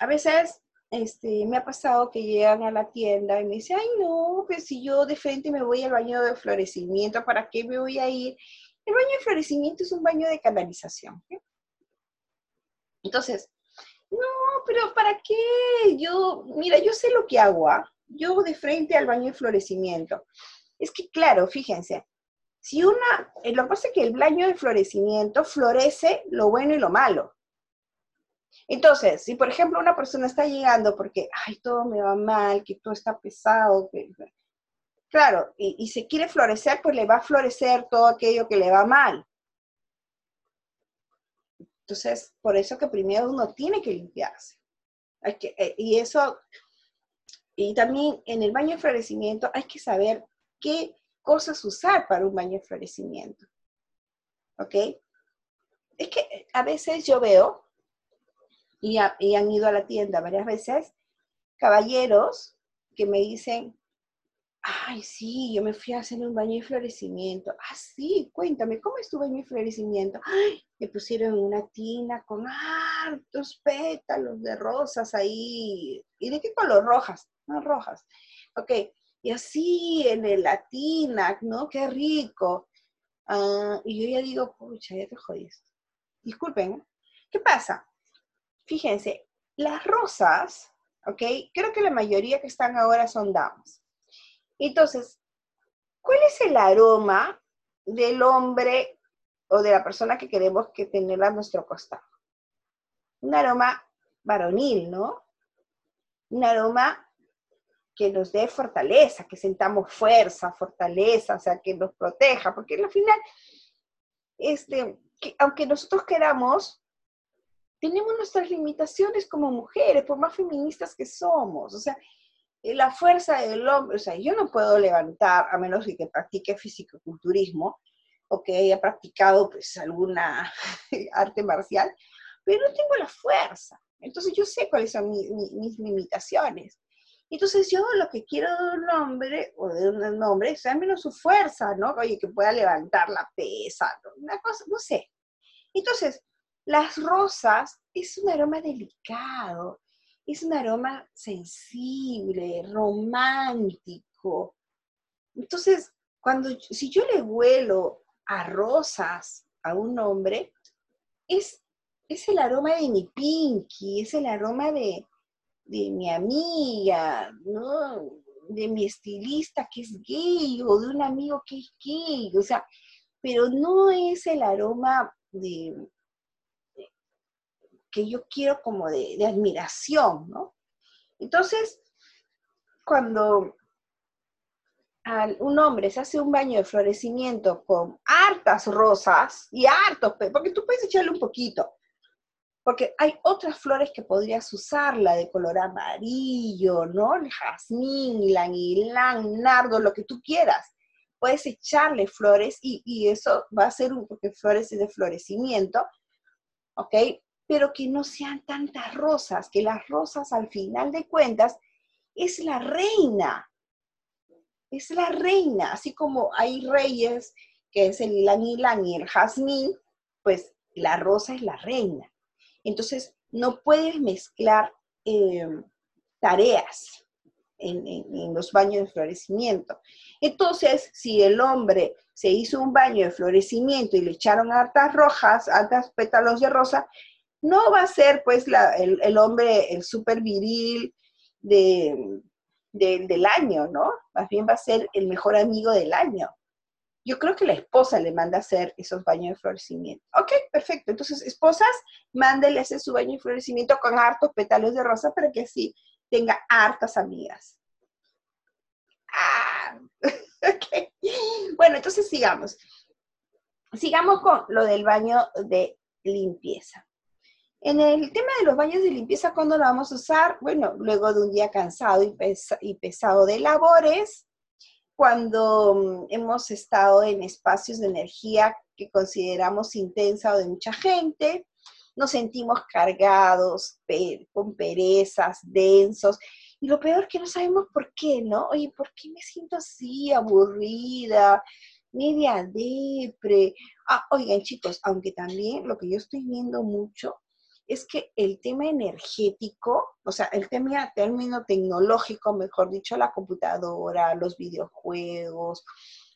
A veces este, me ha pasado que llegan a la tienda y me dicen, ay no, pues si yo de frente me voy al baño de florecimiento, ¿para qué me voy a ir? El baño de florecimiento es un baño de canalización. Entonces, no, pero ¿para qué? Yo, mira, yo sé lo que hago, ¿ah? Yo de frente al baño de florecimiento. Es que, claro, fíjense, si una, eh, lo que pasa es que el baño de florecimiento florece lo bueno y lo malo. Entonces, si por ejemplo una persona está llegando porque, ay, todo me va mal, que todo está pesado, que, claro, y, y se quiere florecer, pues le va a florecer todo aquello que le va mal. Entonces, por eso que primero uno tiene que limpiarse. Eh, y eso, y también en el baño de florecimiento hay que saber qué cosas usar para un baño de florecimiento. ¿Ok? Es que a veces yo veo, y, han ido a la tienda varias veces, caballeros que me dicen, Ay, sí, yo me fui a hacer un baño de florecimiento. Ah, sí, cuéntame, ¿cómo es tu baño florecimiento? Me pusieron una tina con hartos pétalos de rosas ahí. ¿Y de qué color? Rojas, no rojas. Ok, y así en la tina, ¿no? Qué rico. Ah, y yo ya digo, pucha, ya te jodiste. Disculpen. ¿qué pasa? Fíjense, las rosas, ¿ok? Creo que la mayoría que están ahora son damas. Entonces, ¿cuál es el aroma del hombre o de la persona que queremos que tenerla a nuestro costado? Un aroma varonil, ¿no? Un aroma que nos dé fortaleza, que sentamos fuerza, fortaleza, o sea, que nos proteja, porque al final, este, aunque nosotros queramos, tenemos nuestras limitaciones como mujeres, por más feministas que somos, o sea, la fuerza del hombre, o sea, yo no puedo levantar, a menos que practique físico-culturismo o que haya practicado pues alguna arte marcial, pero no tengo la fuerza. Entonces yo sé cuáles son mis limitaciones. Entonces yo lo que quiero de un hombre, o de un hombre, es al menos su fuerza, ¿no? Oye, que pueda levantar la pesa, una cosa, no sé. Entonces, las rosas es un aroma delicado, es un aroma sensible, romántico. Entonces, cuando, si yo le huelo a rosas a un hombre, es, es el aroma de mi pinky, es el aroma de, de mi amiga, ¿no? de mi estilista que es gay o de un amigo que es gay, o sea, pero no es el aroma de, que yo quiero como de, admiración, ¿no? Entonces, cuando un hombre se hace un baño de florecimiento con hartas rosas y hartos, porque tú puedes echarle un poquito, porque hay otras flores que podrías usarla de color amarillo, ¿no? El jazmín, la nardo, lo que tú quieras. Puedes echarle flores y, y eso va a ser un, porque flores de florecimiento, ¿ok? pero que no sean tantas rosas, que las rosas al final de cuentas es la reina, es la reina, así como hay reyes, que es el ylang ylang y el jazmín, pues la rosa es la reina. Entonces, no puedes mezclar eh, tareas en, los baños de florecimiento. Entonces, si el hombre se hizo un baño de florecimiento y le echaron hartas rojas, hartas pétalos de rosa, no va a ser pues el, hombre, el súper viril del año, ¿no? Más bien va a ser el mejor amigo del año. Yo creo que la esposa le manda a hacer esos baños de florecimiento. Ok, perfecto. Entonces, esposas, mándele hacer su baño de florecimiento con hartos pétalos de rosa para que así tenga hartas amigas. Ah, ok. Bueno, entonces sigamos. Sigamos con lo del baño de limpieza. En el tema de los baños de limpieza, ¿cuándo lo vamos a usar? Bueno, luego de un día cansado y, pesado de labores, cuando mm, hemos estado en espacios de energía que consideramos intensa o de mucha gente, nos sentimos cargados, con perezas, densos, y lo peor que no sabemos por qué, ¿no? Oye, ¿por qué me siento así, aburrida? media depre. Ah, oigan chicos, aunque también lo que yo estoy viendo mucho es que el tema energético, o sea, el tema, término tecnológico, mejor dicho, la computadora, los videojuegos,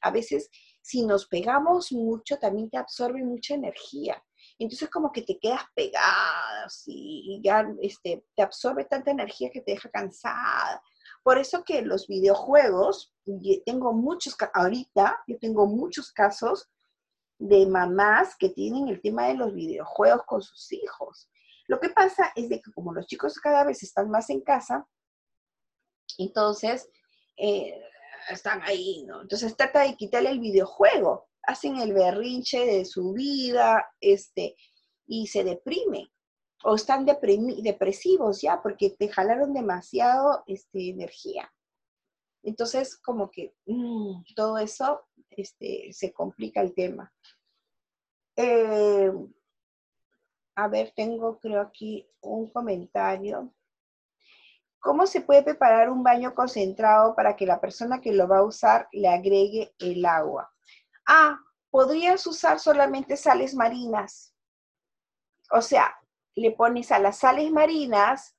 a veces si nos pegamos mucho, también te absorbe mucha energía. Entonces como que te quedas pegada y ya este, te absorbe tanta energía que te deja cansada. Por eso que los videojuegos, tengo muchos, ahorita yo tengo muchos casos de mamás que tienen el tema de los videojuegos con sus hijos. Lo que pasa es de que como los chicos cada vez están más en casa, entonces eh, están ahí, ¿no? Entonces trata de quitarle el videojuego, hacen el berrinche de su vida, este, y se deprime. O están depresivos ya porque te jalaron demasiado este, energía. Entonces, como que mm, todo eso este, se complica el tema. Eh, a ver, tengo creo aquí un comentario. ¿Cómo se puede preparar un baño concentrado para que la persona que lo va a usar le agregue el agua? Ah, podrías usar solamente sales marinas. O sea, le pones a las sales marinas,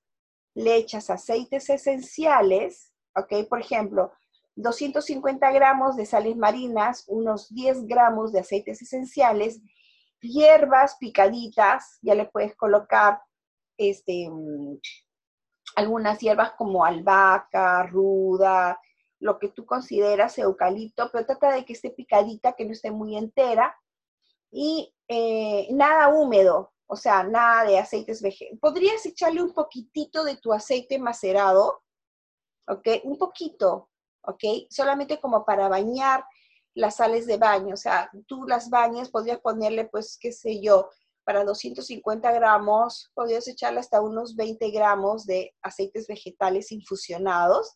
le echas aceites esenciales, ¿ok? Por ejemplo, 250 gramos de sales marinas, unos 10 gramos de aceites esenciales, hierbas picaditas, ya le puedes colocar este, algunas hierbas como albahaca, ruda, lo que tú consideras eucalipto, pero trata de que esté picadita, que no esté muy entera, y eh, nada húmedo, o sea, nada de aceites vegetales. Podrías echarle un poquitito de tu aceite macerado, ¿ok? Un poquito, ¿ok? Solamente como para bañar las sales de baño, o sea, tú las bañas, podrías ponerle, pues, qué sé yo, para 250 gramos, podrías echarle hasta unos 20 gramos de aceites vegetales infusionados,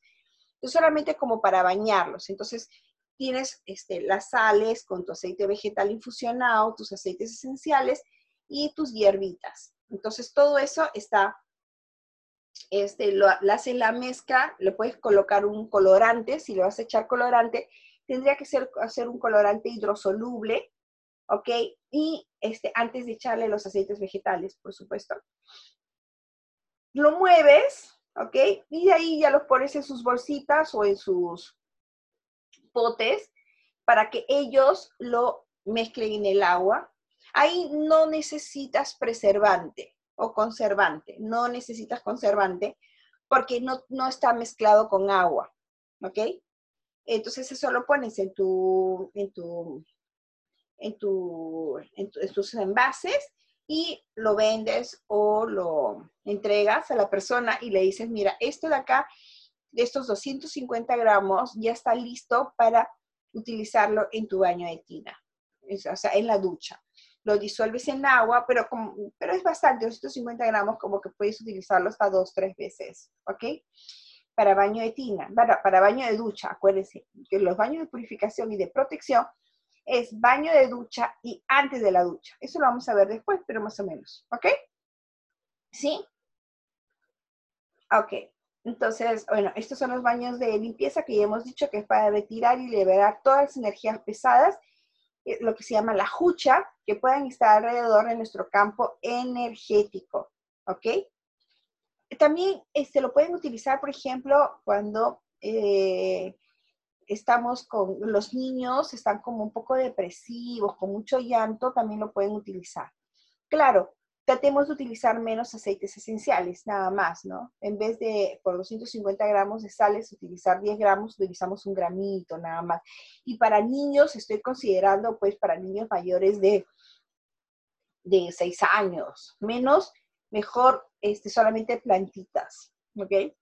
solamente como para bañarlos. Entonces, tienes este, las sales con tu aceite vegetal infusionado, tus aceites esenciales y tus hierbitas. Entonces, todo eso está, este, lo, hace la mezcla, le puedes colocar un colorante, si le vas a echar colorante, tendría que ser, hacer un colorante hidrosoluble, ¿ok? Y este, antes de echarle los aceites vegetales, por supuesto. Lo mueves, ¿ok? Y de ahí ya los pones en sus bolsitas o en sus potes para que ellos lo mezclen en el agua. Ahí no necesitas preservante o conservante, no necesitas conservante porque no, no está mezclado con agua, ¿ok? Entonces eso lo pones en tu, en tu, en tu, en tus envases y lo vendes o lo entregas a la persona y le dices, mira, esto de acá, de estos 250 gramos, ya está listo para utilizarlo en tu baño de tina, o sea, en la ducha. Lo disuelves en agua, pero, como, pero es bastante, 250 gramos, como que puedes utilizarlo hasta dos, tres veces, ¿ok? Para baño de tina, para, para baño de ducha, acuérdense que los baños de purificación y de protección es baño de ducha y antes de la ducha. Eso lo vamos a ver después, pero más o menos. ¿Ok? ¿Sí? Ok. Entonces, bueno, estos son los baños de limpieza que ya hemos dicho que es para retirar y liberar todas las energías pesadas, eh, lo que se llama la jucha, que puedan estar alrededor de nuestro campo energético. ¿Ok? También este, lo pueden utilizar, por ejemplo, cuando eh, estamos con los niños, están como un poco depresivos, con mucho llanto, también lo pueden utilizar. Claro, tratemos de utilizar menos aceites esenciales, nada más, ¿no? En vez de por 250 gramos de sales, utilizar 10 gramos, utilizamos un gramito, nada más. Y para niños, estoy considerando, pues, para niños mayores de, de 6 años, menos, mejor, este, solamente plantitas, ¿ok?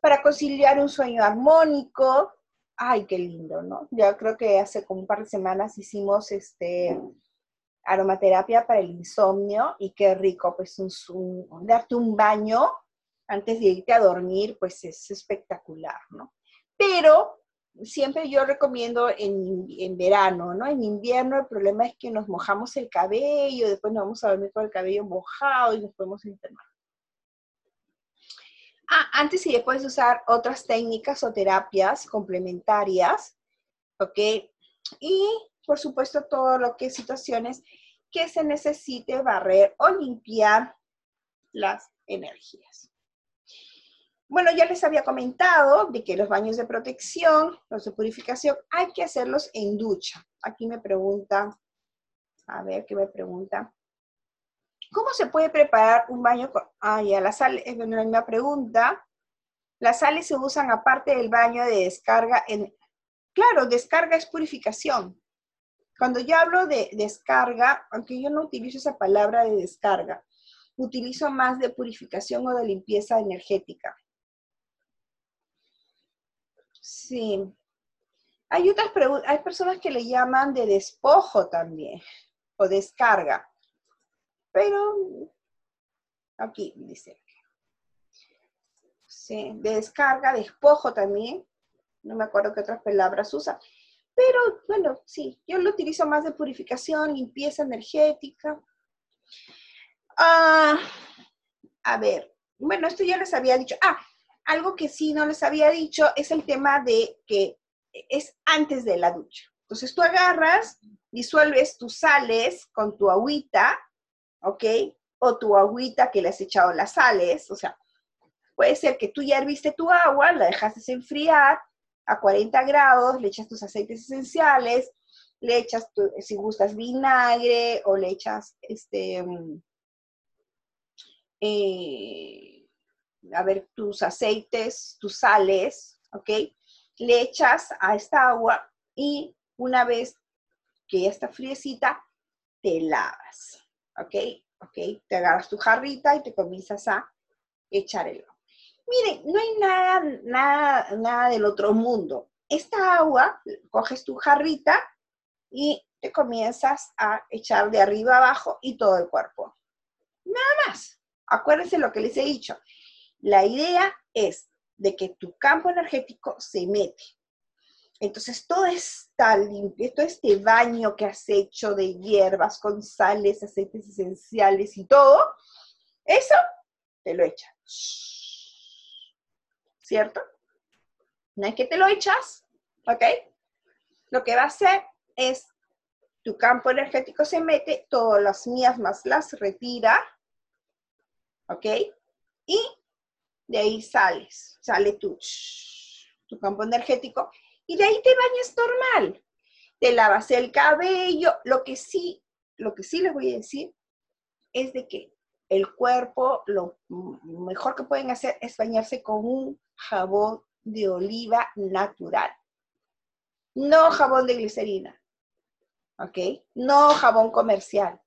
Para conciliar un sueño armónico, ay, qué lindo, ¿no? Ya creo que hace como un par de semanas hicimos este aromaterapia para el insomnio y qué rico, pues un, darte un baño antes de irte a dormir, pues es espectacular, ¿no? Pero siempre yo recomiendo en, en, verano, ¿no? En invierno el problema es que nos mojamos el cabello, después nos vamos a dormir con el cabello mojado y nos podemos enfermar. Ah, antes y después de usar otras técnicas o terapias complementarias, ¿ok? Y, por supuesto, todo lo que situaciones que se necesite barrer o limpiar las energías. Bueno, ya les había comentado de que los baños de protección, los de purificación, hay que hacerlos en ducha. Aquí me pregunta, a ver qué me pregunta. ¿Cómo se puede preparar un baño con... Ah, ya, la sal, es la misma pregunta. Las sales se usan aparte del baño de descarga en... Claro, descarga es purificación. Cuando yo hablo de descarga, aunque yo no utilizo esa palabra de descarga, utilizo más de purificación o de limpieza energética. Sí. Hay otras preguntas, hay personas que le llaman de despojo también, o descarga. Pero aquí dice. Sí, de descarga, despojo también. No me acuerdo qué otras palabras usa. Pero bueno, sí, yo lo utilizo más de purificación, limpieza energética. Ah, a ver, bueno, esto ya les había dicho. Ah, algo que sí no les había dicho es el tema de que es antes de la ducha. Entonces tú agarras, disuelves tus sales con tu agüita, ¿ok? O tu agüita que le has echado las sales, o sea, puede ser que tú ya herviste tu agua, la dejaste enfriar, a 40 grados, le echas tus aceites esenciales, le echas, si gustas, vinagre o le echas, este, mm, eh, a ver, tus aceites, tus sales, ¿ok? Le echas a esta agua y una vez que ya está friecita, te lavas, ¿ok? ¿Ok? Te agarras tu jarrita y te comienzas a echar el agua. Miren, no hay nada, nada, nada del otro mundo. Esta agua, coges tu jarrita y te comienzas a echar de arriba abajo y todo el cuerpo. Nada más. Acuérdense lo que les he dicho. La idea es de que tu campo energético se mete. Entonces, todo está limpio, todo este baño que has hecho de hierbas con sales, aceites esenciales y todo, eso te lo echas ¿cierto? No es que te lo echas, ¿ok? Lo que va a hacer es, tu campo energético se mete, todas las miasmas las retira, ¿ok? Y de ahí sales, sale tu, tu campo energético y de ahí te bañas normal. Te lavas el cabello, lo que sí, lo que sí les voy a decir es de que el cuerpo, lo mejor que pueden hacer es bañarse con un jabón de oliva natural. No jabón de glicerina. ¿Ok? No jabón comercial.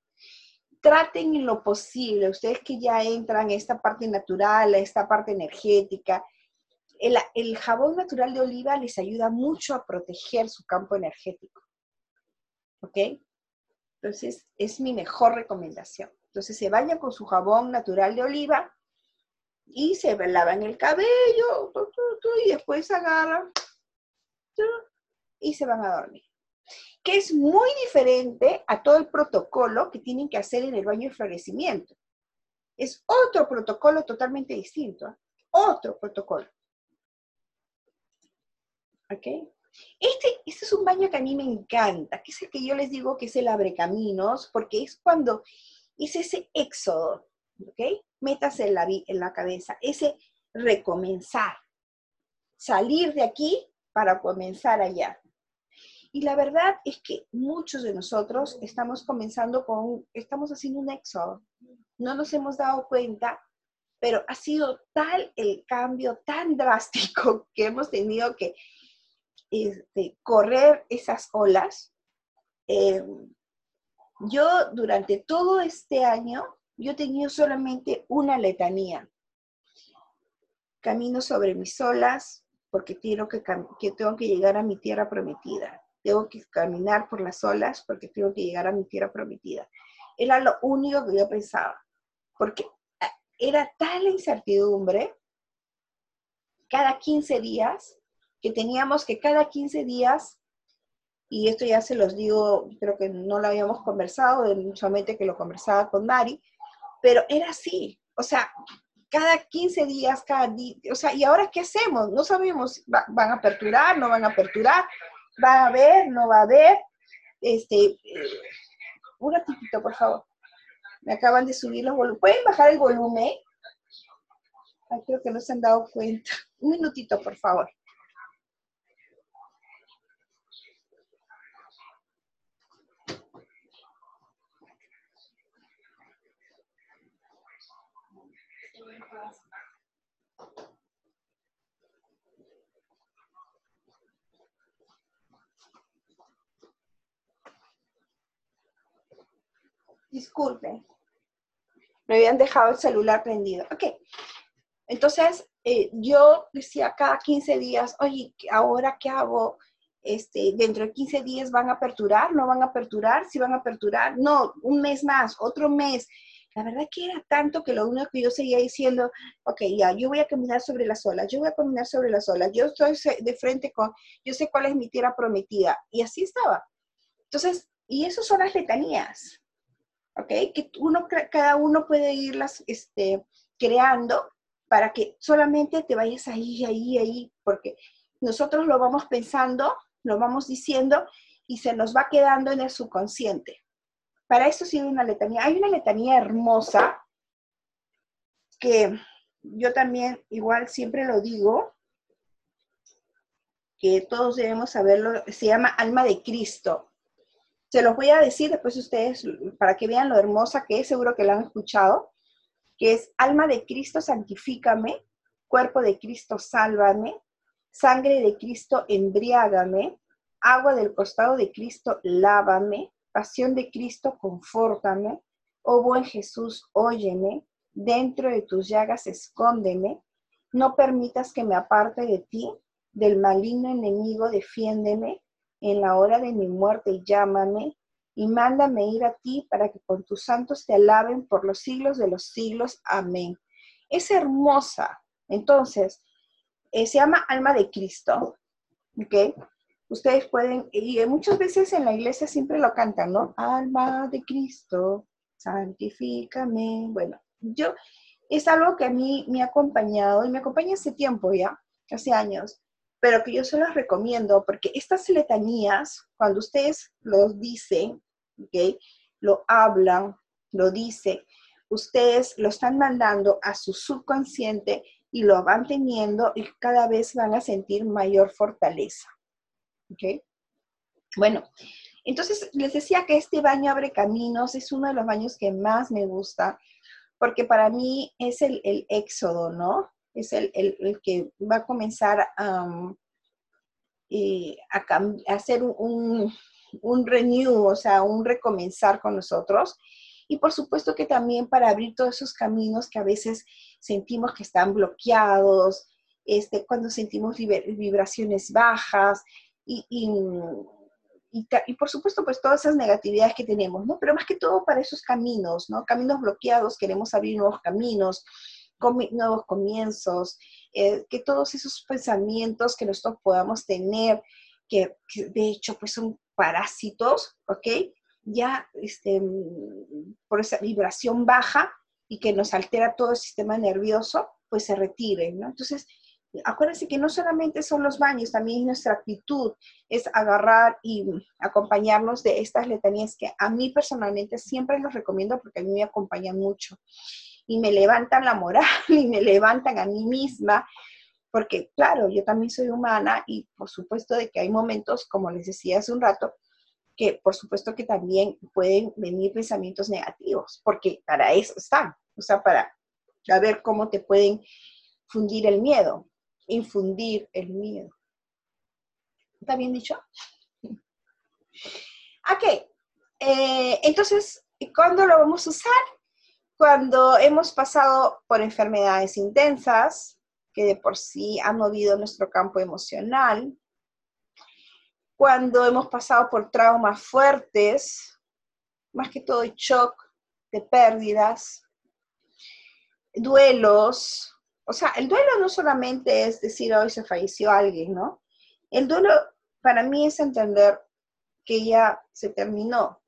Traten en lo posible, ustedes que ya entran a esta parte natural, a esta parte energética, el, jabón natural de oliva les ayuda mucho a proteger su campo energético. ¿Ok? Entonces, es mi mejor recomendación. Entonces, se baña con su jabón natural de oliva y se lavan el cabello y después agarran y se van a dormir. Que es muy diferente a todo el protocolo que tienen que hacer en el baño de florecimiento. Es otro protocolo totalmente distinto. ¿eh? Otro protocolo. ¿Ok? Este, este es un baño que a mí me encanta, que es el que yo les digo que es el abre caminos, porque es cuando es ese éxodo, ¿ok? Métase en la, en la cabeza, ese recomenzar, salir de aquí para comenzar allá. Y la verdad es que muchos de nosotros estamos comenzando con, estamos haciendo un éxodo. No nos hemos dado cuenta, pero ha sido tal el cambio tan drástico que hemos tenido que este, correr esas olas. Eh, yo durante todo este año yo tenía solamente una letanía. Camino sobre mis olas porque tengo que, que tengo que llegar a mi tierra prometida. Tengo que caminar por las olas porque tengo que llegar a mi tierra prometida. Era lo único que yo pensaba, porque ah, era tal la incertidumbre cada 15 días que teníamos que cada 15 días, y esto ya se los digo, creo que no lo habíamos conversado, solamente que lo conversaba con Mari, pero era así, o sea, cada 15 días, cada día, o sea, ¿y ahora qué hacemos? No sabemos, van a aperturar, no van a aperturar, ¿Va a haber? ¿No va a haber? Este, eh, un ratito, por favor. Me acaban de subir los volúmenes. ¿Pueden bajar el volumen? Ay, creo que no se han dado cuenta. Un minutito, por favor. Disculpen. Me habían dejado el celular prendido. Ok. Entonces, eh, yo decía cada 15 días, oye, ¿ahora qué hago? Este, dentro de 15 días van a aperturar, no van a aperturar, si van a aperturar, no, un mes más, otro mes. La verdad que era tanto que lo único que yo seguía diciendo, ok, ya, yo voy a caminar sobre las olas, yo voy a caminar sobre las olas, yo estoy de frente con, yo sé cuál es mi tierra prometida. Y así estaba. Entonces, y eso son las letanías. ¿Ok? Que uno, cada uno puede irlas este, creando para que solamente te vayas ahí, ahí, ahí, porque nosotros lo vamos pensando, lo vamos diciendo y se nos va quedando en el subconsciente. Para eso sirve una letanía. Hay una letanía hermosa que yo también igual siempre lo digo, que todos debemos saberlo, se llama Alma de Cristo. Se los voy a decir después ustedes para que vean lo hermosa que es, seguro que lo han escuchado, que es alma de Cristo, santifícame, cuerpo de Cristo, sálvame, sangre de Cristo, embriágame, agua del costado de Cristo, lávame, pasión de Cristo, confórtame, oh buen Jesús, óyeme, dentro de tus llagas escóndeme, no permitas que me aparte de ti, del maligno enemigo, defiéndeme, en la hora de mi muerte llámame y mándame ir a ti para que con tus santos te alaben por los siglos de los siglos. Amén. Es hermosa. Entonces, eh, se llama alma de Cristo. ¿Ok? Ustedes pueden, y muchas veces en la iglesia siempre lo cantan, ¿no? Alma de Cristo, santifícame. Bueno, yo, es algo que a mí me ha acompañado y me acompaña hace tiempo ya, hace años pero que yo se los recomiendo porque estas letanías, cuando ustedes los dicen, ¿okay? lo hablan, lo dicen, ustedes lo están mandando a su subconsciente y lo van teniendo y cada vez van a sentir mayor fortaleza. Bueno, entonces les decía que este baño abre caminos, es uno de los baños que más me gusta, porque para mí es el, el éxodo, ¿no? Es el, que va a comenzar eh, a, hacer un, un, renew, o sea, un recomenzar con nosotros. Y por supuesto que también para abrir todos esos caminos que a veces sentimos que están bloqueados, este, cuando sentimos vibraciones bajas y, y, y, por supuesto pues todas esas negatividades que tenemos, ¿no? Pero más que todo para esos caminos, ¿no? Caminos bloqueados, queremos abrir nuevos caminos, nuevos comienzos, eh, que todos esos pensamientos que nosotros podamos tener, que, de hecho pues son parásitos, ¿ok? Ya este, por esa vibración baja y que nos altera todo el sistema nervioso, pues se retiren, ¿no? Entonces, acuérdense que no solamente son los baños, también nuestra actitud es agarrar y acompañarnos de estas letanías que a mí personalmente siempre los recomiendo porque a mí me acompañan mucho y me levantan la moral y me levantan a mí misma, porque claro, yo también soy humana y por supuesto de que hay momentos, como les decía hace un rato, que por supuesto que también pueden venir pensamientos negativos, porque para eso están, o sea, para saber cómo te pueden fundir el miedo, infundir el miedo. ¿Está bien dicho? Ok, eh, entonces, ¿cuándo lo vamos a usar? Cuando hemos pasado por enfermedades intensas, que de por sí han movido nuestro campo emocional, cuando hemos pasado por traumas fuertes, más que todo shock de pérdidas, duelos, o sea, el duelo no solamente es decir hoy se falleció alguien, ¿no? El duelo para mí es entender que ya se terminó,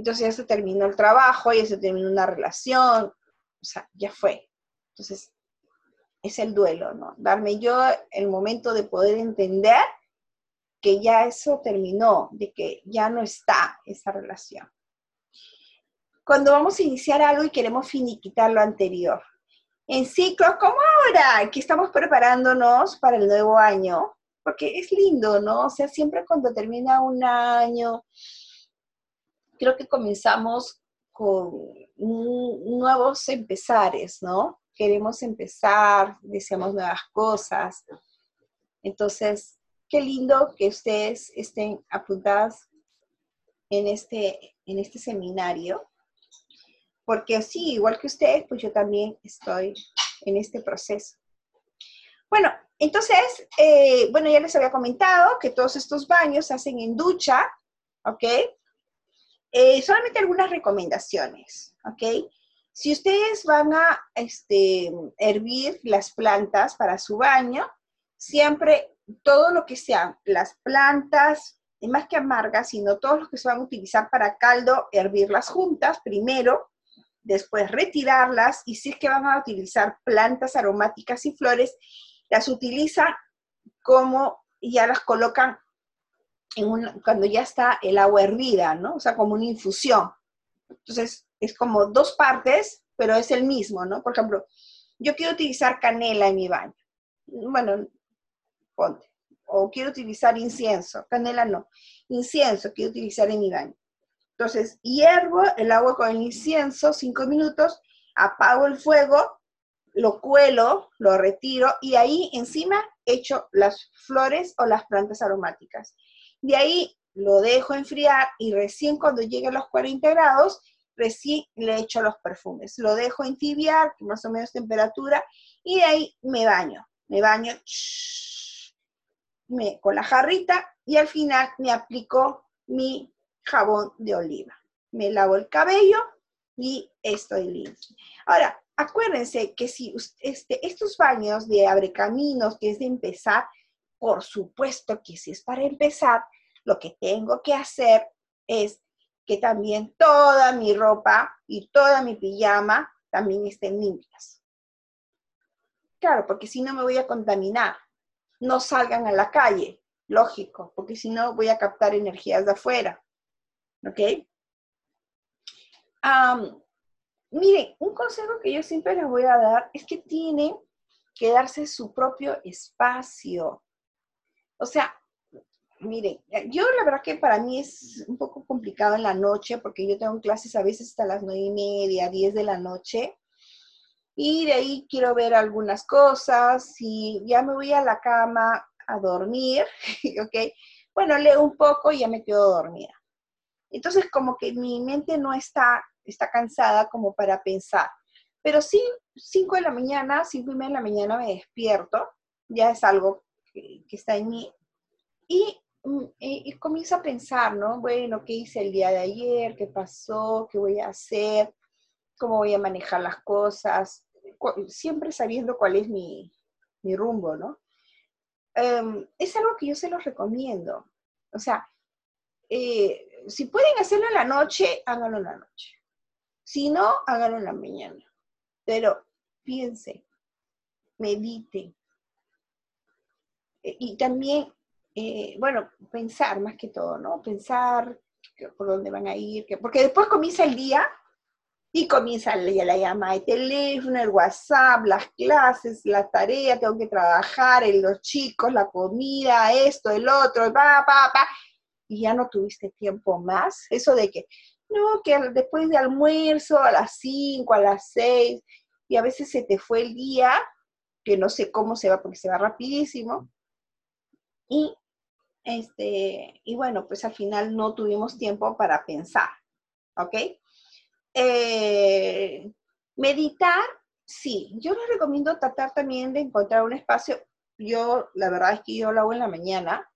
entonces ya se terminó el trabajo, ya se terminó una relación, o sea, ya fue. Entonces, es el duelo, ¿no? Darme yo el momento de poder entender que ya eso terminó, de que ya no está esa relación. Cuando vamos a iniciar algo y queremos finiquitar lo anterior. En ciclos como ahora, que estamos preparándonos para el nuevo año, porque es lindo, ¿no? O sea, siempre cuando termina un año, creo que comenzamos con nuevos empezares, ¿no? Queremos empezar, deseamos nuevas cosas. Entonces, qué lindo que ustedes estén apuntadas en este, en este seminario, porque sí, igual que ustedes, pues yo también estoy en este proceso. Bueno, entonces, eh, bueno, ya les había comentado que todos estos baños se hacen en ducha, ¿ok? Eh, solamente algunas recomendaciones, ¿ok? Si ustedes van a este, hervir las plantas para su baño, siempre todo lo que sean las plantas, más que amargas, sino todos los que se van a utilizar para caldo, hervirlas juntas primero, después retirarlas y si es que van a utilizar plantas aromáticas y flores, las utilizan como ya las colocan en cuando ya está el agua hervida, ¿no? O sea, como una infusión. Entonces, es como dos partes, pero es el mismo, ¿no? Por ejemplo, yo quiero utilizar canela en mi baño. Bueno, ponte. O quiero utilizar incienso. Canela no. Incienso quiero utilizar en mi baño. Entonces, hiervo el agua con el incienso cinco minutos, apago el fuego, lo cuelo, lo retiro y ahí encima echo las flores o las plantas aromáticas. De ahí lo dejo enfriar y recién cuando llegue a los 40 grados, recién le echo los perfumes. Lo dejo entibiar, más o menos temperatura, y de ahí me baño. Me baño con la jarrita y al final me aplico mi jabón de oliva. Me lavo el cabello y estoy limpio. Ahora, acuérdense que si este, estos baños de abre caminos, que es de empezar, por supuesto que si es para empezar, lo que tengo que hacer es que también toda mi ropa y toda mi pijama también estén limpias. Claro, porque si no me voy a contaminar. No salgan a la calle, lógico, porque si no voy a captar energías de afuera. ¿Ok? miren, un consejo que yo siempre les voy a dar es que tienen que darse su propio espacio. O sea, miren, yo la verdad que para mí es un poco complicado en la noche porque yo tengo clases a veces hasta las nueve y media, diez de la noche. Y de ahí quiero ver algunas cosas y ya me voy a la cama a dormir, ¿ok? Bueno, leo un poco y ya me quedo dormida. Entonces, como que mi mente no está, está cansada como para pensar. Pero sí, cinco de la mañana, cinco y media de la mañana me despierto, ya es algo que, está en mí. Y Mm, y, comienzo a pensar, ¿no? Bueno, ¿qué hice el día de ayer? ¿Qué pasó? ¿Qué voy a hacer? ¿Cómo voy a manejar las cosas? Siempre sabiendo cuál es mi, rumbo, ¿no? Em, es algo que yo se los recomiendo. O sea, eh, si pueden hacerlo en la noche, háganlo en la noche. Si no, háganlo en la mañana. Pero piense, medite. Y también eh, bueno, pensar más que todo, ¿no? Pensar por dónde van a ir, porque después comienza el día y comienza la, la llamada de teléfono, el WhatsApp, las clases, la tarea, tengo que trabajar, los chicos, la comida, esto, el otro, pa, pa, pa, y ya no tuviste tiempo más. Eso de que, no, que después de almuerzo a las 5, a las 6, y a veces se te fue el día, que no sé cómo se va porque se va rapidísimo, y, este, y bueno, pues al final no tuvimos tiempo para pensar, ¿ok? Eh, meditar, sí, yo les recomiendo tratar también de encontrar un espacio, yo la verdad es que yo lo hago en la mañana,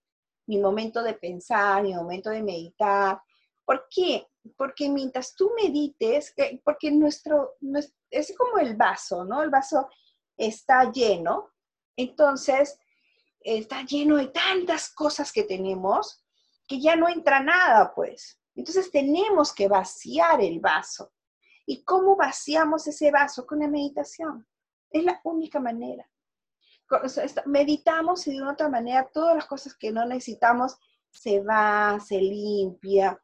mi momento de pensar, mi momento de meditar. ¿Por qué? Porque mientras tú medites, porque nuestro, es como el vaso, ¿no? El vaso está lleno, entonces está lleno de tantas cosas que tenemos que ya no entra nada, pues. Entonces tenemos que vaciar el vaso. ¿Y cómo vaciamos ese vaso? Con la meditación. Es la única manera. meditamos y de otra manera todas las cosas que no necesitamos se va, se limpia,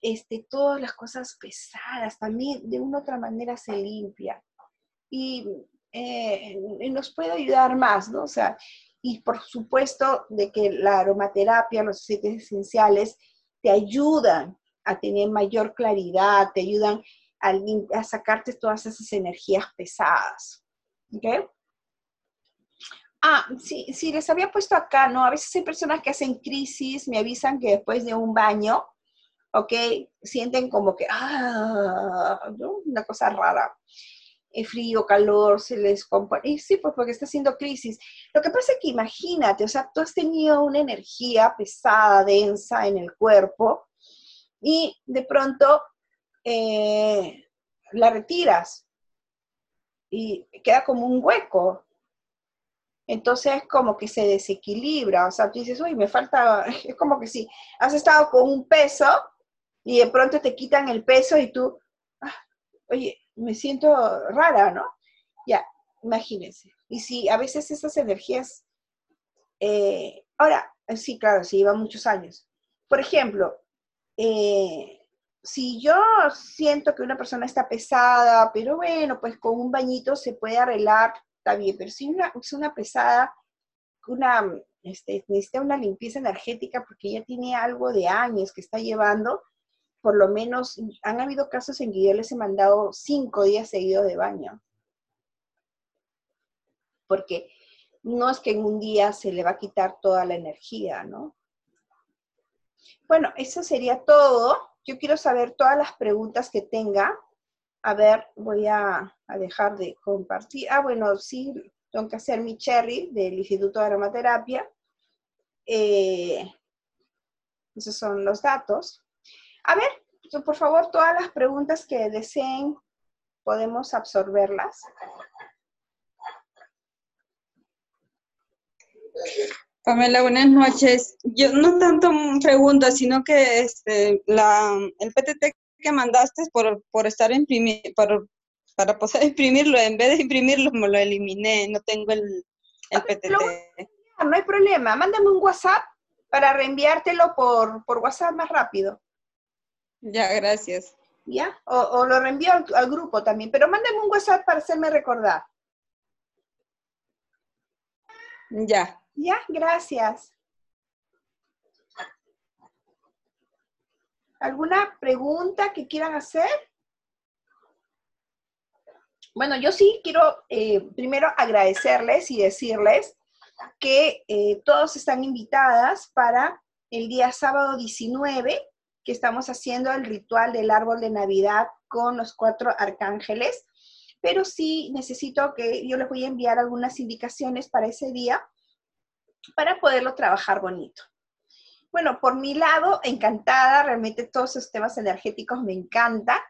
este, todas las cosas pesadas también de una otra manera se limpia. Y, eh, nos puede ayudar más, ¿no? O sea, y por supuesto de que la aromaterapia, los aceites esenciales, te ayudan a tener mayor claridad, te ayudan a, sacarte todas esas energías pesadas. Ah, sí, sí, les había puesto acá, ¿no? A veces hay personas que hacen crisis, me avisan que después de un baño, ¿ok? Sienten como que, ah. Una cosa rara. El frío, calor, se les compone. Sí, pues porque está haciendo crisis. Lo que pasa es que imagínate, o sea, tú has tenido una energía pesada, densa en el cuerpo, y de pronto eh, la retiras y queda como un hueco, entonces como que se desequilibra, o sea, tú dices, uy, me falta, es como que si has estado con un peso y de pronto te quitan el peso y tú, ah, oye, me siento rara, ¿no? Ya, imagínense. Y si a veces esas energías, eh, ahora, sí, claro, sí, llevan muchos años. Por ejemplo, eh, si yo siento que una persona está pesada, pero bueno, pues con un bañito se puede arreglar está bien, pero si es una pesada, una, este, necesita una limpieza energética porque ya tiene algo de años que está llevando, por lo menos han habido casos en que yo les he mandado cinco días seguidos de baño. Porque no es que en un día se le va a quitar toda la energía, ¿no? Bueno, eso sería todo. Yo quiero saber todas las preguntas que tenga a ver, voy a, dejar de compartir. Ah, bueno, sí, tengo que hacer mi cherry del Instituto de Aromaterapia. Eh, esos son los datos. A ver, por favor, todas las preguntas que deseen, podemos absorberlas.
Pamela, buenas noches. Yo no tanto preguntas, sino que este, la, el PTT que mandaste por, por estar imprimir, por, para poder imprimirlo, en vez de imprimirlo me lo eliminé, no tengo el, el PTT.
No hay problema, mándame un WhatsApp para reenviártelo por, por WhatsApp más rápido.
Ya, gracias.
¿Ya? O, lo reenvío al, al, grupo también, pero mándame un WhatsApp para hacerme recordar.
Ya.
Ya, gracias. ¿Alguna pregunta que quieran hacer? Bueno, yo sí quiero eh, primero agradecerles y decirles que eh, todos están invitadas para el día sábado 19, que estamos haciendo el ritual del árbol de Navidad con los cuatro arcángeles, pero sí necesito que yo les voy a enviar algunas indicaciones para ese día para poderlo trabajar bonito. Bueno, por mi lado, encantada, realmente todos esos temas energéticos me encantan.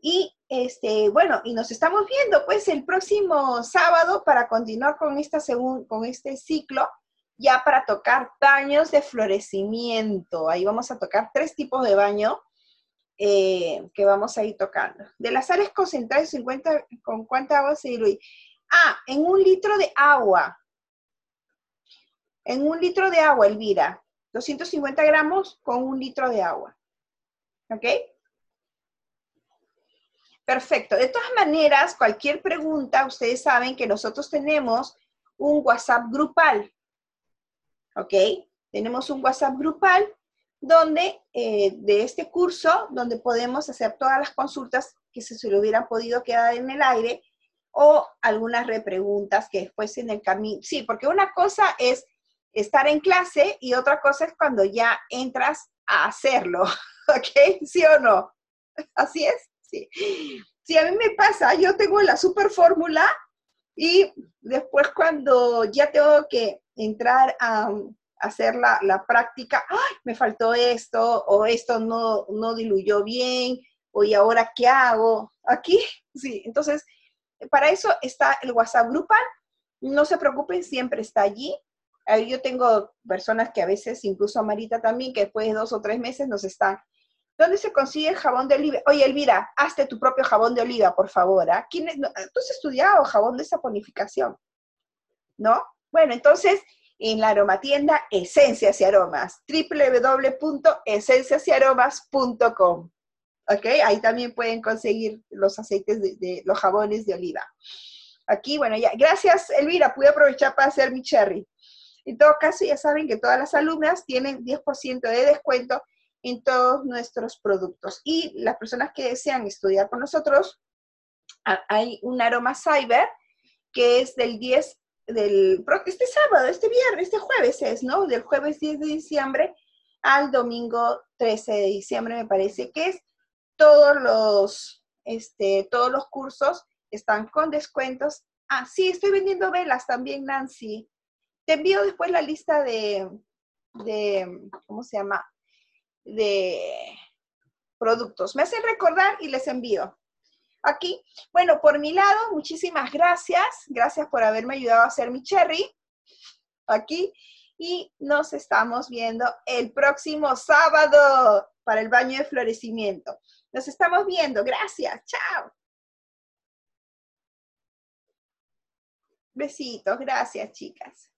Y este, bueno, y nos estamos viendo pues el próximo sábado para continuar con, esta con este ciclo, ya para tocar baños de florecimiento. Ahí vamos a tocar tres tipos de baño eh, que vamos a ir tocando. De las sales concentradas, 50, ¿con cuánta agua se diluye? Ah, en un litro de agua. En un litro de agua, Elvira. 250 gramos con un litro de agua. ¿Ok? Perfecto. De todas maneras, cualquier pregunta, ustedes saben que nosotros tenemos un WhatsApp grupal. ¿Ok? Tenemos un WhatsApp grupal donde, eh, de este curso, donde podemos hacer todas las consultas que se, se le hubieran podido quedar en el aire o algunas repreguntas que después en el camino. Sí, porque una cosa es estar en clase y otra cosa es cuando ya entras a hacerlo, ¿ok? ¿Sí o no? Así es, sí. Si a mí me pasa, yo tengo la super fórmula y después cuando ya tengo que entrar a, hacer la, la, práctica, ¡ay! Me faltó esto, o esto no, no diluyó bien, o y ahora qué hago. Aquí, sí. Entonces, para eso está el WhatsApp grupal. No se preocupen, siempre está allí. Yo tengo personas que a veces, incluso a Marita también, que después de dos o tres meses nos están. ¿Dónde se consigue el jabón de oliva? Oye, Elvira, hazte tu propio jabón de oliva, por favor. ¿ah? ¿Quién ¿Tú has estudiado jabón de saponificación? ¿No? Bueno, entonces, en la aromatienda Esencias y Aromas, www.esenciasyaromas.com. ¿Ok? Ahí también pueden conseguir los aceites de, los jabones de oliva. Aquí, bueno, ya, gracias Elvira, pude aprovechar para hacer mi cherry. En todo caso, ya saben que todas las alumnas tienen 10% de descuento en todos nuestros productos. Y las personas que desean estudiar con nosotros, hay un aroma cyber que es del 10 del este sábado, este viernes, este jueves es, ¿no? Del jueves 10 de diciembre al domingo 13 de diciembre, me parece que es. Todos los, este, todos los cursos están con descuentos. Ah, sí, estoy vendiendo velas también, Nancy. Te envío después la lista de, de ¿cómo se llama? De productos. Me hacen recordar y les envío aquí. Bueno, por mi lado, muchísimas gracias. Gracias por haberme ayudado a hacer mi cherry aquí. Y nos estamos viendo el próximo sábado para el baño de florecimiento. Nos estamos viendo. Gracias. Chao. Besitos. Gracias, chicas.